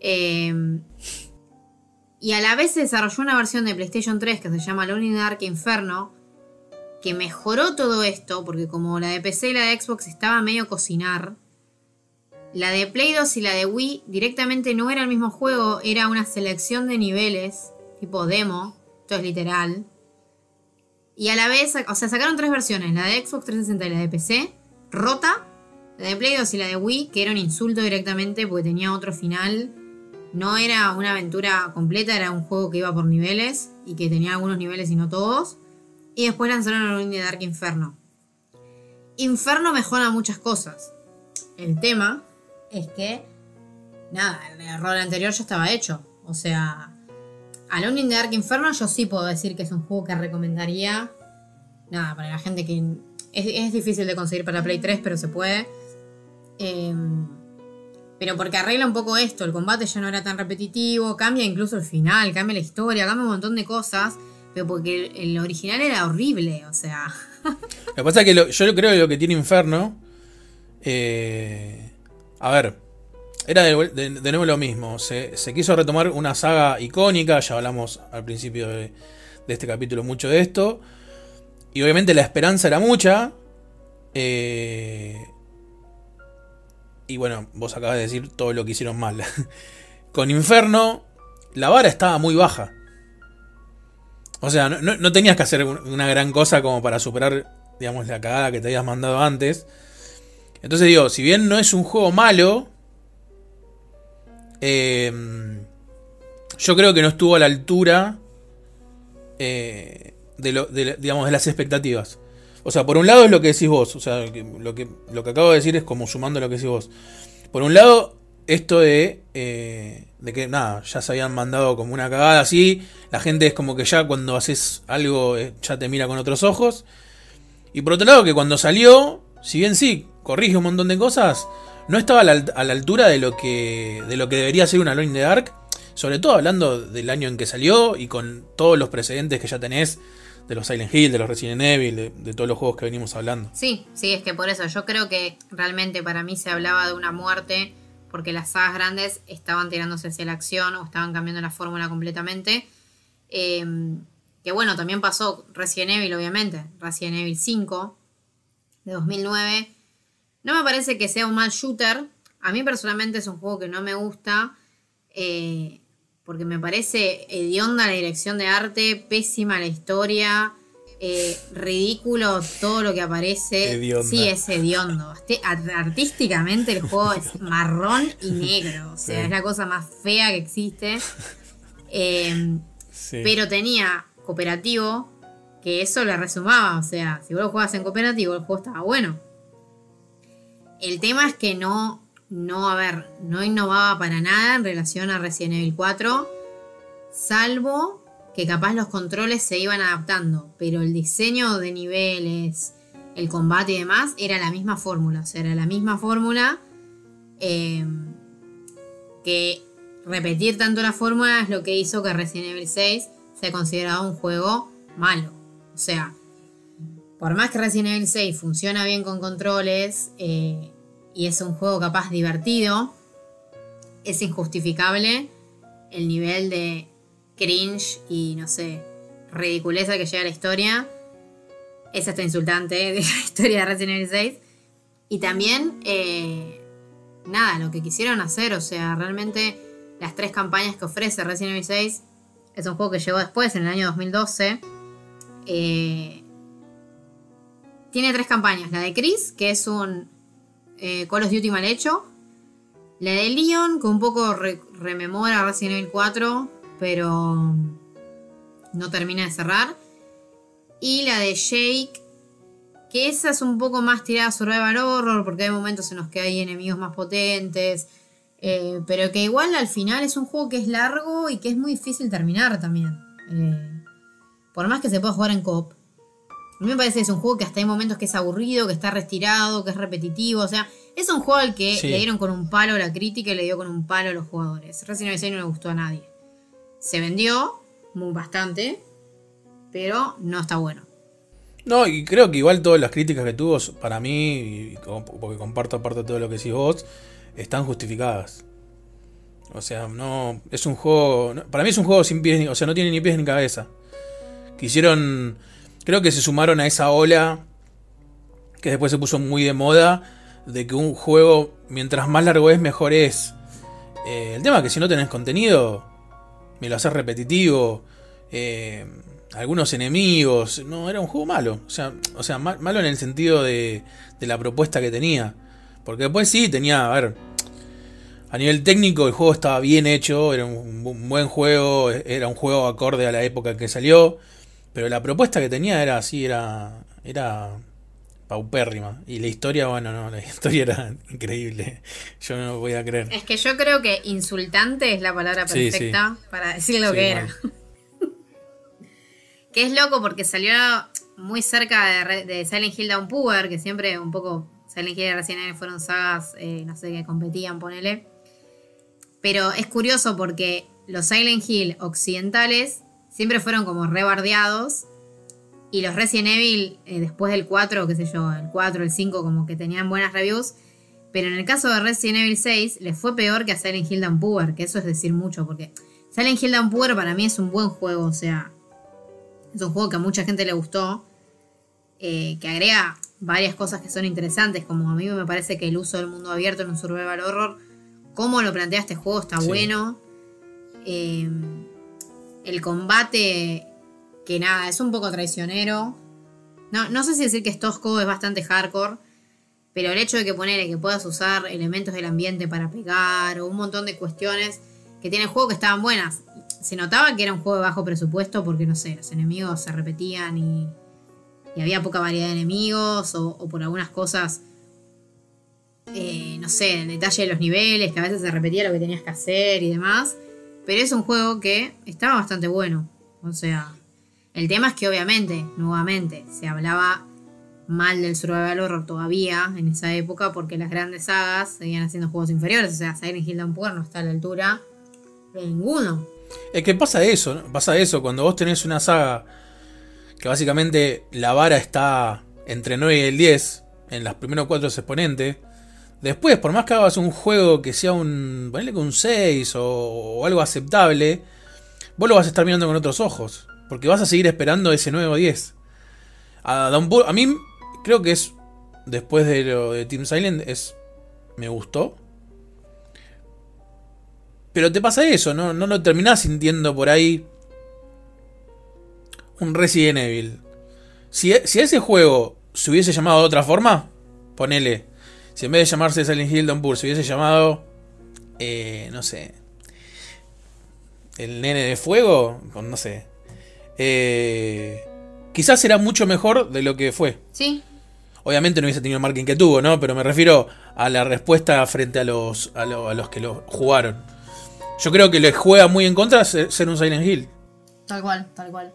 Eh, y a la vez se desarrolló una versión de PlayStation 3 que se llama the Dark Inferno, que mejoró todo esto, porque como la de PC y la de Xbox estaba medio cocinar, la de Play 2 y la de Wii directamente no era el mismo juego, era una selección de niveles, tipo demo, esto es literal. Y a la vez, o sea, sacaron tres versiones, la de Xbox 360 y la de PC, rota, la de Play 2 y la de Wii, que era un insulto directamente porque tenía otro final. No era una aventura completa, era un juego que iba por niveles y que tenía algunos niveles y no todos. Y después lanzaron in the Dark Inferno. Inferno mejora muchas cosas. El tema es que, nada, el error anterior ya estaba hecho. O sea, Alone in the Dark Inferno yo sí puedo decir que es un juego que recomendaría. Nada, para la gente que... Es, es difícil de conseguir para Play 3, pero se puede. Em, pero porque arregla un poco esto, el combate ya no era tan repetitivo, cambia incluso el final, cambia la historia, cambia un montón de cosas, pero porque el, el original era horrible, o sea... Lo que pasa es que yo creo que lo que tiene Inferno. eh, a ver. Era de, nuevo lo mismo. Se, quiso retomar una saga icónica. Ya hablamos al principio de, este capítulo mucho de esto. Y obviamente la esperanza era mucha. eh, y bueno, vos acabas de decir todo lo que hicieron mal. Con Inferno, la vara estaba muy baja. O sea, no, no- tenías que hacer un- una gran cosa como para superar, digamos, la cagada que te habías mandado antes. Entonces digo, si bien no es un juego malo, eh, yo creo que no estuvo a la altura eh, de, lo, de las expectativas. O sea, por un lado es lo que decís vos, o sea, lo, que, acabo de decir es como sumando lo que decís vos. Por un lado, esto de, eh, de que nada, ya se habían mandado como una cagada así, la gente es como que ya cuando haces algo eh, ya te mira con otros ojos. Y por otro lado, que cuando salió, si bien sí, corrige un montón de cosas, no estaba a la, altura de lo que de lo que debería ser una Alone in the Dark, sobre todo hablando del año en que salió y con todos los precedentes que ya tenés de los Silent Hill, de los Resident Evil, de, todos los juegos que venimos hablando. Sí, sí, es que por eso yo creo que realmente para mí se hablaba de una muerte porque las sagas grandes estaban tirándose hacia la acción o estaban cambiando la fórmula completamente. Eh, que bueno, también pasó Resident Evil, obviamente, Resident Evil 5 de 2009. No me parece que sea un mal shooter. A mí personalmente es un juego que no me gusta. eh, porque me parece hedionda la dirección de arte, pésima la historia, eh, ridículo todo lo que aparece. Hedionda. Sí, es hediondo. Art- Artísticamente el juego es marrón y negro. O sea, Sí. es la cosa más fea que existe. Eh, Sí. pero tenía cooperativo, que eso le resumaba. O sea, si vos lo jugabas en cooperativo, el juego estaba bueno. El tema es que no no, a ver, no innovaba para nada en relación a Resident Evil 4, salvo que capaz los controles se iban adaptando, pero el diseño de niveles, el combate y demás era la misma fórmula, o sea, era la misma fórmula eh, que repetir tanto la fórmula es lo que hizo que Resident Evil 6 sea considerado un juego malo. O sea, por más que Resident Evil 6 funciona bien con controles eh, y es un juego capaz divertido, es injustificable el nivel de cringe y no sé, ridiculeza que llega a la historia. Es hasta insultante de la historia de Resident Evil 6. Y también, eh, nada, lo que quisieron hacer, o sea, realmente las tres campañas que ofrece Resident Evil 6 es un juego que llegó después, en el año 2012. Eh, tiene tres campañas. La de Chris, que es un eh, Call of Duty mal hecho. La de Leon, que un poco rememora Resident Evil 4, pero no termina de cerrar. Y la de Jake, que esa es un poco más tirada a survival horror, porque hay momentos en los que hay enemigos más potentes. Eh, pero que igual al final es un juego que es largo y que es muy difícil terminar también. Eh, por más que se pueda jugar en coop. A mí me parece que es un juego que hasta hay momentos que es aburrido, que está retirado, que es repetitivo. O sea, es un juego al que le dieron con un palo a la crítica y le dio con un palo a los jugadores. Resident Evil 6 no le gustó a nadie. Se vendió muy bastante, pero no está bueno. No, y creo que igual todas las críticas que tuvo, para mí, porque comparto aparte de todo lo que decís vos, están justificadas. O sea, no. Es un juego. Para mí es un juego sin pies, o sea, no tiene ni pies ni cabeza. Quisieron. Creo que se sumaron a esa ola que después se puso muy de moda de que un juego, mientras más largo es, mejor es. Eh, el tema es que si no tenés contenido, me lo haces repetitivo. Eh, algunos enemigos. No, era un juego malo. O sea, o sea malo en el sentido de, de la propuesta que tenía. Porque después sí tenía, a ver, a nivel técnico el juego estaba bien hecho, era un, buen juego, era un juego acorde a la época en que salió, pero la propuesta que tenía era así, era, era paupérrima. Y la historia, bueno, no, la historia era increíble. Yo no voy a creer. Es que yo creo que insultante es la palabra perfecta para decir lo que era. que es loco porque salió muy cerca de, de Silent Hill Downpour, que siempre un poco Silent Hill y Resident Evil fueron sagas, eh, no sé, que competían, ponele. Pero es curioso porque los Silent Hill occidentales siempre fueron como rebardeados. Y los Resident Evil, eh, después del 4, qué sé yo, el 4, el 5, como que tenían buenas reviews. Pero en el caso de Resident Evil 6, les fue peor que a Silent Hill Downpour, que eso es decir mucho, porque Silent Hill Downpour para mí es un buen juego, o sea, es un juego que a mucha gente le gustó, eh, que agrega varias cosas que son interesantes, como a mí me parece que el uso del mundo abierto en un survival horror, cómo lo plantea este juego está bueno. Eh, el combate, que nada, es un poco traicionero. No, no sé si decir que es tosco, es bastante hardcore. Pero el hecho de que poner que puedas usar elementos del ambiente para pegar o un montón de cuestiones que tiene el juego que estaban buenas. Se notaba que era un juego de bajo presupuesto porque, no sé, los enemigos se repetían y y había poca variedad de enemigos o, por algunas cosas, eh, no sé, el detalle de los niveles, que a veces se repetía lo que tenías que hacer y demás. Pero es un juego que estaba bastante bueno. O sea, el tema es que obviamente, nuevamente, se hablaba mal del survival horror todavía en esa época porque las grandes sagas seguían haciendo juegos inferiores. O sea, Silent Hill Downpour no está a la altura de ninguno. Es que pasa eso, ¿no? pasa eso, cuando vos tenés una saga que básicamente la vara está entre 9 y el 10 en los primeros cuatro exponentes. Después, por más que hagas un juego que sea un. ponele con un 6 o, algo aceptable, vos lo vas a estar mirando con otros ojos. Porque vas a seguir esperando ese 9 o 10. A, a mí, creo que es. Después de lo de Team Silent, es. Me gustó. Pero te pasa eso, ¿no? No lo terminás sintiendo por ahí un Resident Evil. Si, si ese juego se hubiese llamado de otra forma, ponele. Si en vez de llamarse Silent Hill Downpour se hubiese llamado. Eh, no sé. El nene de fuego. No sé. Eh, quizás será mucho mejor de lo que fue. Sí. Obviamente no hubiese tenido el marketing que tuvo, ¿no? Pero me refiero a la respuesta frente a los, a, los que lo jugaron. Yo creo que le juega muy en contra ser, un Silent Hill. Tal cual, tal cual.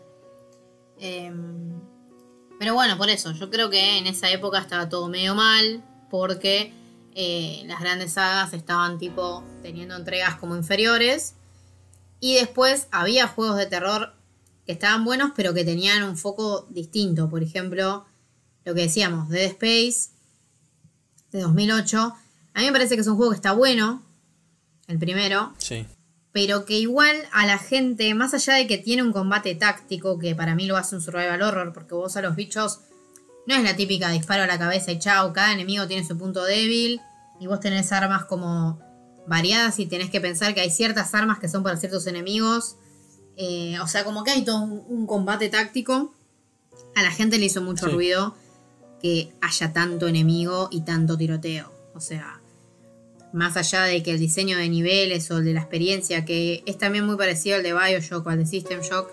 Em, pero bueno, por eso, yo creo que en esa época estaba todo medio mal, porque eh, las grandes sagas estaban tipo teniendo entregas como inferiores. Y después había juegos de terror que estaban buenos, pero que tenían un foco distinto. Por ejemplo, lo que decíamos, Dead Space de 2008. A mí me parece que es un juego que está bueno, el primero. Sí. Pero que igual a la gente, más allá de que tiene un combate táctico, que para mí lo hace un survival horror, porque vos a los bichos no es la típica disparo a la cabeza y chao, cada enemigo tiene su punto débil y vos tenés armas como variadas y tenés que pensar que hay ciertas armas que son para ciertos enemigos. Eh, o sea, como que hay todo un, combate táctico. A la gente le hizo mucho ruido que haya tanto enemigo y tanto tiroteo. O sea, más allá de que el diseño de niveles o el de la experiencia, que es también muy parecido al de Bioshock o al de System Shock,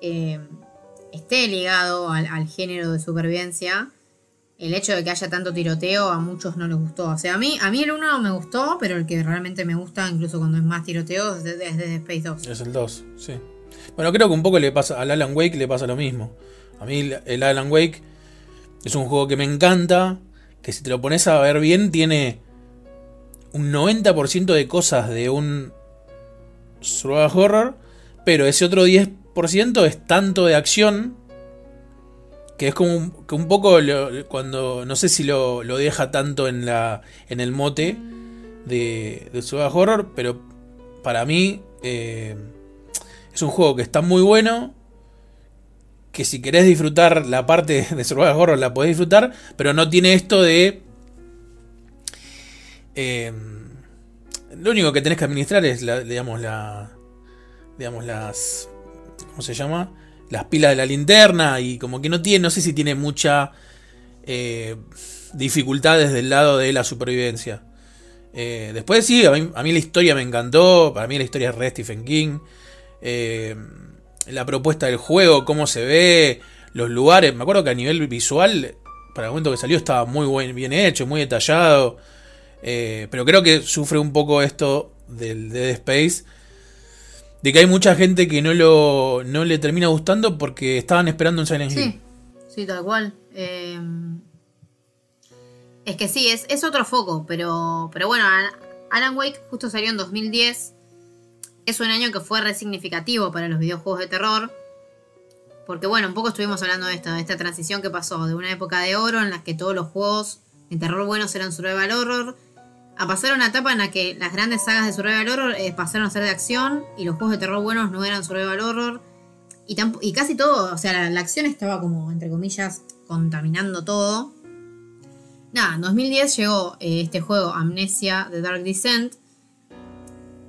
eh, esté ligado al, género de supervivencia, el hecho de que haya tanto tiroteo a muchos no les gustó. O sea, a mí, a mí el 1 me gustó, pero el que realmente me gusta, incluso cuando es más tiroteo, es desde Space 2. Es el 2, sí. Bueno, creo que un poco le pasa al Alan Wake le pasa lo mismo. A mí el Alan Wake es un juego que me encanta, que si te lo pones a ver bien tiene un 90% de cosas de un survival horror, pero ese otro 10% es tanto de acción que es como un, un poco cuando no sé si lo, deja tanto en la en el mote de, de horror, pero para mí eh, es un juego que está muy bueno, que si querés disfrutar la parte de survival horror la podés disfrutar, pero no tiene esto de Em, lo único que tenés que administrar es, la, digamos, la, digamos, las, ¿cómo se llama? Las pilas de la linterna y como que no tiene, no sé si tiene mucha eh, dificultad desde el lado de la supervivencia. Eh, después sí, a mí, la historia me encantó, para mí la historia es re Stephen King. Eh, la propuesta del juego, cómo se ve, los lugares, me acuerdo que a nivel visual, para el momento que salió estaba muy bien hecho, muy detallado. Pero creo que sufre un poco esto del Dead Space. De que hay mucha gente que no, lo, no le termina gustando porque estaban esperando un Silent Hill. Sí, sí, tal cual. Em, es que sí, es, es, otro foco, pero, pero bueno, Alan Wake justo salió en 2010. Es un año que fue re significativo para los videojuegos de terror. Porque bueno, un poco estuvimos hablando de esto, de esta transición que pasó de una época de oro en la que todos los juegos de terror buenos eran survival horror a pasar a una etapa en la que las grandes sagas de survival horror eh, pasaron a ser de acción y los juegos de terror buenos no eran survival horror. Y, casi todo, o sea, la, acción estaba como, entre comillas, contaminando todo. Nada, en 2010 llegó eh, este juego Amnesia The Dark Descent.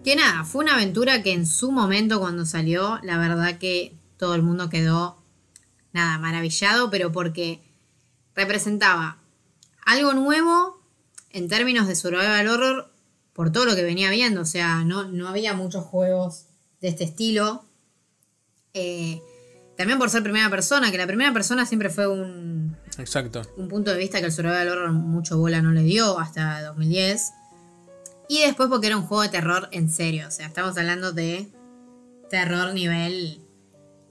Que nada, fue una aventura que en su momento cuando salió, la verdad que todo el mundo quedó, nada, maravillado, pero porque representaba algo nuevo en términos de survival horror por todo lo que venía viendo. O sea, no, no había muchos juegos de este estilo. Eh, también por ser primera persona, que la primera persona siempre fue un. Exacto. Un punto de vista que el survival horror mucho bola no le dio hasta 2010. Y después porque era un juego de terror en serio. O sea, estamos hablando de terror nivel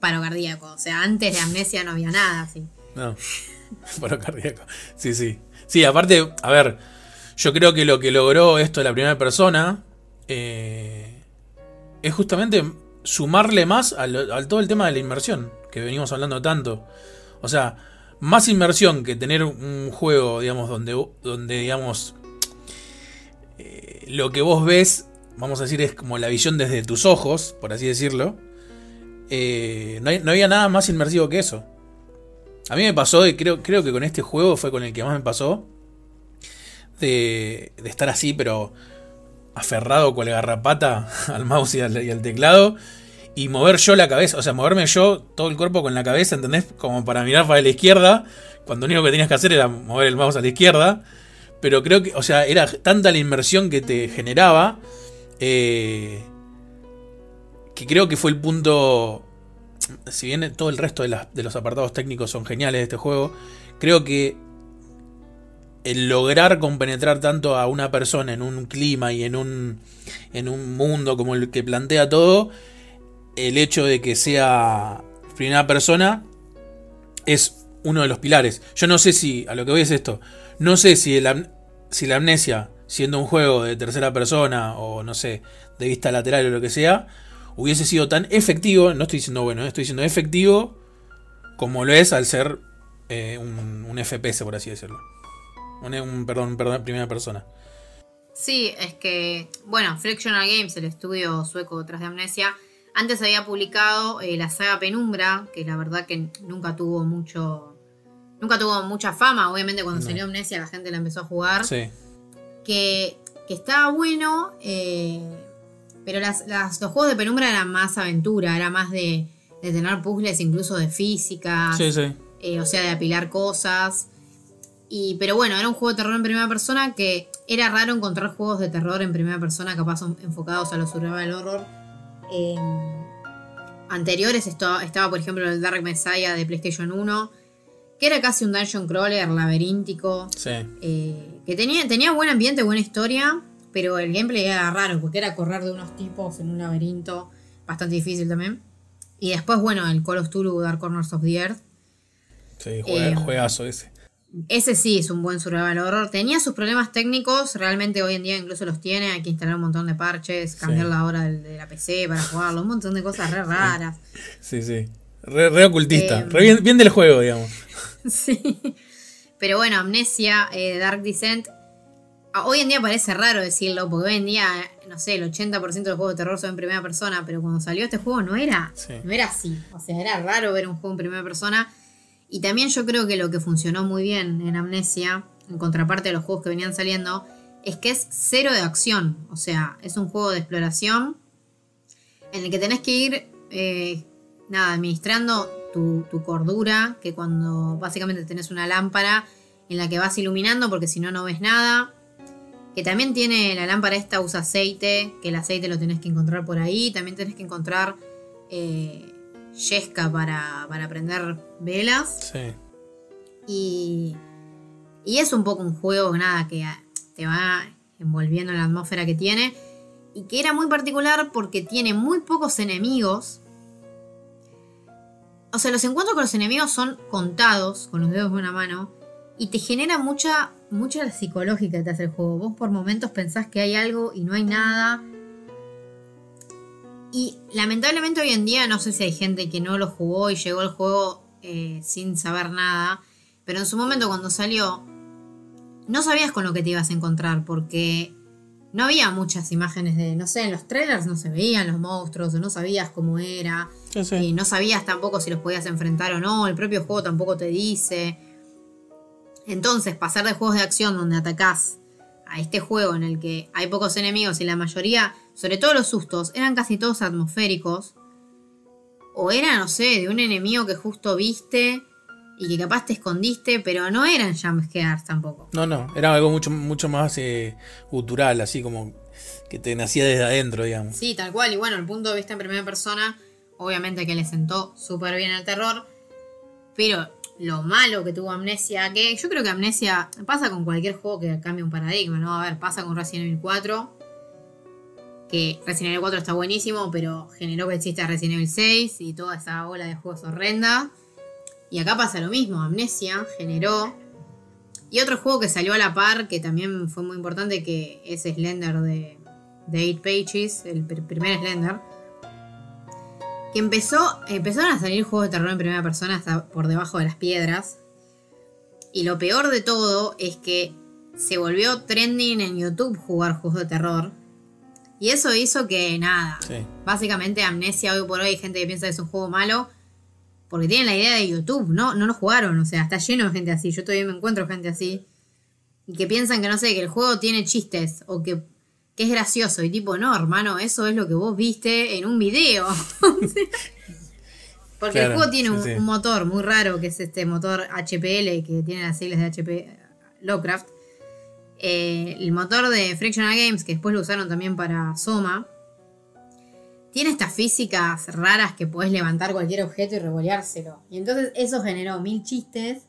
paro cardíaco. O sea, antes de amnesia no había nada así. No, paro cardíaco. Sí, sí. Sí, aparte, a ver, yo creo que lo que logró esto de la primera persona eh, es justamente sumarle más al, todo el tema de la inmersión, que venimos hablando tanto. O sea, más inmersión que tener un juego, digamos, donde, donde digamos, eh, lo que vos ves, vamos a decir, es como la visión desde tus ojos, por así decirlo. Eh, no, no, había nada más inmersivo que eso. A mí me pasó, y creo, creo que con este juego fue con el que más me pasó, de, estar así, pero aferrado con la garrapata al mouse y al, teclado. Y mover yo la cabeza, o sea, moverme yo todo el cuerpo con la cabeza, ¿entendés? Como para mirar para la izquierda, cuando lo único que tenías que hacer era mover el mouse a la izquierda. Pero creo que, o sea, era tanta la inmersión que te generaba, eh, que creo que fue el punto, si bien todo el resto de, de los apartados técnicos son geniales de este juego, creo que el lograr compenetrar tanto a una persona en un clima y en un, en un mundo como el que plantea todo, el hecho de que sea primera persona es uno de los pilares. Yo no sé si, a lo que voy es esto, no sé si, el, si la amnesia, siendo un juego de tercera persona o no sé, de vista lateral o lo que sea, hubiese sido tan efectivo, no estoy diciendo bueno, estoy diciendo efectivo como lo es al ser eh, un, un FPS, por así decirlo. Un, perdón, perdón, primera persona. Sí, es que, bueno, Frictional Games, el estudio sueco detrás de Amnesia, antes había publicado eh, la saga Penumbra, que la verdad que nunca tuvo mucho. Nunca tuvo mucha fama. Obviamente, cuando salió Amnesia, la gente la empezó a jugar. Sí. Que, que estaba bueno, eh, pero las, los juegos de Penumbra eran más aventura, era más de, de tener puzzles incluso de física. Sí, sí. Eh, o sea, de apilar cosas. Y, pero bueno, era un juego de terror en primera persona que era raro encontrar juegos de terror en primera persona capaz enfocados a los survival horror. Em, anteriores estaba, estaba, por ejemplo, el Dark Messiah de PlayStation 1, que era casi un dungeon crawler laberíntico. Sí. Eh, que tenía, tenía buen ambiente, buena historia, pero el gameplay era raro, porque era correr de unos tipos en un laberinto, bastante difícil también. Y después, bueno, el Call of Cthulhu Dark Corners of the Earth. Sí, juega, Em, juegazo ese. Ese sí es un buen survival horror. Tenía sus problemas técnicos, realmente hoy en día incluso los tiene. Hay que instalar un montón de parches, cambiar Sí. la hora de, la PC para jugarlo, un montón de cosas re raras. Sí, sí. Re, re ocultista. Re bien, bien del juego, digamos. sí. Pero bueno, Amnesia, eh, Dark Descent. ah, Hoy en día parece raro decirlo, porque hoy en día, no sé, el 80% de los juegos de terror son en primera persona, pero cuando salió este juego no era, Sí. no era así. O sea, era raro ver un juego en primera persona. Y también yo creo que lo que funcionó muy bien en Amnesia, en contraparte de los juegos que venían saliendo, es que es cero de acción. O sea, es un juego de exploración en el que tenés que ir, eh, nada, administrando tu, cordura, que cuando básicamente tenés una lámpara en la que vas iluminando, porque si no, no ves nada. Que también tiene la lámpara esta, usa aceite, que el aceite lo tenés que encontrar por ahí. También tenés que encontrar eh, yesca para, para prender velas. Sí. Y, y es un poco un juego, nada, que te va envolviendo en la atmósfera que tiene. Y que era muy particular porque tiene muy pocos enemigos. O sea, los encuentros con los enemigos son contados con los dedos de una mano. Y te genera mucha, mucha psicológica que te hace el juego. Vos por momentos pensás que hay algo y no hay nada. Y lamentablemente hoy en día no sé si hay gente que no lo jugó y llegó al juego eh, sin saber nada. Pero en su momento cuando salió, no sabías con lo que te ibas a encontrar porque no había muchas imágenes de, no sé, en los trailers no se veían los monstruos o no sabías cómo era. Sí, sí. Y no sabías tampoco si los podías enfrentar o no. El propio juego tampoco te dice. Entonces, pasar de juegos de acción donde atacás a este juego en el que hay pocos enemigos y la mayoría, sobre todo los sustos, eran casi todos atmosféricos. O era, no sé, de un enemigo que justo viste y que capaz te escondiste, pero no eran jumpscares tampoco. No, no, era algo mucho, mucho más eh, gutural, así como que te nacía desde adentro, digamos. Sí, tal cual. Y bueno, el punto de vista en primera persona, obviamente que le sentó súper bien al terror. Pero lo malo que tuvo Amnesia, que yo creo que Amnesia pasa con cualquier juego que cambie un paradigma, ¿no? A ver, pasa con Resident Evil 4. Que Resident Evil 4 está buenísimo, pero generó que exista Resident Evil 6 y toda esa ola de juegos horrenda. Y acá pasa lo mismo, Amnesia generó. Y otro juego que salió a la par, que también fue muy importante, que es Slender de, de 8 Pages, el pr- primer Slender. Que empezó, empezaron a salir juegos de terror en primera persona hasta por debajo de las piedras. Y lo peor de todo es que se volvió trending en YouTube jugar juegos de terror. Y eso hizo que nada. Sí. Básicamente Amnesia hoy por hoy hay gente que piensa que es un juego malo. Porque tienen la idea de YouTube, ¿no? No lo jugaron. O sea, está lleno de gente así. Yo todavía me encuentro gente así. Y que piensan que no sé, que el juego tiene chistes. O que, que es gracioso. Y tipo, no, hermano, eso es lo que vos viste en un video. Porque el juego tiene sí, un, sí. un motor muy raro, que es este motor HPL, que tiene las siglas de HP Lovecraft. Eh, el motor de Frictional Games, que después lo usaron también para Soma, tiene estas físicas raras que podés levantar cualquier objeto y revoleárselo. Y entonces eso generó mil chistes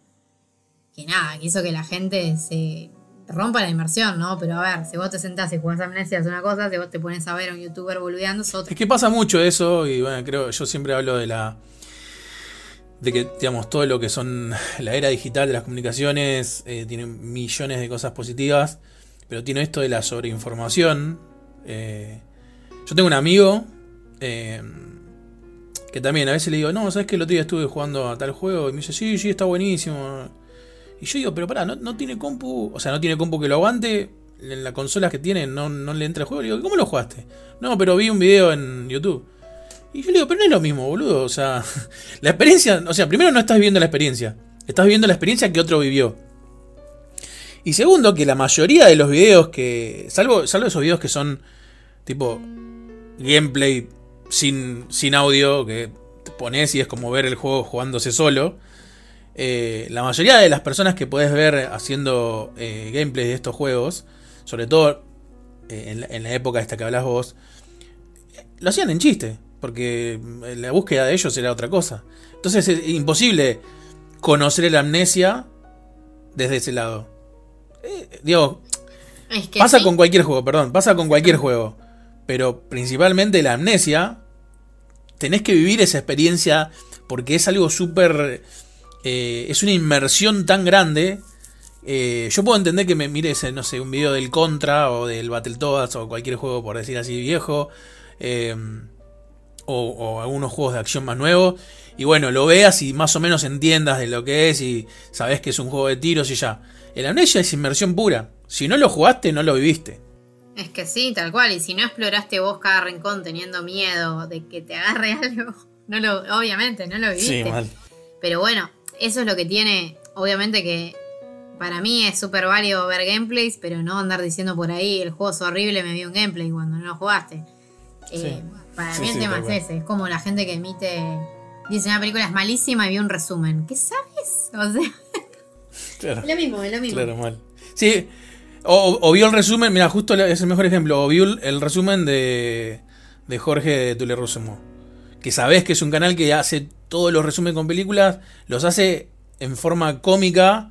que nada, que hizo que la gente se rompa la inmersión, ¿no? Pero a ver, si vos te sentás y jugás amnesia es una cosa, si vos te pones a ver a un youtuber boludeando es otra. Es que pasa mucho eso, y bueno, creo, yo siempre hablo de la. De que, digamos, todo lo que son la era digital de las comunicaciones eh, tiene millones de cosas positivas, pero tiene esto de la sobreinformación. Eh, yo tengo un amigo eh, que también a veces le digo, no, ¿sabes que el otro día estuve jugando a tal juego? Y me dice, sí, sí, está buenísimo. Y yo digo, pero pará, ¿no, no tiene compu? O sea, no tiene compu que lo aguante. En las consolas que tiene no, no le entra el juego. Le digo, ¿cómo lo jugaste? No, pero vi un video en YouTube. Y yo le digo, pero no es lo mismo, boludo. O sea, la experiencia. O sea, primero no estás viviendo la experiencia. Estás viviendo la experiencia que otro vivió. Y segundo, que la mayoría de los videos que. Salvo, salvo esos videos que son tipo gameplay sin, sin audio, que te pones y es como ver el juego jugándose solo. Eh, la mayoría de las personas que puedes ver haciendo eh, gameplay de estos juegos, sobre todo eh, en, la, en, la, época esta que hablas vos, lo hacían en chiste, porque la búsqueda de ellos era otra cosa. Entonces es imposible conocer la amnesia desde ese lado. digo, es que pasa sí. con cualquier juego, perdón, pasa con cualquier juego. Pero principalmente la amnesia, tenés que vivir esa experiencia porque es algo súper... Eh, es una inmersión tan grande. Eh, yo puedo entender que me mires, no sé, un video del Contra o del Battletoads o cualquier juego, por decir así, viejo. Eh, o, o, algunos juegos de acción más nuevos. Y bueno, lo veas y más o menos entiendas de lo que es y sabes que es un juego de tiros y ya. El Amnesia es inmersión pura. Si no lo jugaste, no lo viviste. Es que sí, tal cual. Y si no exploraste vos cada rincón teniendo miedo de que te agarre algo, no lo, obviamente, no lo viviste. Sí, mal. Pero bueno, eso es lo que tiene, obviamente que para mí es súper válido ver gameplays, pero no andar diciendo por ahí, el juego es horrible, me vi un gameplay cuando no lo jugaste. Sí. Eh, para Sí, mí el sí, tema es ese, es como la gente que emite, dice una película es malísima y vi un resumen. ¿Qué sabes? O sea, Claro. es lo mismo, es lo mismo. Claro, mal. Sí, o, o vio el resumen, mira, justo es el mejor ejemplo. O vio el, el resumen de, de Jorge Tule. Que sabés que es un canal que hace todos los resúmenes con películas, los hace en forma cómica.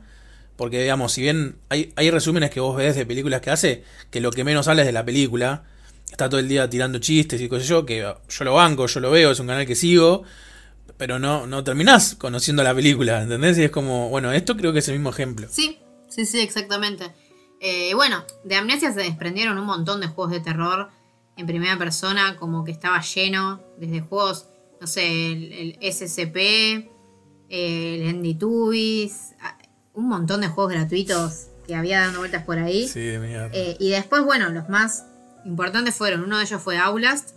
Porque, digamos, si bien hay, hay resúmenes que vos ves de películas que hace, que lo que menos sale es de la película. Está todo el día tirando chistes y cosas yo, que yo lo banco, yo lo veo, es un canal que sigo. Pero no, no terminás conociendo la película, ¿entendés? Y es como, bueno, esto creo que es el mismo ejemplo. Sí, sí, sí, exactamente. Eh, bueno, de Amnesia se desprendieron un montón de juegos de terror en primera persona, como que estaba lleno, desde juegos, no sé, el, el SCP, el Andy Tubis, un montón de juegos gratuitos que había dando vueltas por ahí. Sí, de mierda. Eh, y después, bueno, los más importantes fueron, uno de ellos fue Outlast,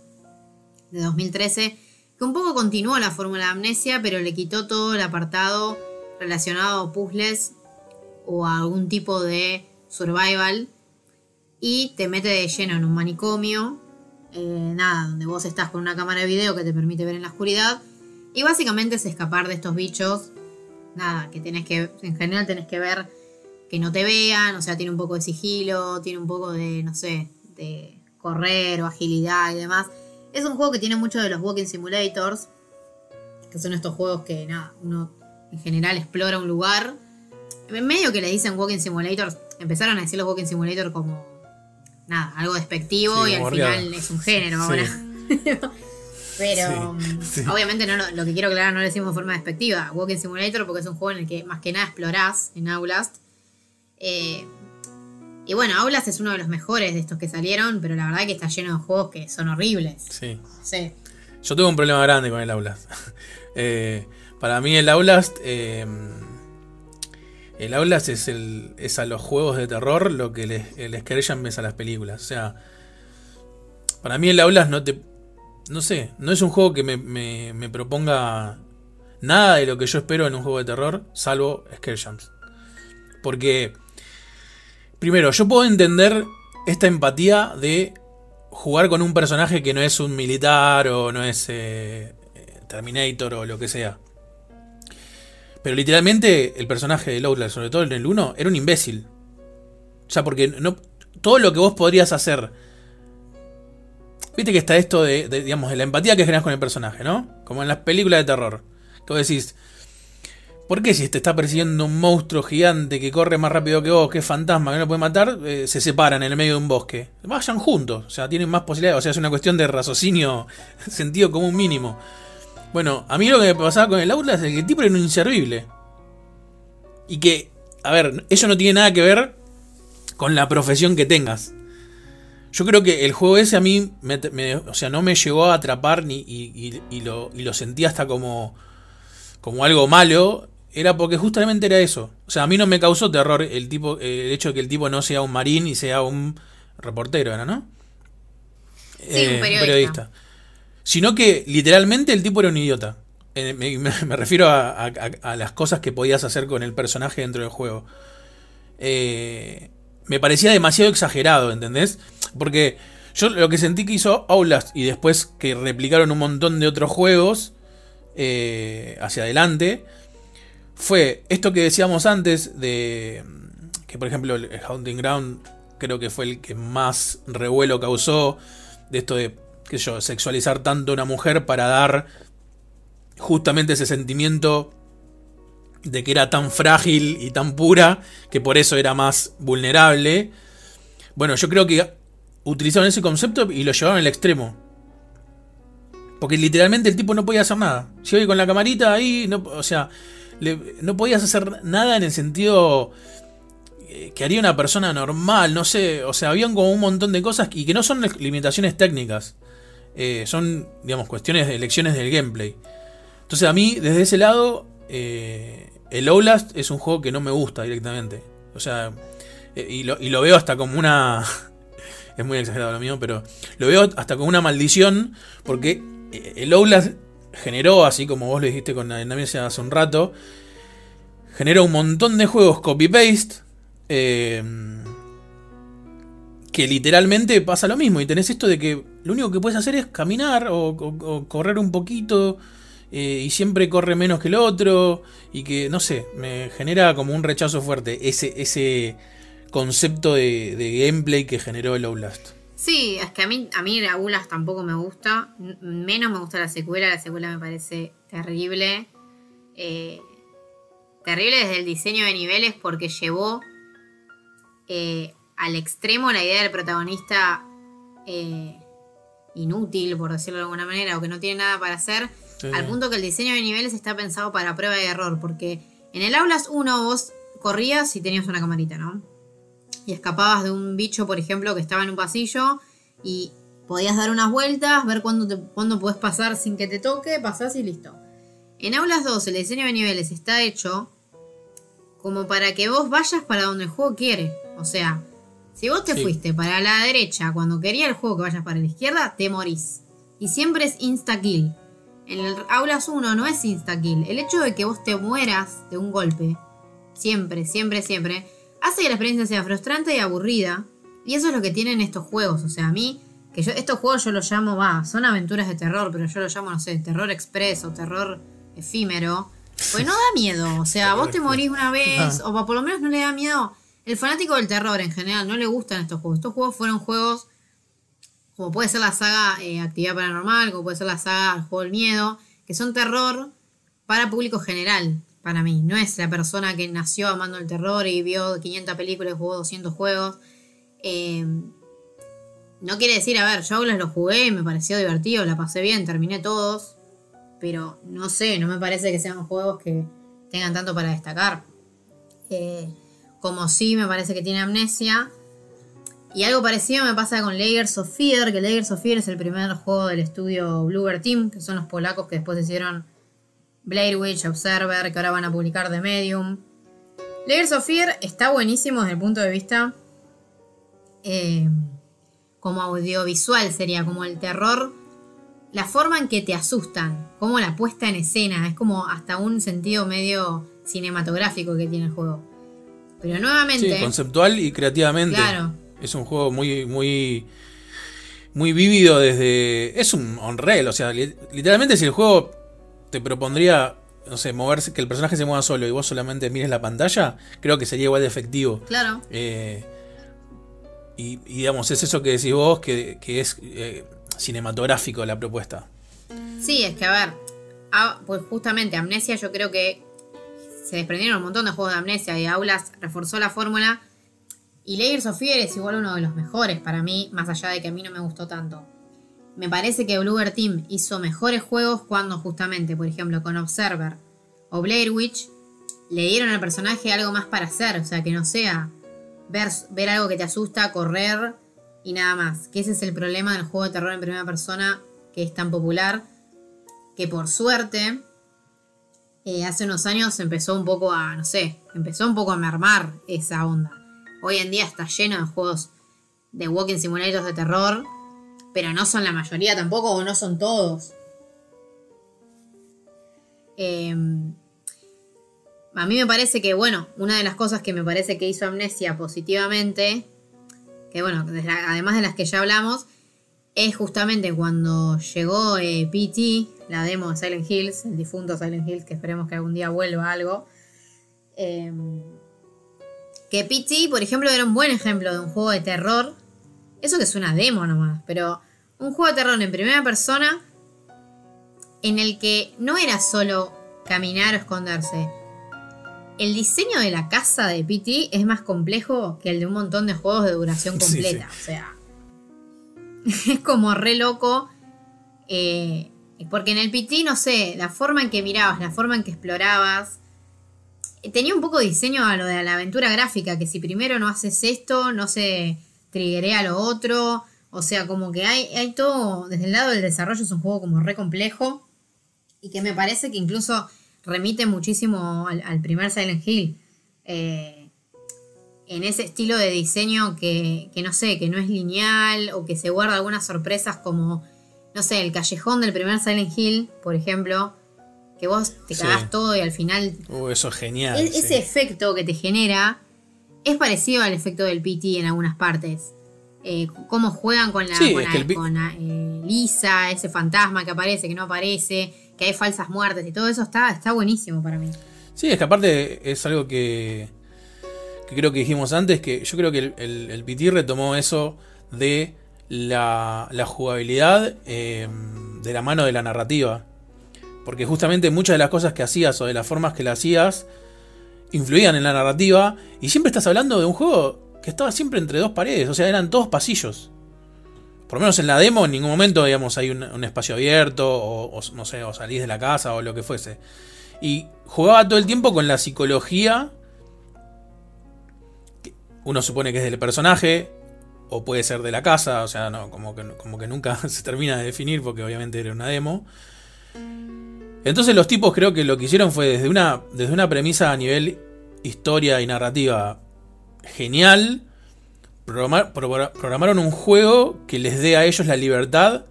de 2013, que un poco continuó la fórmula de amnesia, pero le quitó todo el apartado relacionado a puzzles o a algún tipo de survival y te mete de lleno en un manicomio, eh, nada, donde vos estás con una cámara de video que te permite ver en la oscuridad y básicamente es escapar de estos bichos, nada, que tenés que, en general tenés que ver que no te vean, o sea, tiene un poco de sigilo, tiene un poco de, no sé, de correr o agilidad y demás. Es un juego que tiene mucho de los walking simulators, que son estos juegos que, nada, uno en general explora un lugar. En medio que le dicen walking simulators, empezaron a decir los walking simulators como, nada, algo despectivo Sí, y al final es un género Sí. ahora. Pero Sí, sí. obviamente no, lo- lo que quiero aclarar no lo decimos de forma despectiva. Walking Simulator porque es un juego en el que más que nada explorás en Outlast. Eh, y bueno, Outlast es uno de los mejores de estos que salieron, pero la verdad que está lleno de juegos que son horribles. Sí. Sí. Yo tuve un problema grande con el Outlast. Eh, para mí el Outlast... eh, el Outlast es, el, es a los juegos de terror lo que el, el Scare es a las películas. O sea, para mí el Outlast no te... No sé, no es un juego que me, me- me proponga nada de lo que yo espero en un juego de terror, salvo Scare Jams. Porque, primero, yo puedo entender esta empatía de jugar con un personaje que no es un militar o no es eh, Terminator o lo que sea. Pero literalmente el personaje de Outlast, sobre todo en el 1, era un imbécil. O sea, porque no, todo lo que vos podrías hacer. Viste que está esto de, de, digamos, de la empatía que generas con el personaje, ¿no? Como en las películas de terror. Que vos decís, ¿Por qué si te está persiguiendo un monstruo gigante que corre más rápido que vos, que es fantasma, que no puede matar, eh, se separan en el medio de un bosque? Vayan juntos, o sea, tienen más posibilidades, o sea, es una cuestión de raciocinio, sentido común mínimo. Bueno, a mí lo que me pasaba con el Outlast es que el tipo era un inservible. Y que, a ver, eso no tiene nada que ver con la profesión que tengas. Yo creo que el juego ese a mí, o sea, no me llegó a atrapar ni, y, lo, y lo sentí hasta como, como algo malo era porque justamente era eso. O sea, a mí no me causó terror el tipo el hecho de que el tipo no sea un marín y sea un reportero, ¿era, no? Sí, un eh, periodista. Sino que literalmente el tipo era un idiota. Eh, me, refiero a, las cosas que podías hacer con el personaje dentro del juego. Eh, me parecía demasiado exagerado, ¿entendés? Porque yo lo que sentí que hizo Outlast y después que replicaron un montón de otros juegos hacia adelante fue esto que decíamos antes de que por ejemplo el Haunting Ground creo que fue el que más revuelo causó de esto de qué yo, sexualizar tanto a una mujer para dar justamente ese sentimiento de que era tan frágil y tan pura que por eso era más vulnerable. Bueno, yo creo que utilizaron ese concepto y lo llevaron al extremo. Porque literalmente el tipo no podía hacer nada. Si hoy con la camarita ahí, no, o sea, no podías hacer nada en el sentido eh, que haría una persona normal, no sé, o sea, habían como un montón de cosas y que no son limitaciones técnicas, eh, son, digamos, cuestiones de elecciones del gameplay. Entonces a mí, desde ese lado, eh, el Outlast es un juego que no me gusta directamente. O sea, y lo, y lo veo hasta como una... es muy exagerado lo mío, pero lo veo hasta como una maldición porque el Outlast generó, así como vos lo dijiste con la dinámica hace un rato, generó un montón de juegos copy-paste. Eh, que literalmente pasa lo mismo. Y tenés esto de que lo único que puedes hacer es caminar o, correr un poquito. Eh, y siempre corre menos que el otro. Y que, no sé, me genera como un rechazo fuerte ese, ese concepto de, de gameplay que generó el Outlast. Sí, es que a mí, a mí Outlast tampoco me gusta. Menos me gusta la secuela. La secuela me parece terrible. Eh, terrible desde el diseño de niveles porque llevó eh, al extremo la idea del protagonista eh, inútil, por decirlo de alguna manera, o que no tiene nada para hacer, al punto que el diseño de niveles está pensado para prueba y error. Porque en el Outlast 1 vos corrías y tenías una camarita, ¿no? Y escapabas de un bicho, por ejemplo, que estaba en un pasillo y podías dar unas vueltas, ver cuándo, te, cuándo puedes pasar sin que te toque, pasás y listo. En Aulas 2 el diseño de niveles está hecho como para que vos vayas para donde el juego quiere. O sea, si vos te fuiste para la derecha cuando quería el juego que vayas para la izquierda, te morís. Y siempre es insta-kill. En el Aulas 1 no es insta-kill. El hecho de que vos te mueras de un golpe, siempre, siempre, siempre, hace que la experiencia sea frustrante y aburrida. Y eso es lo que tienen estos juegos. O sea, a mí, que yo, estos juegos yo los llamo, va, son aventuras de terror, pero yo los llamo, no sé, terror expreso, terror efímero. Pues no da miedo. O sea, vos te morís una vez, o por lo menos no le da miedo. El fanático del terror en general no le gustan estos juegos. Estos juegos fueron juegos como puede ser la saga eh, Actividad Paranormal, como puede ser la saga El Juego del Miedo, que son terror para público general para mí. No es la persona que nació amando el terror y vio 500 películas y jugó 200 juegos. Eh, no quiere decir, a ver, yo les lo jugué, me pareció divertido, la pasé bien, terminé todos. Pero no sé, no me parece que sean juegos que tengan tanto para destacar. Eh, como sí me parece que tiene amnesia. Y algo parecido me pasa con Layers of Fear, que Layers of Fear es el primer juego del estudio Bluebird Team, que son los polacos que después hicieron Blair Witch, Observer, que ahora van a publicar The Medium. Layers of Fear está buenísimo desde el punto de vista eh, como audiovisual, sería como el terror, la forma en que te asustan, como la puesta en escena, es como hasta un sentido medio cinematográfico que tiene el juego. Pero nuevamente... Sí, conceptual y creativamente. Claro. Es un juego muy, muy, muy vívido desde... Es un on-rail, o sea, literalmente si el juego te propondría, no sé, moverse, que el personaje se mueva solo y vos solamente mires la pantalla, creo que sería igual de efectivo. Claro. Eh, y, digamos, es eso que decís vos, que, es eh, cinematográfico la propuesta. Sí, es que a ver, pues justamente Amnesia yo creo que se desprendieron un montón de juegos de amnesia y Aulas reforzó la fórmula. Y Layers of Fear es igual uno de los mejores para mí, más allá de que a mí no me gustó tanto. Me parece que Bluebird Team hizo mejores juegos cuando justamente, por ejemplo, con Observer o Blair Witch, le dieron al personaje algo más para hacer, o sea, que no sea ver, ver algo que te asusta, correr y nada más. Que ese es el problema del juego de terror en primera persona que es tan popular, que por suerte eh, hace unos años empezó un poco a, no sé, empezó un poco a mermar esa onda. Hoy en día está lleno de juegos de walking simulators de terror, pero no son la mayoría tampoco o no son todos. Em, a mí me parece que, bueno, una de las cosas que me parece que hizo Amnesia positivamente, que bueno, además de las que ya hablamos, es justamente cuando llegó eh, PT, la demo de Silent Hills, el difunto Silent Hills, que esperemos que algún día vuelva algo. Em, que PT, por ejemplo, era un buen ejemplo de un juego de terror. Eso que es una demo nomás, pero un juego de terror en primera persona en el que no era solo caminar o esconderse. El diseño de la casa de PT es más complejo que el de un montón de juegos de duración completa. O sea, es como re loco. Eh, porque en el PT, no sé, la forma en que mirabas, la forma en que explorabas, eh, tenía un poco de diseño a lo de la aventura gráfica, que si primero no haces esto, no se triggerea lo otro. O sea, como que hay, hay todo, desde el lado del desarrollo es un juego como re complejo y que me parece que incluso remite muchísimo al, primer Silent Hill. Eh, en ese estilo de diseño que, no sé, que no es lineal o que se guarda algunas sorpresas como, no sé, el callejón del primer Silent Hill, por ejemplo, que vos te cagás todo y al final... Uh, eso es genial. Ese efecto que te genera es parecido al efecto del PT en algunas partes. Eh, cómo juegan con la, con, eh, Lisa, ese fantasma que aparece, que no aparece, que hay falsas muertes y todo eso está, está buenísimo para mí. Sí, es que aparte es algo que que creo que dijimos antes, que yo creo que el, el, PT retomó eso de la, jugabilidad eh, de la mano de la narrativa. Porque justamente muchas de las cosas que hacías o de las formas que la hacías influían en la narrativa. Y siempre estás hablando de un juego que estaba siempre entre dos paredes, o sea, eran todos pasillos. Por lo menos en la demo en ningún momento, digamos, hay un, espacio abierto o, no sé, o salís de la casa o lo que fuese. Y jugaba todo el tiempo con la psicología uno supone que es del personaje, o puede ser de la casa, o sea, no, como, que, como que nunca se termina de definir porque obviamente era una demo. Entonces los tipos creo que lo que hicieron fue desde una, desde una premisa a nivel historia y narrativa genial, programaron un juego que les dé a ellos la libertad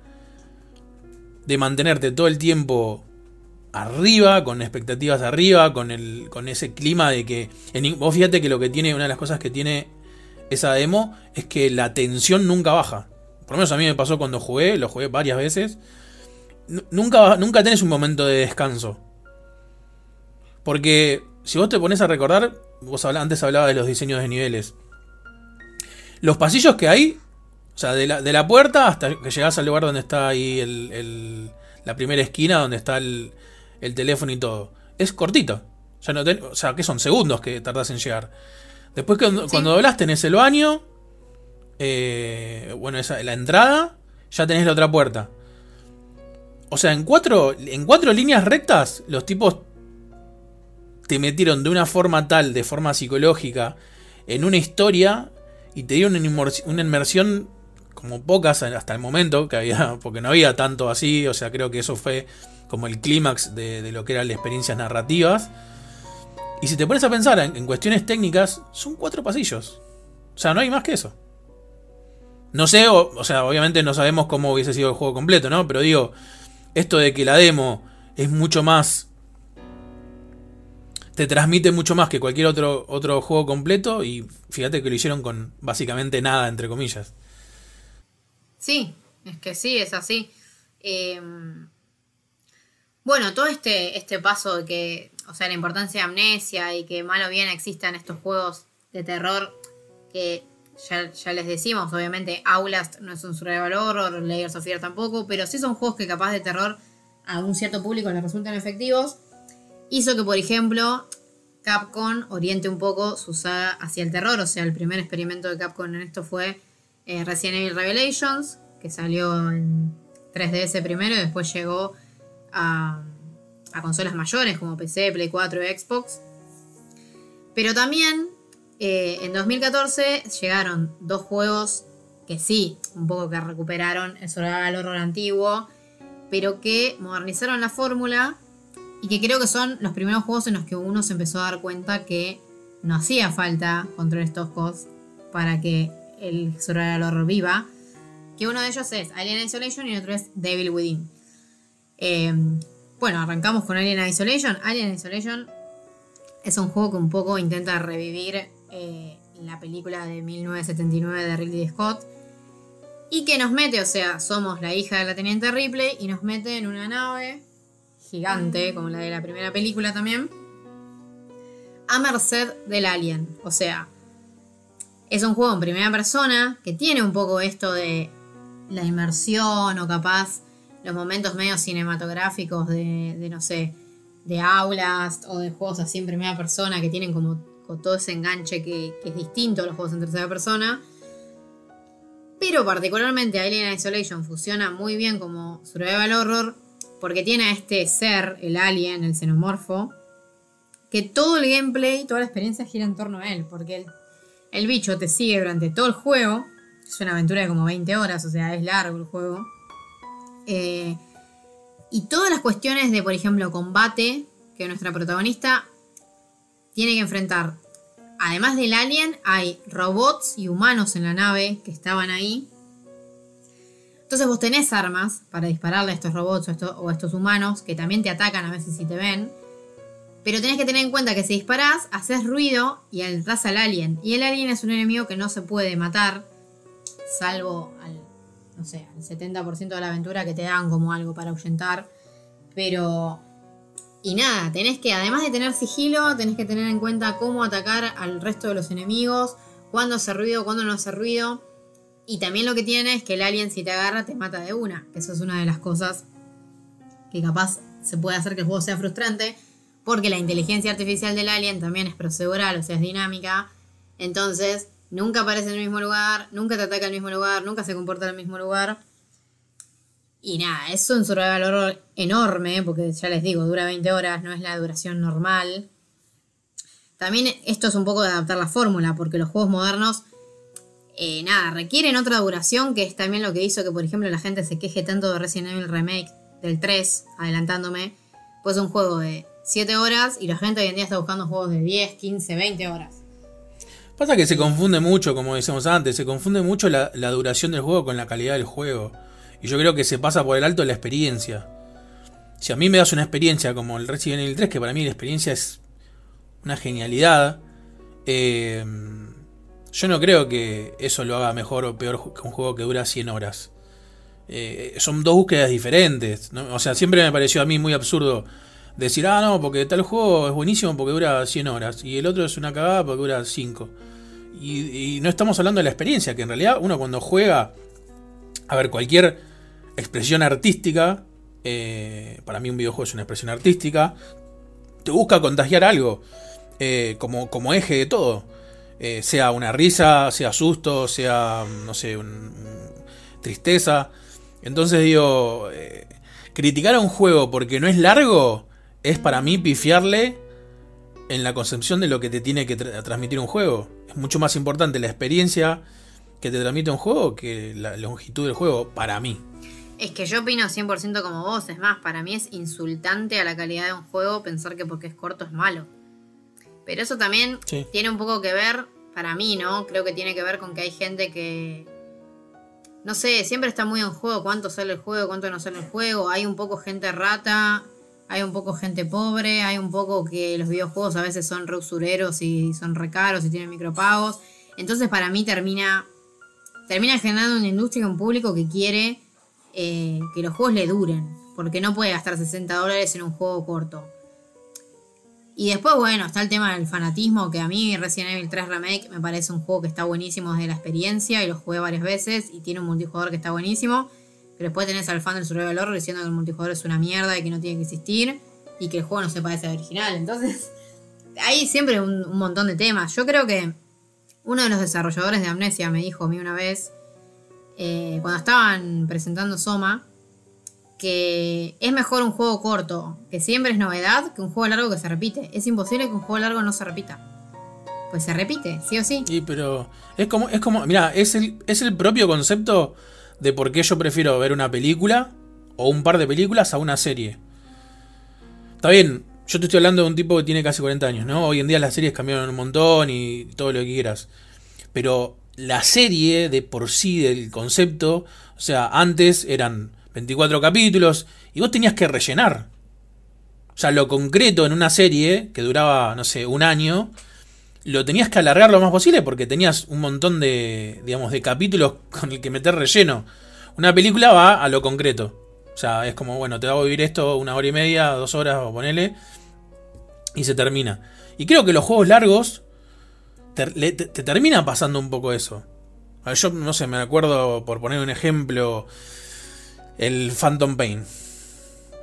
de mantenerte todo el tiempo arriba, con expectativas arriba, con, el, con ese clima de que... En, vos fíjate que lo que tiene, una de las cosas que tiene esa demo es que la tensión nunca baja. Por lo menos a mí me pasó cuando jugué, lo jugué varias veces. Nunca, nunca tenés un momento de descanso. Porque si vos te pones a recordar, vos antes hablaba de los diseños de niveles. Los pasillos que hay, o sea, de la, de la puerta hasta que llegás al lugar donde está ahí el, la primera esquina, donde está el, el teléfono y todo. Es cortito. Ya no o sea, que son segundos que tardás en llegar. Después que cuando doblas tenés el baño. Eh, bueno, esa, la entrada. Ya tenés la otra puerta. O sea, en cuatro, en cuatro líneas rectas, los tipos te metieron de una forma tal, de forma psicológica, en una historia y te dieron una inmersión como pocas hasta el momento, que había, porque no había tanto así, o sea, creo que eso fue como el clímax de, lo que eran las experiencias narrativas. Y si te pones a pensar en, cuestiones técnicas, son cuatro pasillos. O sea, no hay más que eso. No sé, o, sea, obviamente no sabemos cómo hubiese sido el juego completo, ¿no? Pero digo, esto de que la demo es mucho más. Te transmite mucho más que cualquier otro, otro juego completo. Y fíjate que lo hicieron con básicamente nada, entre comillas. Sí, es que sí, es así. Eh, bueno, todo este, este paso de que, o sea, la importancia de amnesia y que mal o bien existan estos juegos de terror que ya, les decimos, obviamente Outlast no es un survival horror, Layers of Fear tampoco, pero sí son juegos que capaz de terror a un cierto público les resultan efectivos. Hizo que, por ejemplo, Capcom oriente un poco su saga hacia el terror. O sea, el primer experimento de Capcom en esto fue eh, Resident Evil Revelations, que salió en 3DS primero y después llegó a, consolas mayores como PC, Play 4 y Xbox. Pero también eh, en 2014 llegaron dos juegos que sí, un poco que recuperaron el horror antiguo, pero que modernizaron la fórmula y que creo que son los primeros juegos en los que uno se empezó a dar cuenta que no hacía falta controles toscos para que el horror viva. Que uno de ellos es Alien Isolation y el otro es Devil Within. Eh, bueno, arrancamos con Alien Isolation. Alien Isolation es un juego que un poco intenta revivir eh, la película de 1979 de Ridley Scott. Y que nos mete, o sea, somos la hija de la teniente Ripley y nos mete en una nave gigante, como la de la primera película también, a merced del alien. O sea, es un juego en primera persona que tiene un poco esto de la inmersión o capaz los momentos medio cinematográficos de, no sé, de aulas o de juegos así en primera persona que tienen como con todo ese enganche que, es distinto a los juegos en tercera persona. Pero particularmente Alien Isolation funciona muy bien como survival horror porque tiene a este ser, el alien, el xenomorfo, que todo el gameplay, toda la experiencia gira en torno a él, porque el, bicho te sigue durante todo el juego, es una aventura de como 20 horas, o sea, es largo el juego. Eh, y todas las cuestiones de, por ejemplo, combate que nuestra protagonista tiene que enfrentar. Además del alien, hay robots y humanos en la nave que estaban ahí. Entonces vos tenés armas para dispararle a estos robots o, a estos humanos que también te atacan a veces si te ven. Pero tenés que tener en cuenta que si disparás, haces ruido y entras al alien. Y el alien es un enemigo que no se puede matar, salvo al, no sé, al 70% de la aventura que te dan como algo para ahuyentar. Pero y nada, tenés que, además de tener sigilo, tenés que tener en cuenta cómo atacar al resto de los enemigos, cuándo hace ruido, cuándo no hace ruido. Y también lo que tiene es que el alien si te agarra te mata de una, eso es una de las cosas que capaz se puede hacer que el juego sea frustrante, porque la inteligencia artificial del alien también es procedural, o sea, es dinámica. Entonces, nunca aparece en el mismo lugar, nunca te ataca en el mismo lugar, nunca se comporta en el mismo lugar. Y nada, es un survival enorme, porque ya les digo, dura 20 horas, no es la duración normal. También esto es un poco de adaptar la fórmula, porque los juegos modernos, eh, nada, requieren otra duración, que es también lo que hizo que, por ejemplo, la gente se queje tanto de Resident Evil Remake del 3, adelantándome. Pues un juego de 7 horas y la gente hoy en día está buscando juegos de 10, 15, 20 horas. Pasa que se confunde mucho, como decíamos antes, se confunde mucho la, duración del juego con la calidad del juego. Y yo creo que se pasa por el alto la experiencia. Si a mí me das una experiencia como el Resident Evil 3, que para mí la experiencia es una genialidad, eh, yo no creo que eso lo haga mejor o peor que un juego que dura 100 horas. Eh, son dos búsquedas diferentes. O sea, siempre me pareció a mí muy absurdo decir, ah, no, porque tal juego es buenísimo porque dura 100 horas y el otro es una cagada porque dura 5. Y, no estamos hablando de la experiencia, que en realidad uno cuando juega, a ver, cualquier expresión artística, eh, para mí un videojuego es una expresión artística, te busca contagiar algo eh, como, como, eje de todo. Eh, sea una risa, sea susto, sea, no sé, tristeza. Entonces digo, criticar a un juego porque no es largo es para mí pifiarle en la concepción de lo que te tiene que transmitir un juego. Es mucho más importante la experiencia que te transmite un juego que la longitud del juego, para mí. Es que yo opino 100% como vos, es más, para mí es insultante a la calidad de un juego pensar que porque es corto es malo. Pero eso también tiene un poco que ver, para mí, ¿no? Creo que tiene que ver con que hay gente que, no sé, siempre está muy en juego cuánto sale el juego, cuánto no sale el juego. Hay un poco gente rata, hay un poco gente pobre, hay un poco que los videojuegos a veces son reusureros y son recaros y tienen micropagos. Entonces para mí termina, termina generando una industria, un público que quiere eh, que los juegos le duren, porque no puede gastar 60 dólares en un juego corto. Y después, bueno, está el tema del fanatismo, que a mí Resident Evil 3 Remake me parece un juego que está buenísimo desde la experiencia y lo jugué varias veces y tiene un multijugador que está buenísimo. Pero después tenés al fan del Survival Horror diciendo que el multijugador es una mierda y que no tiene que existir y que el juego no se parece al original. Entonces, hay siempre un, un montón de temas. Yo creo que uno de los desarrolladores de Amnesia me dijo a mí una vez, eh, cuando estaban presentando Soma, que es mejor un juego corto, que siempre es novedad, que un juego largo que se repite. Es imposible que un juego largo no se repita. Pues se repite, sí o sí. Y pero es como, es como, mira, es el, es el propio concepto de por qué yo prefiero ver una película o un par de películas a una serie. Está bien, yo te estoy hablando de un tipo que tiene casi 40 años, ¿no? Hoy en día las series cambiaron un montón y todo lo que quieras. Pero la serie de por sí, del concepto, o sea, antes eran 24 capítulos y vos tenías que rellenar. O sea, lo concreto en una serie que duraba, no sé, un año, lo tenías que alargar lo más posible porque tenías un montón de, digamos, de capítulos con el que meter relleno. Una película va a lo concreto. O sea, es como, bueno, te va a vivir esto una hora y media, dos horas, o ponele, y se termina. Y creo que los juegos largos te, te, termina pasando un poco eso. Yo, no sé, me acuerdo, por poner un ejemplo, el Phantom Pain.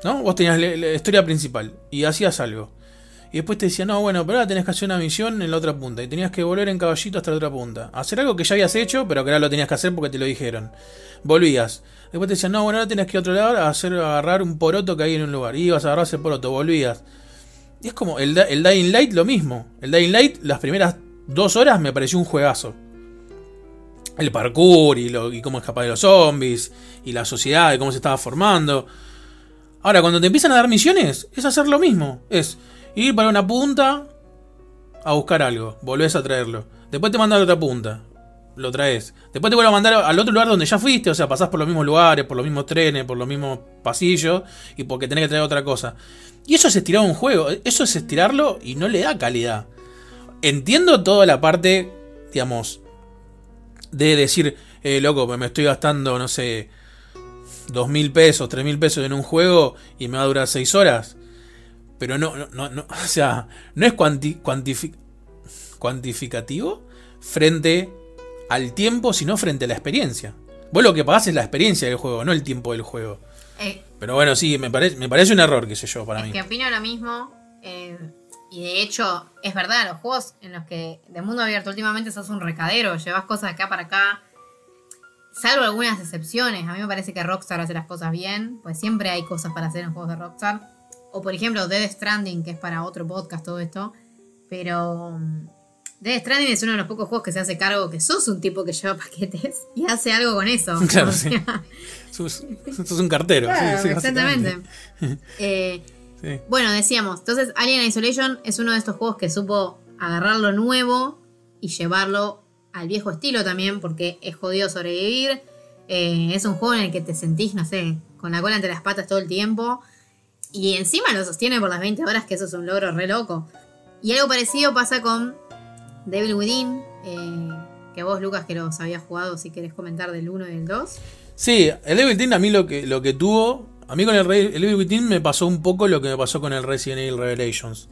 ¿No? Vos tenías la, historia principal y hacías algo. Y después te decía, no, bueno, pero ahora tenés que hacer una misión en la otra punta. Y tenías que volver en caballito hasta la otra punta. Hacer algo que ya habías hecho, pero que ahora lo tenías que hacer porque te lo dijeron. Volvías. Después te decían, no, bueno, ahora tenés que ir a otro lado a hacer, agarrar un poroto que hay en un lugar. Y ibas a agarrar ese poroto, volvías. Y es como el, el Dying Light lo mismo. El Dying Light, las primeras dos horas me pareció un juegazo. El parkour y, lo, cómo escapar de los zombies. Y la sociedad y cómo se estaba formando. Ahora, cuando te empiezan a dar misiones, es hacer lo mismo. Es ir para una punta a buscar algo. Volvés a traerlo. Después te mandan a otra punta. Lo traes. Después te vuelvo a mandar al otro lugar donde ya fuiste. O sea, pasás por los mismos lugares, por los mismos trenes, por los mismos pasillos. Y porque tenés que traer otra cosa. Y eso es estirar un juego. Eso es estirarlo y no le da calidad. Entiendo toda la parte, digamos, de decir, eh, loco, me estoy gastando, no sé, dos mil pesos, tres mil pesos en un juego y me va a durar seis horas. Pero no, no, no, o sea, no es cuanti, cuantific, cuantificativo frente al tiempo, sino frente a la experiencia. Vos lo que pagás es la experiencia del juego, no el tiempo del juego. Eh, Pero bueno, sí, me, parece me parece un error, qué sé yo, para es mí. que opino lo mismo. eh, y de hecho, es verdad, los juegos en los que de mundo abierto últimamente sos un recadero, llevas cosas de acá para acá. Salvo algunas excepciones, a mí me parece que Rockstar hace las cosas bien, pues siempre hay cosas para hacer en juegos de Rockstar. O por ejemplo, Dead Stranding, que es para otro podcast todo esto. Pero mm, Dead Stranding es uno de los pocos juegos que se hace cargo que sos un tipo que lleva paquetes y hace algo con eso. Claro, O sí. Sos, sos un cartero. sí, claro, sí, exactamente. Eh, Sí. bueno, decíamos, entonces Alien Isolation es uno de estos juegos que supo agarrar lo nuevo y llevarlo al viejo estilo también, porque es jodido sobrevivir. Eh, es un juego en el que te sentís, no sé, con la cola entre las patas todo el tiempo. Y encima lo sostiene por las 20 horas, que eso es un logro re loco. Y algo parecido pasa con Devil Within, eh, que vos, Lucas, que los habías jugado, si querés comentar del 1 y del 2. Sí, el Evil Within a mí lo que, lo que tuvo. A mí con el, el Within me pasó un poco lo que me pasó con el Resident Evil Revelations.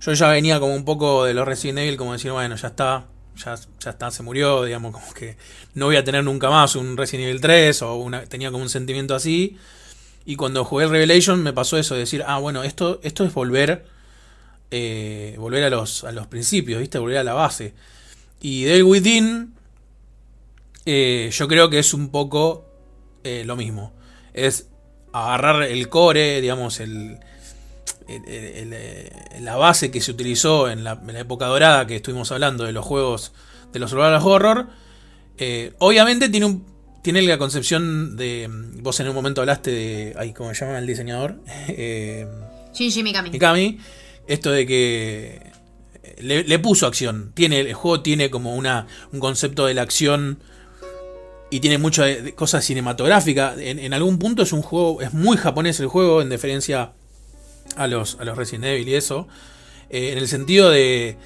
Yo ya venía como un poco de los Resident Evil, como decir, bueno, ya está, ya, ya está, se murió, digamos, como que no voy a tener nunca más un Resident Evil 3 o una, tenía como un sentimiento así. Y cuando jugué el Revelation me pasó eso, de decir, ah, bueno, esto, esto es volver, eh, volver a los, a los principios, ¿viste? Volver a la base. Y Devil Within, eh, yo creo que es un poco eh, lo mismo. Es agarrar el core, digamos, el, el- el- el- la base que se utilizó en la, en la época dorada que estuvimos hablando de los juegos de los survival horror. Eh, obviamente tiene un tiene la concepción de vos en un momento hablaste de ay cómo se llama el diseñador Eh, Shinji Mikami. Mikami, esto de que le, le puso acción. Tiene, el juego tiene como una, un concepto de la acción y tiene muchas de- de cosas cinematográficas. En, algún punto es un juego, es muy japonés el juego en diferencia a los, a los Resident Evil y eso. Eh, en el sentido de,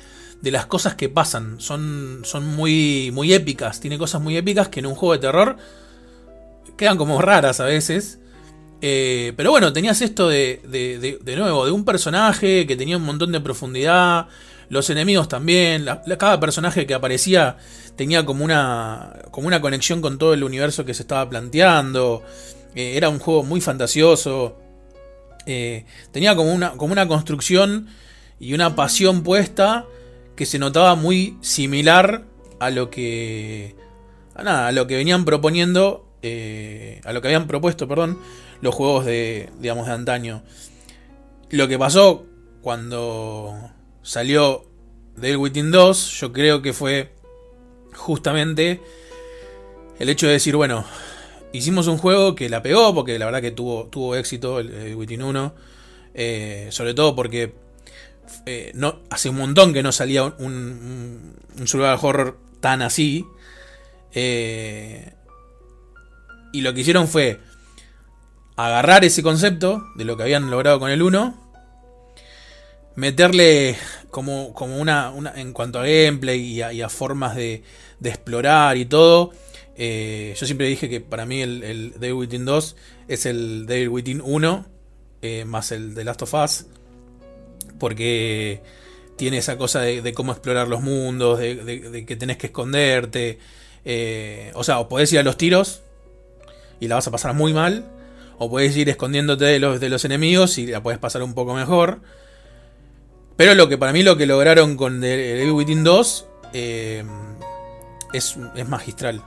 de las cosas que pasan. Son, son muy, muy épicas. Tiene cosas muy épicas que en un juego de terror quedan como raras a veces. Eh, pero bueno, tenías esto de, de- de nuevo, de un personaje que tenía un montón de profundidad. Los enemigos también. la- cada personaje que aparecía tenía como una, como una conexión con todo el universo que se estaba planteando. Eh, era un juego muy fantasioso. Eh, tenía como una, como una construcción y una pasión puesta que se notaba muy similar a lo que a nada, a lo que venían proponiendo eh, a lo que habían propuesto, perdón, los juegos de digamos de antaño. Lo que pasó cuando salió Devil Within 2, yo creo que fue justamente el hecho de decir, bueno, hicimos un juego que la pegó, porque la verdad que tuvo, éxito el, Within 1, eh, sobre todo porque eh, no, hace un montón que no salía un, un, survival horror tan así. Eh, y lo que hicieron fue agarrar ese concepto de lo que habían logrado con el 1, meterle como, como una, en cuanto a gameplay y a, formas de, explorar y todo. Eh, yo siempre dije que para mí el, el Devil Within 2 es el Devil Within 1 eh, más el de Last of Us. Porque tiene esa cosa de, cómo explorar los mundos, de, que tenés que esconderte. Eh, o sea, o podés ir a los tiros y la vas a pasar muy mal. O podés ir escondiéndote de los, de los enemigos y la puedes pasar un poco mejor. Pero lo que para mí lo que lograron con Devil Within 2 eh, es, magistral.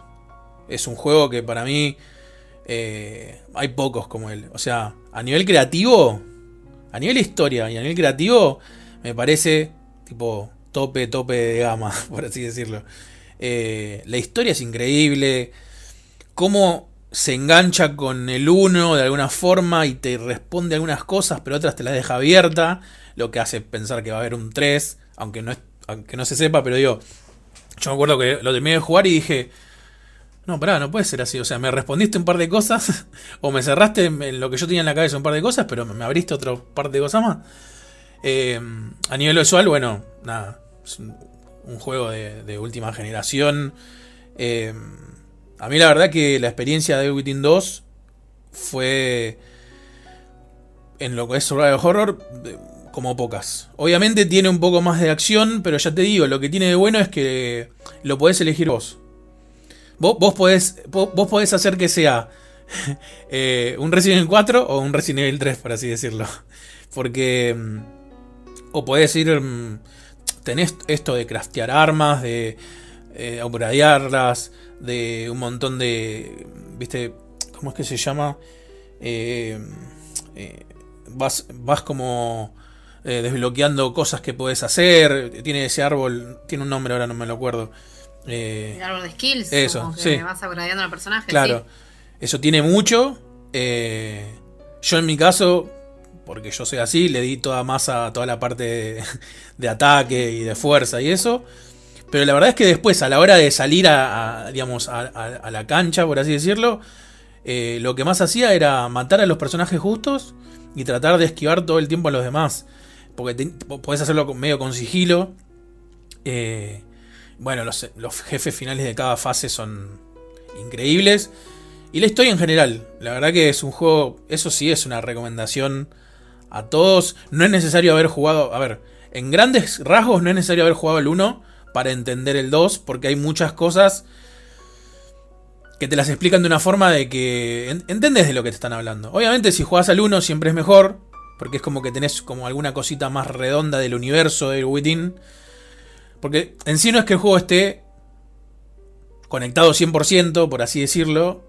Es un juego que para mí eh, hay pocos como él. O sea, a nivel creativo, a nivel historia y a nivel creativo, me parece tipo tope, tope de gama, por así decirlo. Eh, la historia es increíble. Cómo se engancha con el 1 de alguna forma y te responde algunas cosas, pero otras te las deja abierta lo que hace pensar que va a haber un 3, aunque no, es, aunque no se sepa, pero digo, yo me acuerdo que lo terminé de jugar y dije, no, pará, no puede ser así, o sea, me respondiste un par de cosas, o me cerraste en lo que yo tenía en la cabeza un par de cosas, pero me abriste otro par de cosas más. Eh, a nivel visual, bueno, nada, es un, juego de, última generación. Eh, a mí la verdad que la experiencia de Within 2 fue en lo que es survival horror como pocas. Obviamente tiene un poco más de acción, pero ya te digo, lo que tiene de bueno es que lo podés elegir vos. Vos, vos, podés, vos, hacer que sea eh, un Resident Evil 4 o un Resident Evil 3, por así decirlo. Porque... Mm, o podés ir... Mm, tenés esto de craftear armas, de eh, de un montón de... ¿Viste? ¿Cómo es que se llama? Eh, eh vas, vas como eh, desbloqueando cosas que puedes hacer. Tiene ese árbol, tiene un nombre ahora no me lo acuerdo. Eh, el árbol de skills. Eso, como que vas upgradeando al personaje. Claro, eso tiene mucho. Eh, yo en mi caso, porque yo soy así, le di toda masa a toda la parte de, ataque y de fuerza y eso. Pero la verdad es que después, a la hora de salir a, digamos, a, la cancha, por así decirlo, lo que más hacía era matar a los personajes justos y tratar de esquivar todo el tiempo a los demás. Porque podés hacerlo medio con sigilo. Eh, bueno, los, jefes finales de cada fase son increíbles. Y la historia en general. La verdad que es un juego. Eso sí es una recomendación a todos. No es necesario haber jugado. A ver, en grandes rasgos no es necesario haber jugado el 1 para entender el 2. Porque hay muchas cosas que te las explican de una forma de que entendés de lo que te están hablando. Obviamente si juegas al 1 siempre es mejor, porque es como que tenés como alguna cosita más redonda del universo del Within. Porque en sí no es que el juego esté conectado 100%, por así decirlo,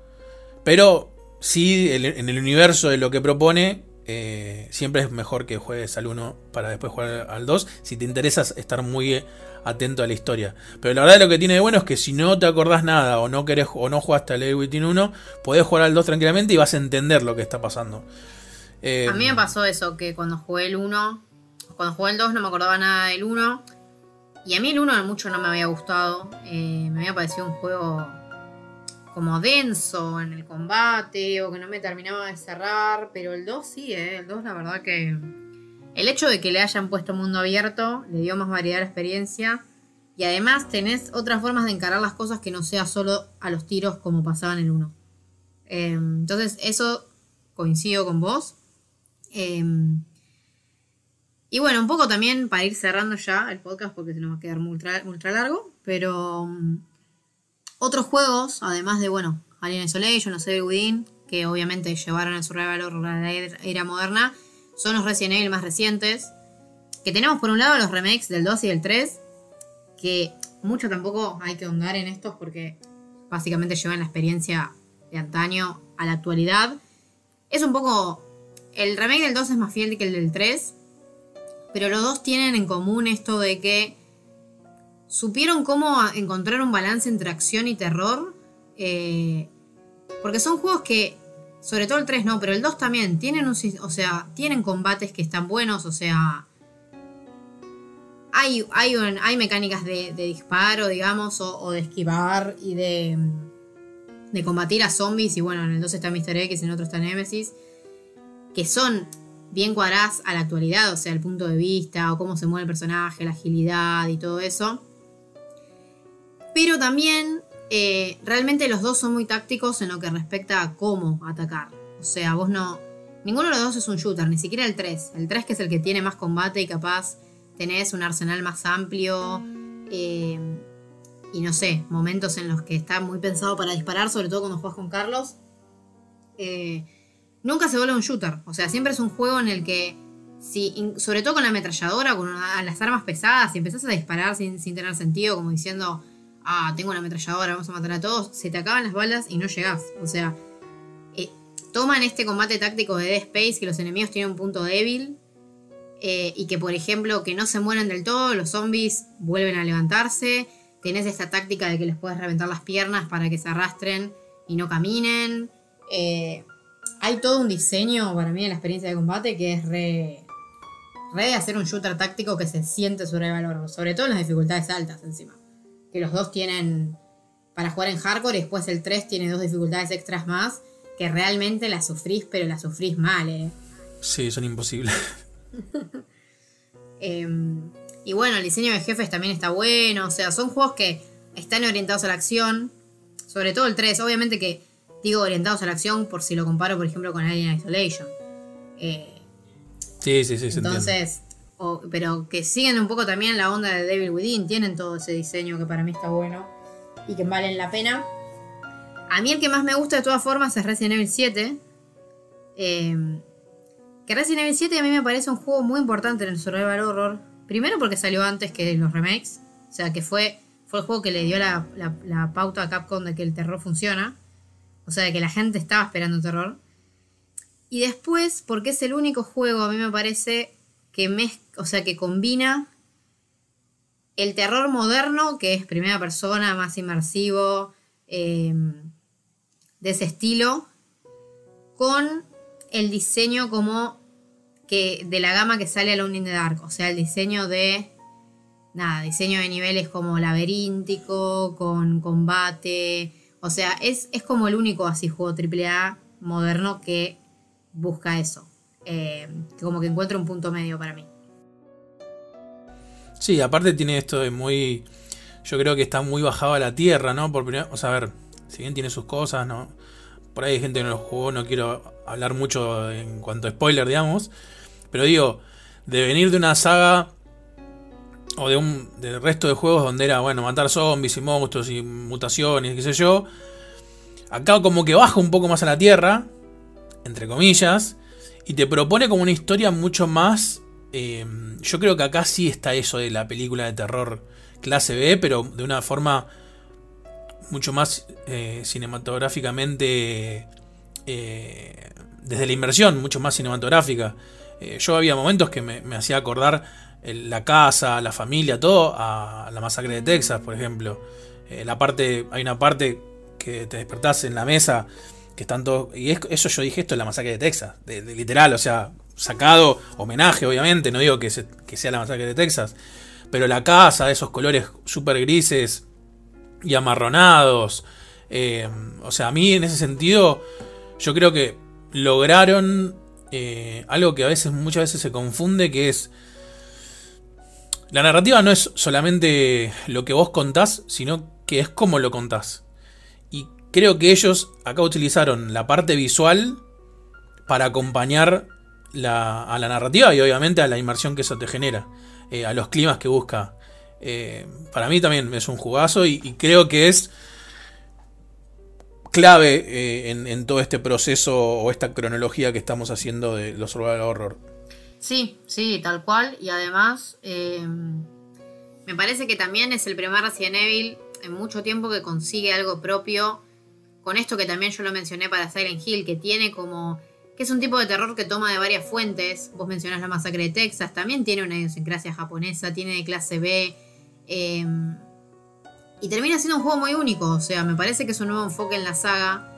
pero sí en el universo de lo que propone, eh, siempre es mejor que juegues al 1 para después jugar al 2, si te interesa estar muy atento a la historia. Pero la verdad lo que tiene de bueno es que si no te acordás nada o no querés o no jugaste al Within 1, podés jugar al 2 tranquilamente y vas a entender lo que está pasando. Eh, a mí me pasó eso, que cuando jugué el 1, cuando jugué el 2 no me acordaba nada del 1. Y a mí el 1 mucho no me había gustado. Eh, me había parecido un juego como denso en el combate o que no me terminaba de cerrar. Pero el 2 sí, eh, el 2 la verdad que el hecho de que le hayan puesto mundo abierto le dio más variedad a la experiencia. Y además tenés otras formas de encarar las cosas que no sea solo a los tiros como pasaba en el 1. Eh, entonces eso coincido con vos. Eh, y bueno, un poco también para ir cerrando ya el podcast porque se nos va a quedar ultra, ultra largo. Pero um, otros juegos, además de, bueno, Alien Isolation o Evil Within, que obviamente llevaron el survival horror a la era moderna, son los Resident Evil más recientes. que tenemos por un lado los remakes del 2 y del 3, que mucho tampoco hay que ahondar en estos porque básicamente llevan la experiencia de antaño a la actualidad. Es un poco... El remake del 2 es más fiel que el del 3, pero los dos tienen en común esto de que supieron cómo encontrar un balance entre acción y terror. Eh, porque son juegos que, sobre todo el 3 no, pero el 2 también, tienen un, o sea, tienen combates que están buenos, o sea, hay, hay, mecánicas de, disparo, digamos, o, de esquivar y de, de combatir a zombies. Y bueno, en el 2 está Mr. X, en el otro está Nemesis, que son bien cuadradas a la actualidad, o sea, el punto de vista, o cómo se mueve el personaje, la agilidad y todo eso. Pero también eh, realmente los dos son muy tácticos en lo que respecta a cómo atacar. O sea, vos no... Ninguno de los dos es un shooter, ni siquiera el 3. El 3 que es el que tiene más combate y capaz tenés un arsenal más amplio. Eh, y no sé, momentos en los que está muy pensado para disparar, sobre todo cuando juegas con Carlos. Eh, nunca se vuelve un shooter. O sea, siempre es un juego en el que, si, sobre todo con la ametralladora, con las armas pesadas, si empezás a disparar sin, tener sentido, como diciendo, ah, tengo una ametralladora, vamos a matar a todos, se te acaban las balas y no llegás. O sea, eh, toman este combate táctico de Dead Space, que los enemigos tienen un punto débil, eh, y que, por ejemplo, que no se mueren del todo, los zombies vuelven a levantarse. Tenés esta táctica de que les puedes reventar las piernas para que se arrastren y no caminen. Eh, hay todo un diseño para mí en la experiencia de combate que es re, re de hacer un shooter táctico que se siente sobre valor, sobre todo en las dificultades altas encima que los dos tienen para jugar en hardcore y después el 3 tiene dos dificultades extras más que realmente las sufrís, pero las sufrís mal, ¿eh? Sí, son imposibles. Em, y bueno, el diseño de jefes también está bueno, o sea, son juegos que están orientados a la acción, sobre todo el 3, obviamente que digo orientados a la acción por si lo comparo, por ejemplo, con Alien Isolation. Eh, sí, sí, sí. Entonces, pero que siguen un poco también la onda de Devil Within, tienen todo ese diseño que para mí está bueno y que valen la pena. A mí el que más me gusta de todas formas es Resident Evil 7. Em, que Resident Evil 7 a mí me parece un juego muy importante en el survival horror. Primero porque salió antes que los remakes. O sea, que fue, fue el juego que le dio la, la pauta a Capcom de que el terror funciona. O sea, que la gente estaba esperando terror. Y después, porque es el único juego, a mí me parece, que o sea, que combina el terror moderno, que es primera persona, más inmersivo, em, de ese estilo, con el diseño como que de la gama que sale Alone in the Dark, o sea, el diseño de nada, diseño de niveles como laberíntico, con combate, o sea, es, es como el único así juego AAA moderno que busca eso. Eh, como que encuentro un punto medio para mí. Sí, aparte tiene esto de muy. Yo creo que está muy bajado a la tierra, ¿no? Por o sea, a ver, si bien tiene sus cosas, ¿no? Por ahí hay gente que no lo jugó, no quiero hablar mucho en cuanto a spoiler, digamos. Pero digo, de venir de una saga o de un del resto de juegos donde era, bueno, matar zombies y monstruos y mutaciones, qué sé yo. Acá como que baja un poco más a la tierra, entre comillas, y te propone como una historia mucho más... Eh, yo creo que acá sí está eso de la película de terror clase B, pero de una forma mucho más eh, cinematográficamente... Eh, desde la inversión, mucho más cinematográfica. yo había momentos que me, hacía acordar la casa, la familia, todo a la masacre de Texas, por ejemplo. la parte, hay una parte que te despertás en la mesa que están todos. Y eso yo dije, esto es la masacre de Texas. Literal, o sea, sacado homenaje, obviamente. No digo que, sea la masacre de Texas. Pero la casa, esos colores súper grises y amarronados. Eh, o sea, a mí en ese sentido, yo creo que lograron eh, algo que a veces, muchas veces se confunde, que es. La narrativa no es solamente lo que vos contás, sino que es cómo lo contás creo que ellos acá utilizaron la parte visual para acompañar a la narrativa y obviamente a la inmersión que eso te genera, eh, a los climas que busca. Eh, para mí también es un jugazo y, creo que es clave eh, en, todo este proceso o esta cronología que estamos haciendo de los survival horror. Sí, sí, tal cual. Y además, eh, me parece que también es el primer Resident Evil en mucho tiempo que consigue algo propio. Con esto que también yo lo mencioné para Silent Hill, que tiene como. que es un tipo de terror que toma de varias fuentes. Vos mencionás la masacre de Texas, también tiene una idiosincrasia japonesa, tiene de clase B. eh, y termina siendo un juego muy único. O sea, me parece que es un nuevo enfoque en la saga.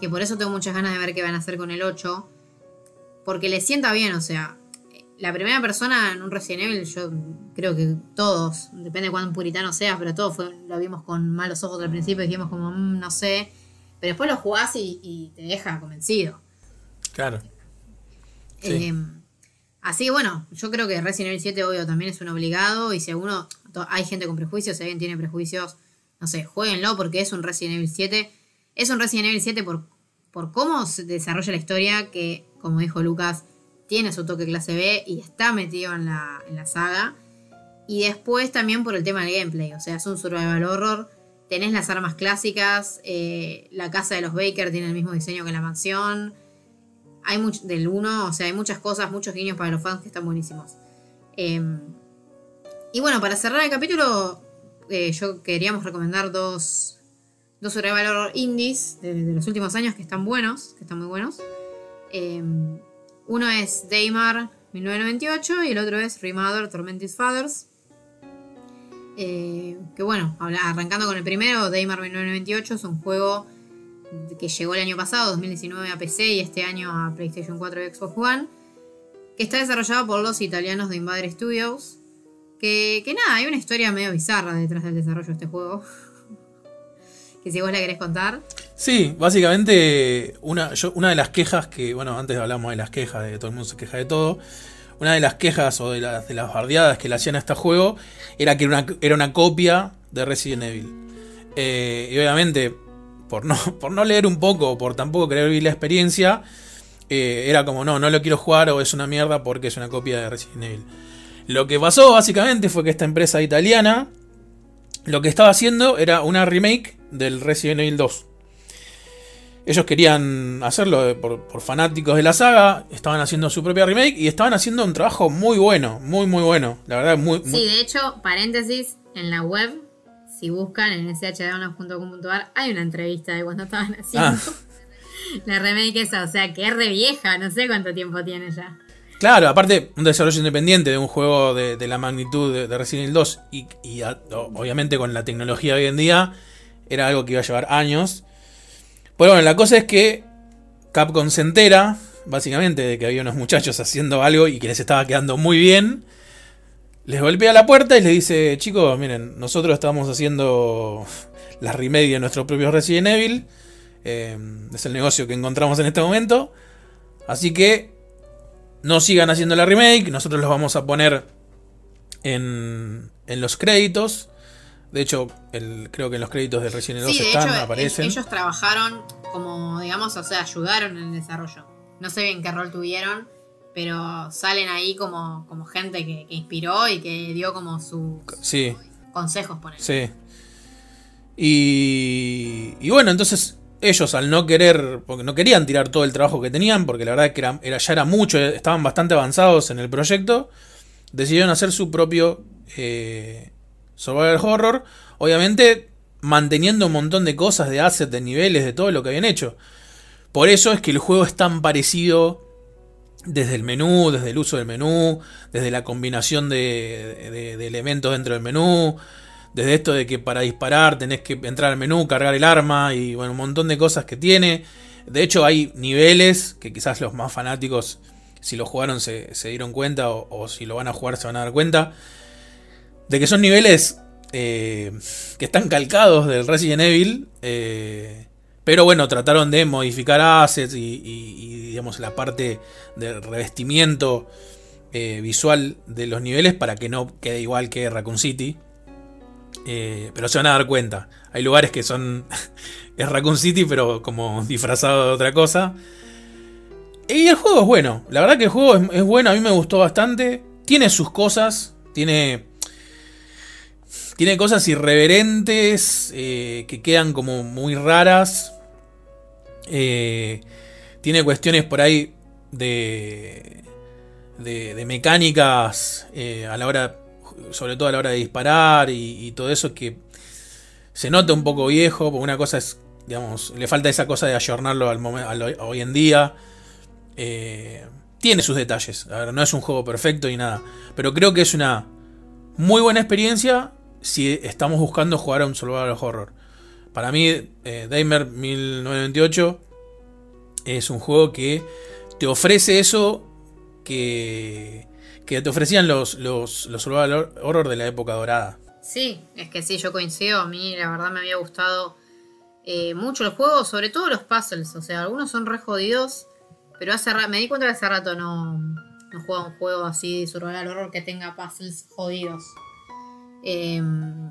Que por eso tengo muchas ganas de ver qué van a hacer con el 8. Porque le sienta bien, o sea. La primera persona en un Resident Evil, yo creo que todos, depende de cuán puritano seas, pero todos fue- lo vimos con malos ojos al principio y dijimos como, "Mm, no sé. Pero después lo jugás y, y te deja convencido. Claro. Sí. Eh, así que bueno, yo creo que Resident Evil 7 obvio también es un obligado y si alguno, hay gente con prejuicios, si alguien tiene prejuicios, no sé, jueguenlo porque es un Resident Evil 7. Es un Resident Evil 7 por, por cómo se desarrolla la historia que, como dijo Lucas, tiene su toque clase B y está metido en la, en la saga. Y después también por el tema del gameplay, o sea, es un survival horror. Tenés las armas clásicas, eh, la casa de los Baker tiene el mismo diseño que la mansión hay mucho del 1, o sea, hay muchas cosas, muchos guiños para los fans que están buenísimos. Eh, y bueno, para cerrar el capítulo, eh, yo queríamos recomendar dos, dos survival horror indies de, de los últimos años que están buenos, que están muy buenos. Uno es Daymar 1998 y el otro es Remother Tormented Fathers. Eh, que bueno, arrancando con el primero, Daymar 1998 es un juego que llegó el año pasado, 2019 a PC y este año a PlayStation 4 y Xbox One, que está desarrollado por los italianos de Invader Studios. Que, que nada, hay una historia medio bizarra detrás del desarrollo de este juego. Que si vos la querés contar. Sí, básicamente una, una de las quejas que, bueno, antes hablamos de las quejas, de que todo el mundo se queja de todo. Una de las quejas o de las, de las bardeadas que le hacían a este juego era que era una, era una copia de Resident Evil. Eh, y obviamente, por no, por no leer un poco, por tampoco querer vivir la experiencia, eh, era como, no, no lo quiero jugar o es una mierda porque es una copia de Resident Evil. Lo que pasó básicamente fue que esta empresa italiana lo que estaba haciendo era una remake del Resident Evil 2. Ellos querían hacerlo por, por fanáticos de la saga, estaban haciendo su propia remake y estaban haciendo un trabajo muy bueno, muy muy bueno. La verdad, muy, muy- Sí, de hecho, paréntesis, en la web, si buscan en shdownload.com.ar, hay una entrevista de cuando estaban haciendo Ah. la remake esa, o sea, que es re vieja, no sé cuánto tiempo tiene ya. Claro, aparte, un desarrollo independiente de un juego de, de la magnitud de, de Resident Evil 2 y, y a- o- obviamente con la tecnología de hoy en día, era algo que iba a llevar años. Pero bueno, la cosa es que Capcom se entera, básicamente, de que había unos muchachos haciendo algo y que les estaba quedando muy bien. Les golpea la puerta y les dice, chicos, miren, nosotros estamos haciendo la remake de nuestro propio Resident Evil. eh, es el negocio que encontramos en este momento. Así que no sigan haciendo la remake, nosotros los vamos a poner en, en los créditos. De hecho, el, creo que en los créditos de Resident Evil 2 Sí, están, hecho, aparecen. ellos trabajaron como, digamos, o sea, ayudaron en el desarrollo. No sé bien qué rol tuvieron, pero salen ahí como, como gente que, que inspiró y que dio como sus Sí, consejos, por sí. Y, y bueno, entonces ellos al no querer, porque no querían tirar todo el trabajo que tenían, porque la verdad que era, era- ya era mucho, estaban bastante avanzados en el proyecto, decidieron hacer su propio eh, survival horror, obviamente manteniendo un montón de cosas, de assets, de niveles, de todo lo que habían hecho. Por eso es que el juego es tan parecido desde el menú, desde el uso del menú, desde la combinación de, elementos dentro del menú, desde esto de que para disparar tenés que entrar al menú, cargar el arma y bueno, un montón de cosas que tiene. De hecho hay niveles que quizás los más fanáticos, si lo jugaron, se, se dieron cuenta o, o si lo van a jugar se van a dar cuenta, de que son niveles eh, que están calcados del Resident Evil. eh, pero bueno, trataron de modificar assets y, digamos la parte de revestimiento eh, visual de los niveles para que no quede igual que Raccoon City. Pero se van a dar cuenta. Hay lugares que son. es Raccoon City, pero como disfrazado de otra cosa. Y el juego es bueno. La verdad que el juego es, es bueno. A mí me gustó bastante. Tiene sus cosas. Tiene. Tiene cosas irreverentes. eh, que quedan como muy raras. Eh, tiene cuestiones por ahí de. de, mecánicas eh, a la hora, sobre todo a la hora de disparar y, y todo eso que se nota un poco viejo, porque una cosa es, digamos, le falta esa cosa de ayornarlo hoy en día. Tiene sus detalles, no es un juego perfecto ni nada, pero creo que es una muy buena experiencia si estamos buscando jugar a un survival horror. Para mí, eh, Damer 1928 es un juego que te ofrece eso que, que te ofrecían los, los, los horror de la época dorada. Sí, es que sí, yo coincido. A mí la verdad me había gustado eh, mucho el juego, sobre todo los puzzles. O sea, algunos son re jodidos, pero hace me di cuenta que hace rato no, no juego un juego así de survival horror que tenga puzzles jodidos. Em,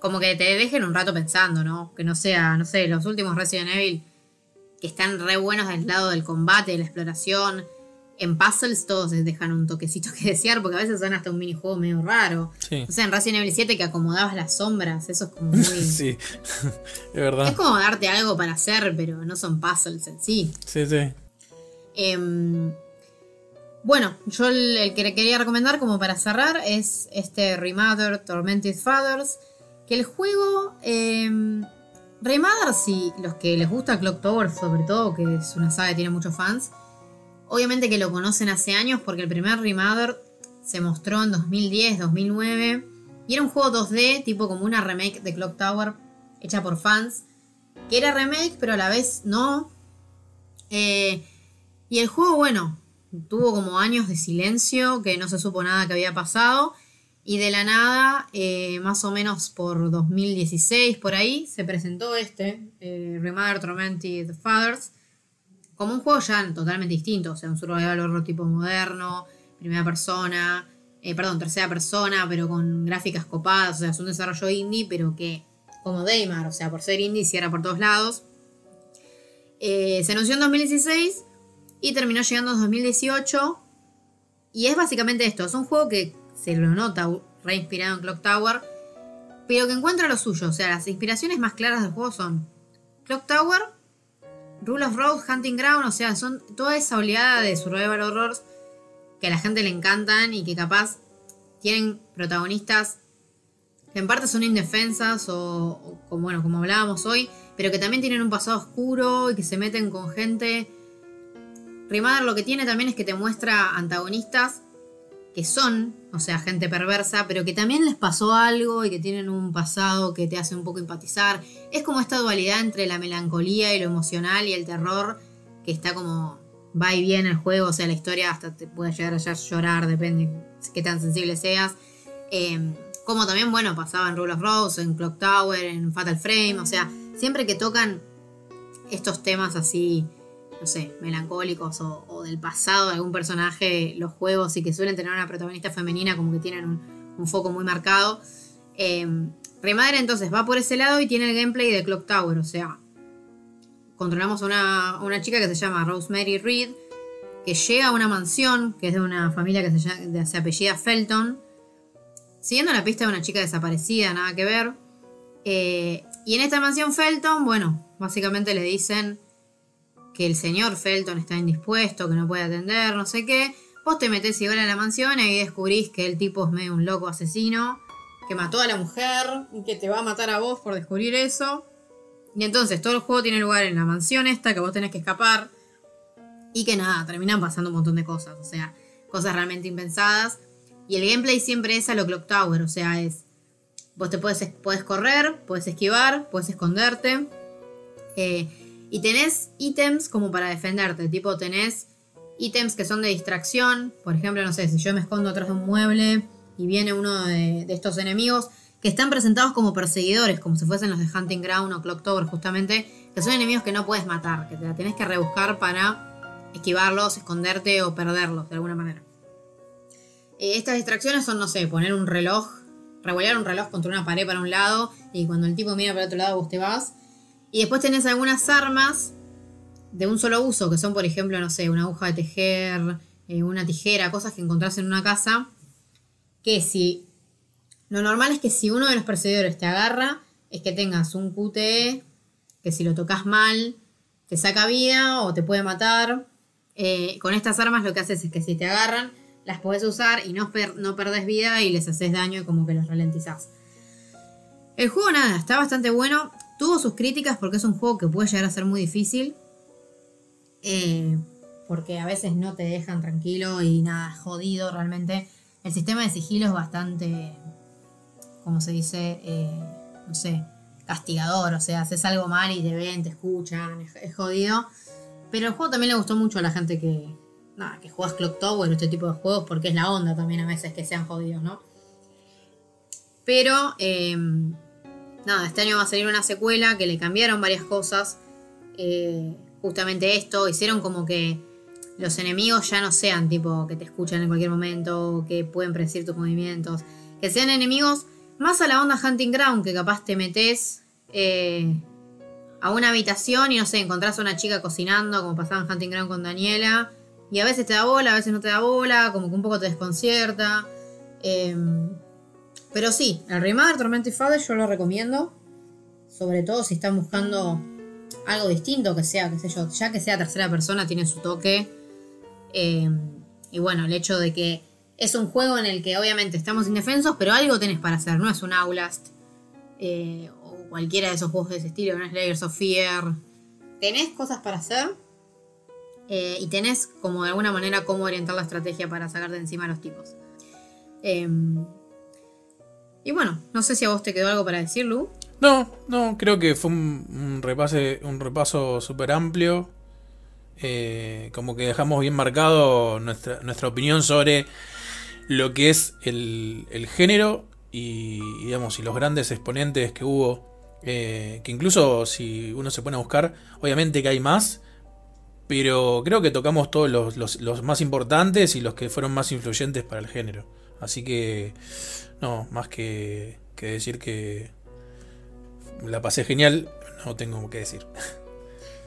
como que te dejen un rato pensando, ¿no? Que no sea, no sé, los últimos Resident Evil que están re buenos del lado del combate, de la exploración. En puzzles todos dejan un toquecito que desear porque a veces son hasta un minijuego medio raro. O sea, en Resident Evil 7 que acomodabas las sombras, eso es como muy... sí, es verdad. Es como darte algo para hacer, pero no son puzzles en sí. Sí, sí. Em, bueno, yo el, que quería recomendar como para cerrar es este Remaster Tormented Fathers. Que el juego... Eh, Remaster, si los que les gusta Clock Tower sobre todo, que es una saga que tiene muchos fans, obviamente que lo conocen hace años porque el primer Remaster se mostró en 2010, 2009. Y era un juego 2D, tipo como una remake de Clock Tower, hecha por fans. Que era remake, pero a la vez no. Eh, y el juego, bueno, tuvo como años de silencio, que no se supo nada que había pasado. Y de la nada, eh, más o menos por 2016, por ahí, se presentó este, eh, Tormented Fathers, como un juego ya totalmente distinto, o sea, un survival horror tipo moderno, primera persona, eh, perdón, tercera persona, pero con gráficas copadas, o sea, es un desarrollo indie, pero que, como Daymar, o sea, por ser indie, cierra por todos lados. se anunció en 2016 y terminó llegando en 2018. Y es básicamente esto, es un juego que se lo nota re inspirado en Clock Tower, pero que encuentra lo suyo. O sea, las inspiraciones más claras del juego son Clock Tower, Rule of Road, Hunting Ground, o sea, son toda esa oleada de survival horrors que a la gente le encantan y que capaz tienen protagonistas que en parte son indefensas o, como, bueno, como hablábamos hoy, pero que también tienen un pasado oscuro y que se meten con gente Remader lo que tiene también es que te muestra antagonistas que son, o sea, gente perversa, pero que también les pasó algo y que tienen un pasado que te hace un poco empatizar. Es como esta dualidad entre la melancolía y lo emocional y el terror, que está como va y viene el juego, o sea, la historia hasta te puede llegar a llorar, depende de qué tan sensible seas. Em, como también, bueno, pasaba en Rule of Rose, en Clock Tower, en Fatal Frame, o sea, siempre que tocan estos temas así no sé, melancólicos o, del pasado de algún personaje, los juegos y que suelen tener una protagonista femenina como que tienen un, foco muy marcado. Eh, Remadre entonces va por ese lado y tiene el gameplay de Clock Tower, o sea, controlamos a una, chica que se llama Rosemary Reed, que llega a una mansión, que es de una familia que se, llama, se apellida Felton, siguiendo la pista de una chica desaparecida, nada que ver. Eh, y en esta mansión Felton, bueno, básicamente le dicen que el señor Felton está indispuesto, que no puede atender, no sé qué. Vos te metés igual a la mansión y descubrís que el tipo es medio un loco asesino, que mató a la mujer y que te va a matar a vos por descubrir eso. Y entonces todo el juego tiene lugar en la mansión esta, que vos tenés que escapar. Y que nada, terminan pasando un montón de cosas, o sea, cosas realmente impensadas. Y el gameplay siempre es a lo Clock Tower, o sea, es. Vos te puedes, puedes correr, puedes esquivar, puedes esconderte. Eh, y tenés ítems como para defenderte, tipo tenés ítems que son de distracción, por ejemplo, no sé, si yo me escondo atrás de un mueble y viene uno de, estos enemigos que están presentados como perseguidores, como si fuesen los de Hunting Ground o Clock Tower justamente, que son enemigos que no puedes matar, que te la tenés que rebuscar para esquivarlos, esconderte o perderlos de alguna manera. Eh, estas distracciones son, no sé, poner un reloj, revolear un reloj contra una pared para un lado y cuando el tipo mira para el otro lado vos te vas y después tenés algunas armas de un solo uso, que son, por ejemplo, no sé, una aguja de tejer, eh, una tijera, cosas que encontrás en una casa, que si... Lo normal es que si uno de los perseguidores te agarra, es que tengas un QTE, que si lo tocas mal, te saca vida o te puede matar. Eh, con estas armas lo que haces es que si te agarran, las podés usar y no, no perdés vida y les haces daño y como que los ralentizás. El juego nada, está bastante bueno. Tuvo sus críticas porque es un juego que puede llegar a ser muy difícil. Eh, porque a veces no te dejan tranquilo y nada, jodido realmente. El sistema de sigilo es bastante, como se dice, eh, no sé, castigador. O sea, haces algo mal y te ven, te escuchan, es, jodido. Pero el juego también le gustó mucho a la gente que, nada, que juegas Clock Tower o este tipo de juegos porque es la onda también a veces que sean jodidos, ¿no? Pero, eh, nada, este año va a salir una secuela que le cambiaron varias cosas. Eh, justamente esto, hicieron como que los enemigos ya no sean tipo que te escuchan en cualquier momento, que pueden predecir tus movimientos, que sean enemigos más a la onda Hunting Ground, que capaz te metes eh, a una habitación y no sé, encontrás a una chica cocinando, como pasaba en Hunting Ground con Daniela, y a veces te da bola, a veces no te da bola, como que un poco te desconcierta. Em, pero sí, el remake Tormented Father yo lo recomiendo. Sobre todo si están buscando algo distinto, que sea, qué sé yo, ya que sea tercera persona, tiene su toque. Eh, y bueno, el hecho de que es un juego en el que obviamente estamos indefensos, pero algo tenés para hacer, no es un Outlast eh, o cualquiera de esos juegos de ese estilo, no es Layers of Fear. Tenés cosas para hacer eh, y tenés como de alguna manera cómo orientar la estrategia para sacar de encima a los tipos. Y bueno, no sé si a vos te quedó algo para decir, Lu. No, no, creo que fue un, repase, un repaso súper amplio. Eh, como que dejamos bien marcado nuestra, nuestra opinión sobre lo que es el, género y, digamos, y los grandes exponentes que hubo. Eh, que incluso si uno se pone a buscar, obviamente que hay más, pero creo que tocamos todos los, los, más importantes y los que fueron más influyentes para el género. Así que, no, más que, que decir que, la pasé genial, no tengo que decir.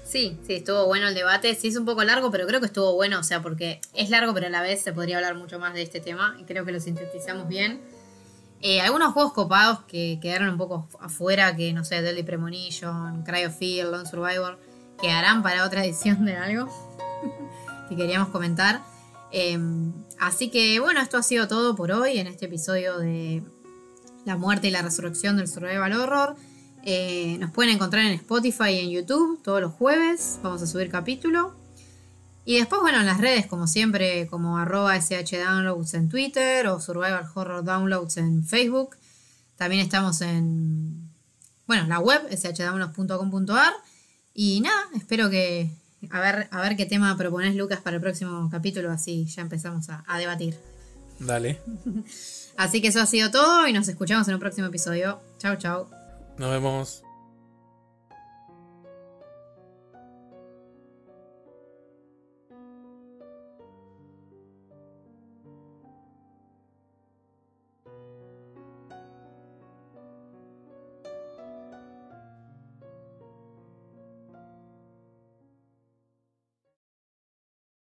Sí, sí, estuvo bueno el debate. Sí, es un poco largo, pero creo que estuvo bueno, o sea, porque es largo, pero a la vez se podría hablar mucho más de este tema y creo que lo sintetizamos bien. Eh, algunos juegos copados que quedaron un poco afuera, que no sé, Deadly Premonition, Cry of Fear, Lone Survivor, quedarán para otra edición de algo que queríamos comentar. Em, así que bueno, esto ha sido todo por hoy en este episodio de La muerte y la resurrección del Survival Horror. Eh, nos pueden encontrar en Spotify y en YouTube todos los jueves. Vamos a subir capítulo. Y después, bueno, en las redes, como siempre, como arroba shdownloads en Twitter o Survival Horror Downloads en Facebook. También estamos en, bueno, la web, shdownloads.com.ar. Y nada, espero que, a ver, a ver qué tema propones, Lucas, para el próximo capítulo, así ya empezamos a, a debatir. Dale. así que eso ha sido todo y nos escuchamos en un próximo episodio. Chao, chao. Nos vemos.